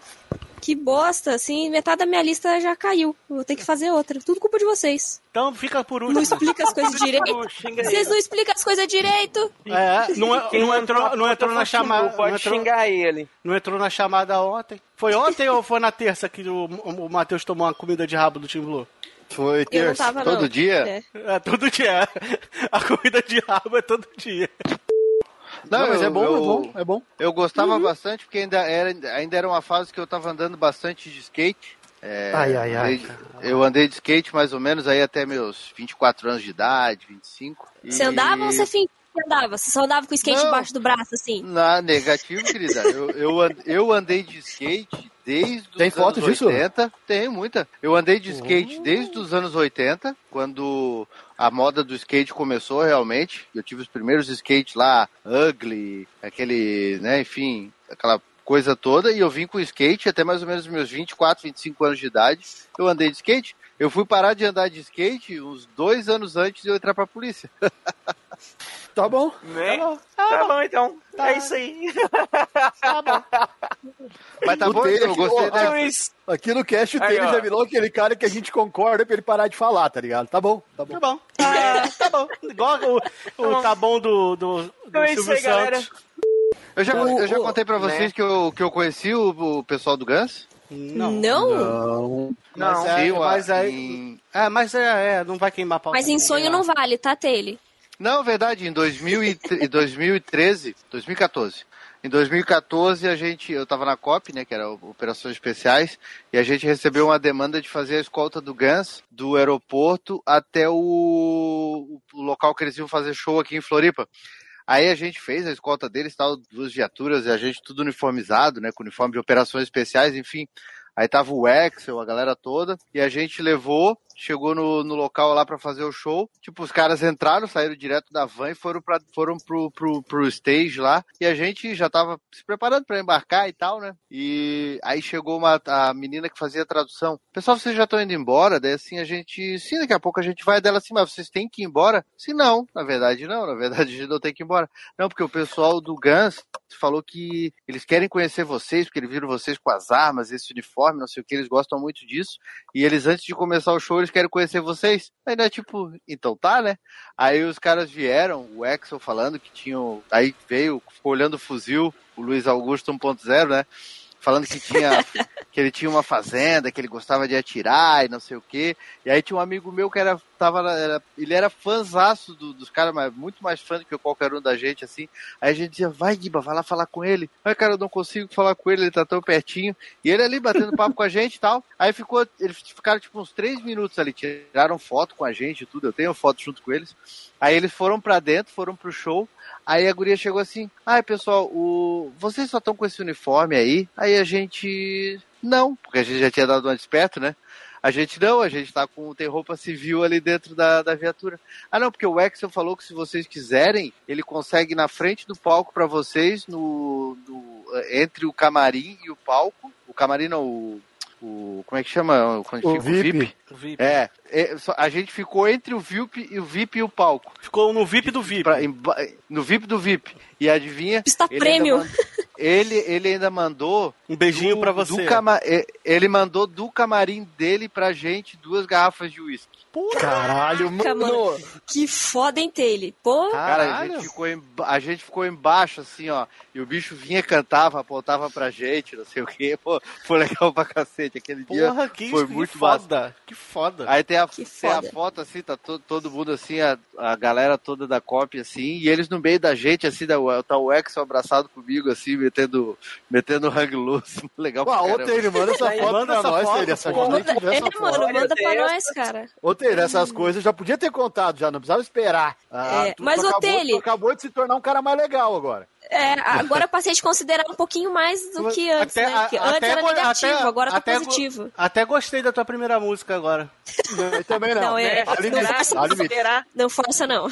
Que bosta, assim, metade da minha lista já caiu. Vou ter que fazer outra. Tudo culpa de vocês. Então fica por Não último. explica as coisas *laughs* direito. Vocês não explicam as coisas direito. É, não, Quem não entrou, não entrou na chamada. Pode Não entrou, xingar ele. não entrou na chamada ontem. Foi ontem ou foi na terça que o, o Matheus tomou uma comida de rabo do Team Blue? Foi Eu não terça. tava, todo não. dia? É. É, todo dia. *laughs* A comida de rabo é todo dia. Não, mas é eu- bom, é eu- bom, é bom. Eu gostava Uhum. bastante porque ainda era, ainda era uma fase que eu tava andando bastante de skate. É, Ai, ai, ai, andei- Eu andei de skate mais ou menos aí até meus 24 anos de idade, 25. E... Você andava ou você fingia andava? Você só andava com o skate Não. embaixo do braço, assim? Na negativo, querida. Eu, eu andei de skate desde os Tem foto anos disso? 80. Tem muita. Eu andei de skate desde os anos 80, quando a moda do skate começou realmente. Eu tive os primeiros skates lá, ugly, aquele, né, enfim, aquela coisa toda. E eu vim com skate até mais ou menos meus 24, 25 anos de idade. Eu andei de skate. Eu fui parar de andar de skate uns dois anos antes de eu entrar pra polícia. *laughs* Tá bom. Né? Tá bom, então. É isso aí. Mas tá O bom, Taylor eu aqui, gostei ó, dessa. Luiz, Aqui no cast o Aí, Taylor ó. já virou aquele cara que a gente concorda pra ele parar de falar, tá ligado? Tá bom, tá bom. Tá bom. Ah, tá bom. Igual o, o tá bom do, do, do Então é isso aí, galera. Eu já, O- eu já o- contei pra vocês né? que, eu, que eu conheci o, o pessoal do Guns. Não? Não. Mas, Sim, é, mas é, em- é, mas é, é, não vai queimar pau. Mas em sonho não vale, tá, Tele? Não, verdade, em 2000 e tre- em 2013, 2014. Em 2014, a gente, eu tava na COP, né, que era Operações Especiais, e a gente recebeu uma demanda de fazer a escolta do Guns do aeroporto até o, o local que eles iam fazer show aqui em Floripa. Aí a gente fez a escolta deles, tal, duas viaturas, e a gente tudo uniformizado, né, com uniforme de operações especiais, enfim. Aí tava o Axel, a galera toda, e a gente levou, chegou no, no local lá pra fazer o show. Tipo, os caras entraram, saíram direto da van e foram, pra, foram pro, pro, pro stage lá. E a gente já tava se preparando pra embarcar e tal, né? E aí chegou uma, a menina que fazia a tradução. Pessoal, vocês já estão indo embora? Daí assim, a gente, sim, daqui a pouco a gente vai dela assim, mas vocês têm que ir embora? Sim, não, na verdade não, na verdade a gente não tem que ir embora. Não, porque o pessoal do Guns falou que eles querem conhecer vocês, porque eles viram vocês com as armas, esse uniforme, não sei o que, eles gostam muito disso. E eles, antes de começar o show, eles querem conhecer vocês. Aí, né, tipo, então tá, né? Aí os caras vieram, o Axel falando que tinham. Aí veio, ficou olhando o fuzil, o Luiz Augusto 1.0, né? Falando que tinha. *laughs* que ele tinha uma fazenda, que ele gostava de atirar e não sei o quê. E aí tinha um amigo meu que era. Tava, era ele era fãzaço do- dos caras, mas muito mais fã do que qualquer um da gente, assim. Aí a gente dizia, vai, Guiba, vai lá falar com ele. Aí, cara, eu não consigo falar com ele, ele tá tão pertinho. E ele ali batendo papo com a gente e tal. Aí ficou, eles ficaram tipo uns três minutos ali, tiraram foto com a gente e tudo. Eu tenho foto junto com eles. Aí eles foram pra dentro, foram pro show. Aí a guria chegou assim: Ai, pessoal, o... vocês só estão com esse uniforme aí? Aí a gente. Não, porque a gente já tinha dado uma desperto, né? A gente não, a gente tá com tem roupa civil ali dentro da, da viatura. Ah, não, porque o Axel falou que se vocês quiserem, ele consegue na frente do palco pra vocês, no, no- entre o camarim e o palco. O camarim não, o. o como é que chama? Quando O fica VIP. O VIP. É, é, a gente ficou entre o VIP e o VIP e o palco. Ficou no VIP do VIP. Pra- emba- no VIP do VIP. E adivinha? Está prêmio. ainda man- Ele, ele ainda mandou. Um beijinho do você. cama- Ele mandou do camarim dele pra gente duas garrafas de uísque. Caralho, Caraca, mano. Que foda, hein, Tele? Pô, Cara, a gente, ficou em- a gente ficou embaixo, assim, ó. E o bicho vinha, cantava, apontava pra gente, não sei o quê. Pô, foi legal pra cacete. Aquele dia Porra, que, foi que muito massa. foda. Que foda. Aí tem a, Que tem a foto assim, tá todo, todo mundo assim, a, a galera toda da cópia assim, e eles no meio da gente, assim, da, tá o Exo abraçado comigo, assim, metendo, metendo hang loose. *laughs* Legal pra ô, caramba. Taylor, manda essa foto manda pra essa nós, foto, Taylor. Essa gente que ver é, foto. mano, manda pra nós, cara. Ô, Taylor, essas coisas já podia ter contado, já não precisava esperar. Ah, É, tu- mas, tu Taylor- tu acabou de se tornar um cara mais legal agora. É, agora eu passei a te considerar um pouquinho mais do que antes, Até- né? Porque a- antes era negativo, até- agora tá até go- positivo. Até gostei da tua primeira música agora. Eu também não. Não, é- limite, não faça. Será? Não força, não.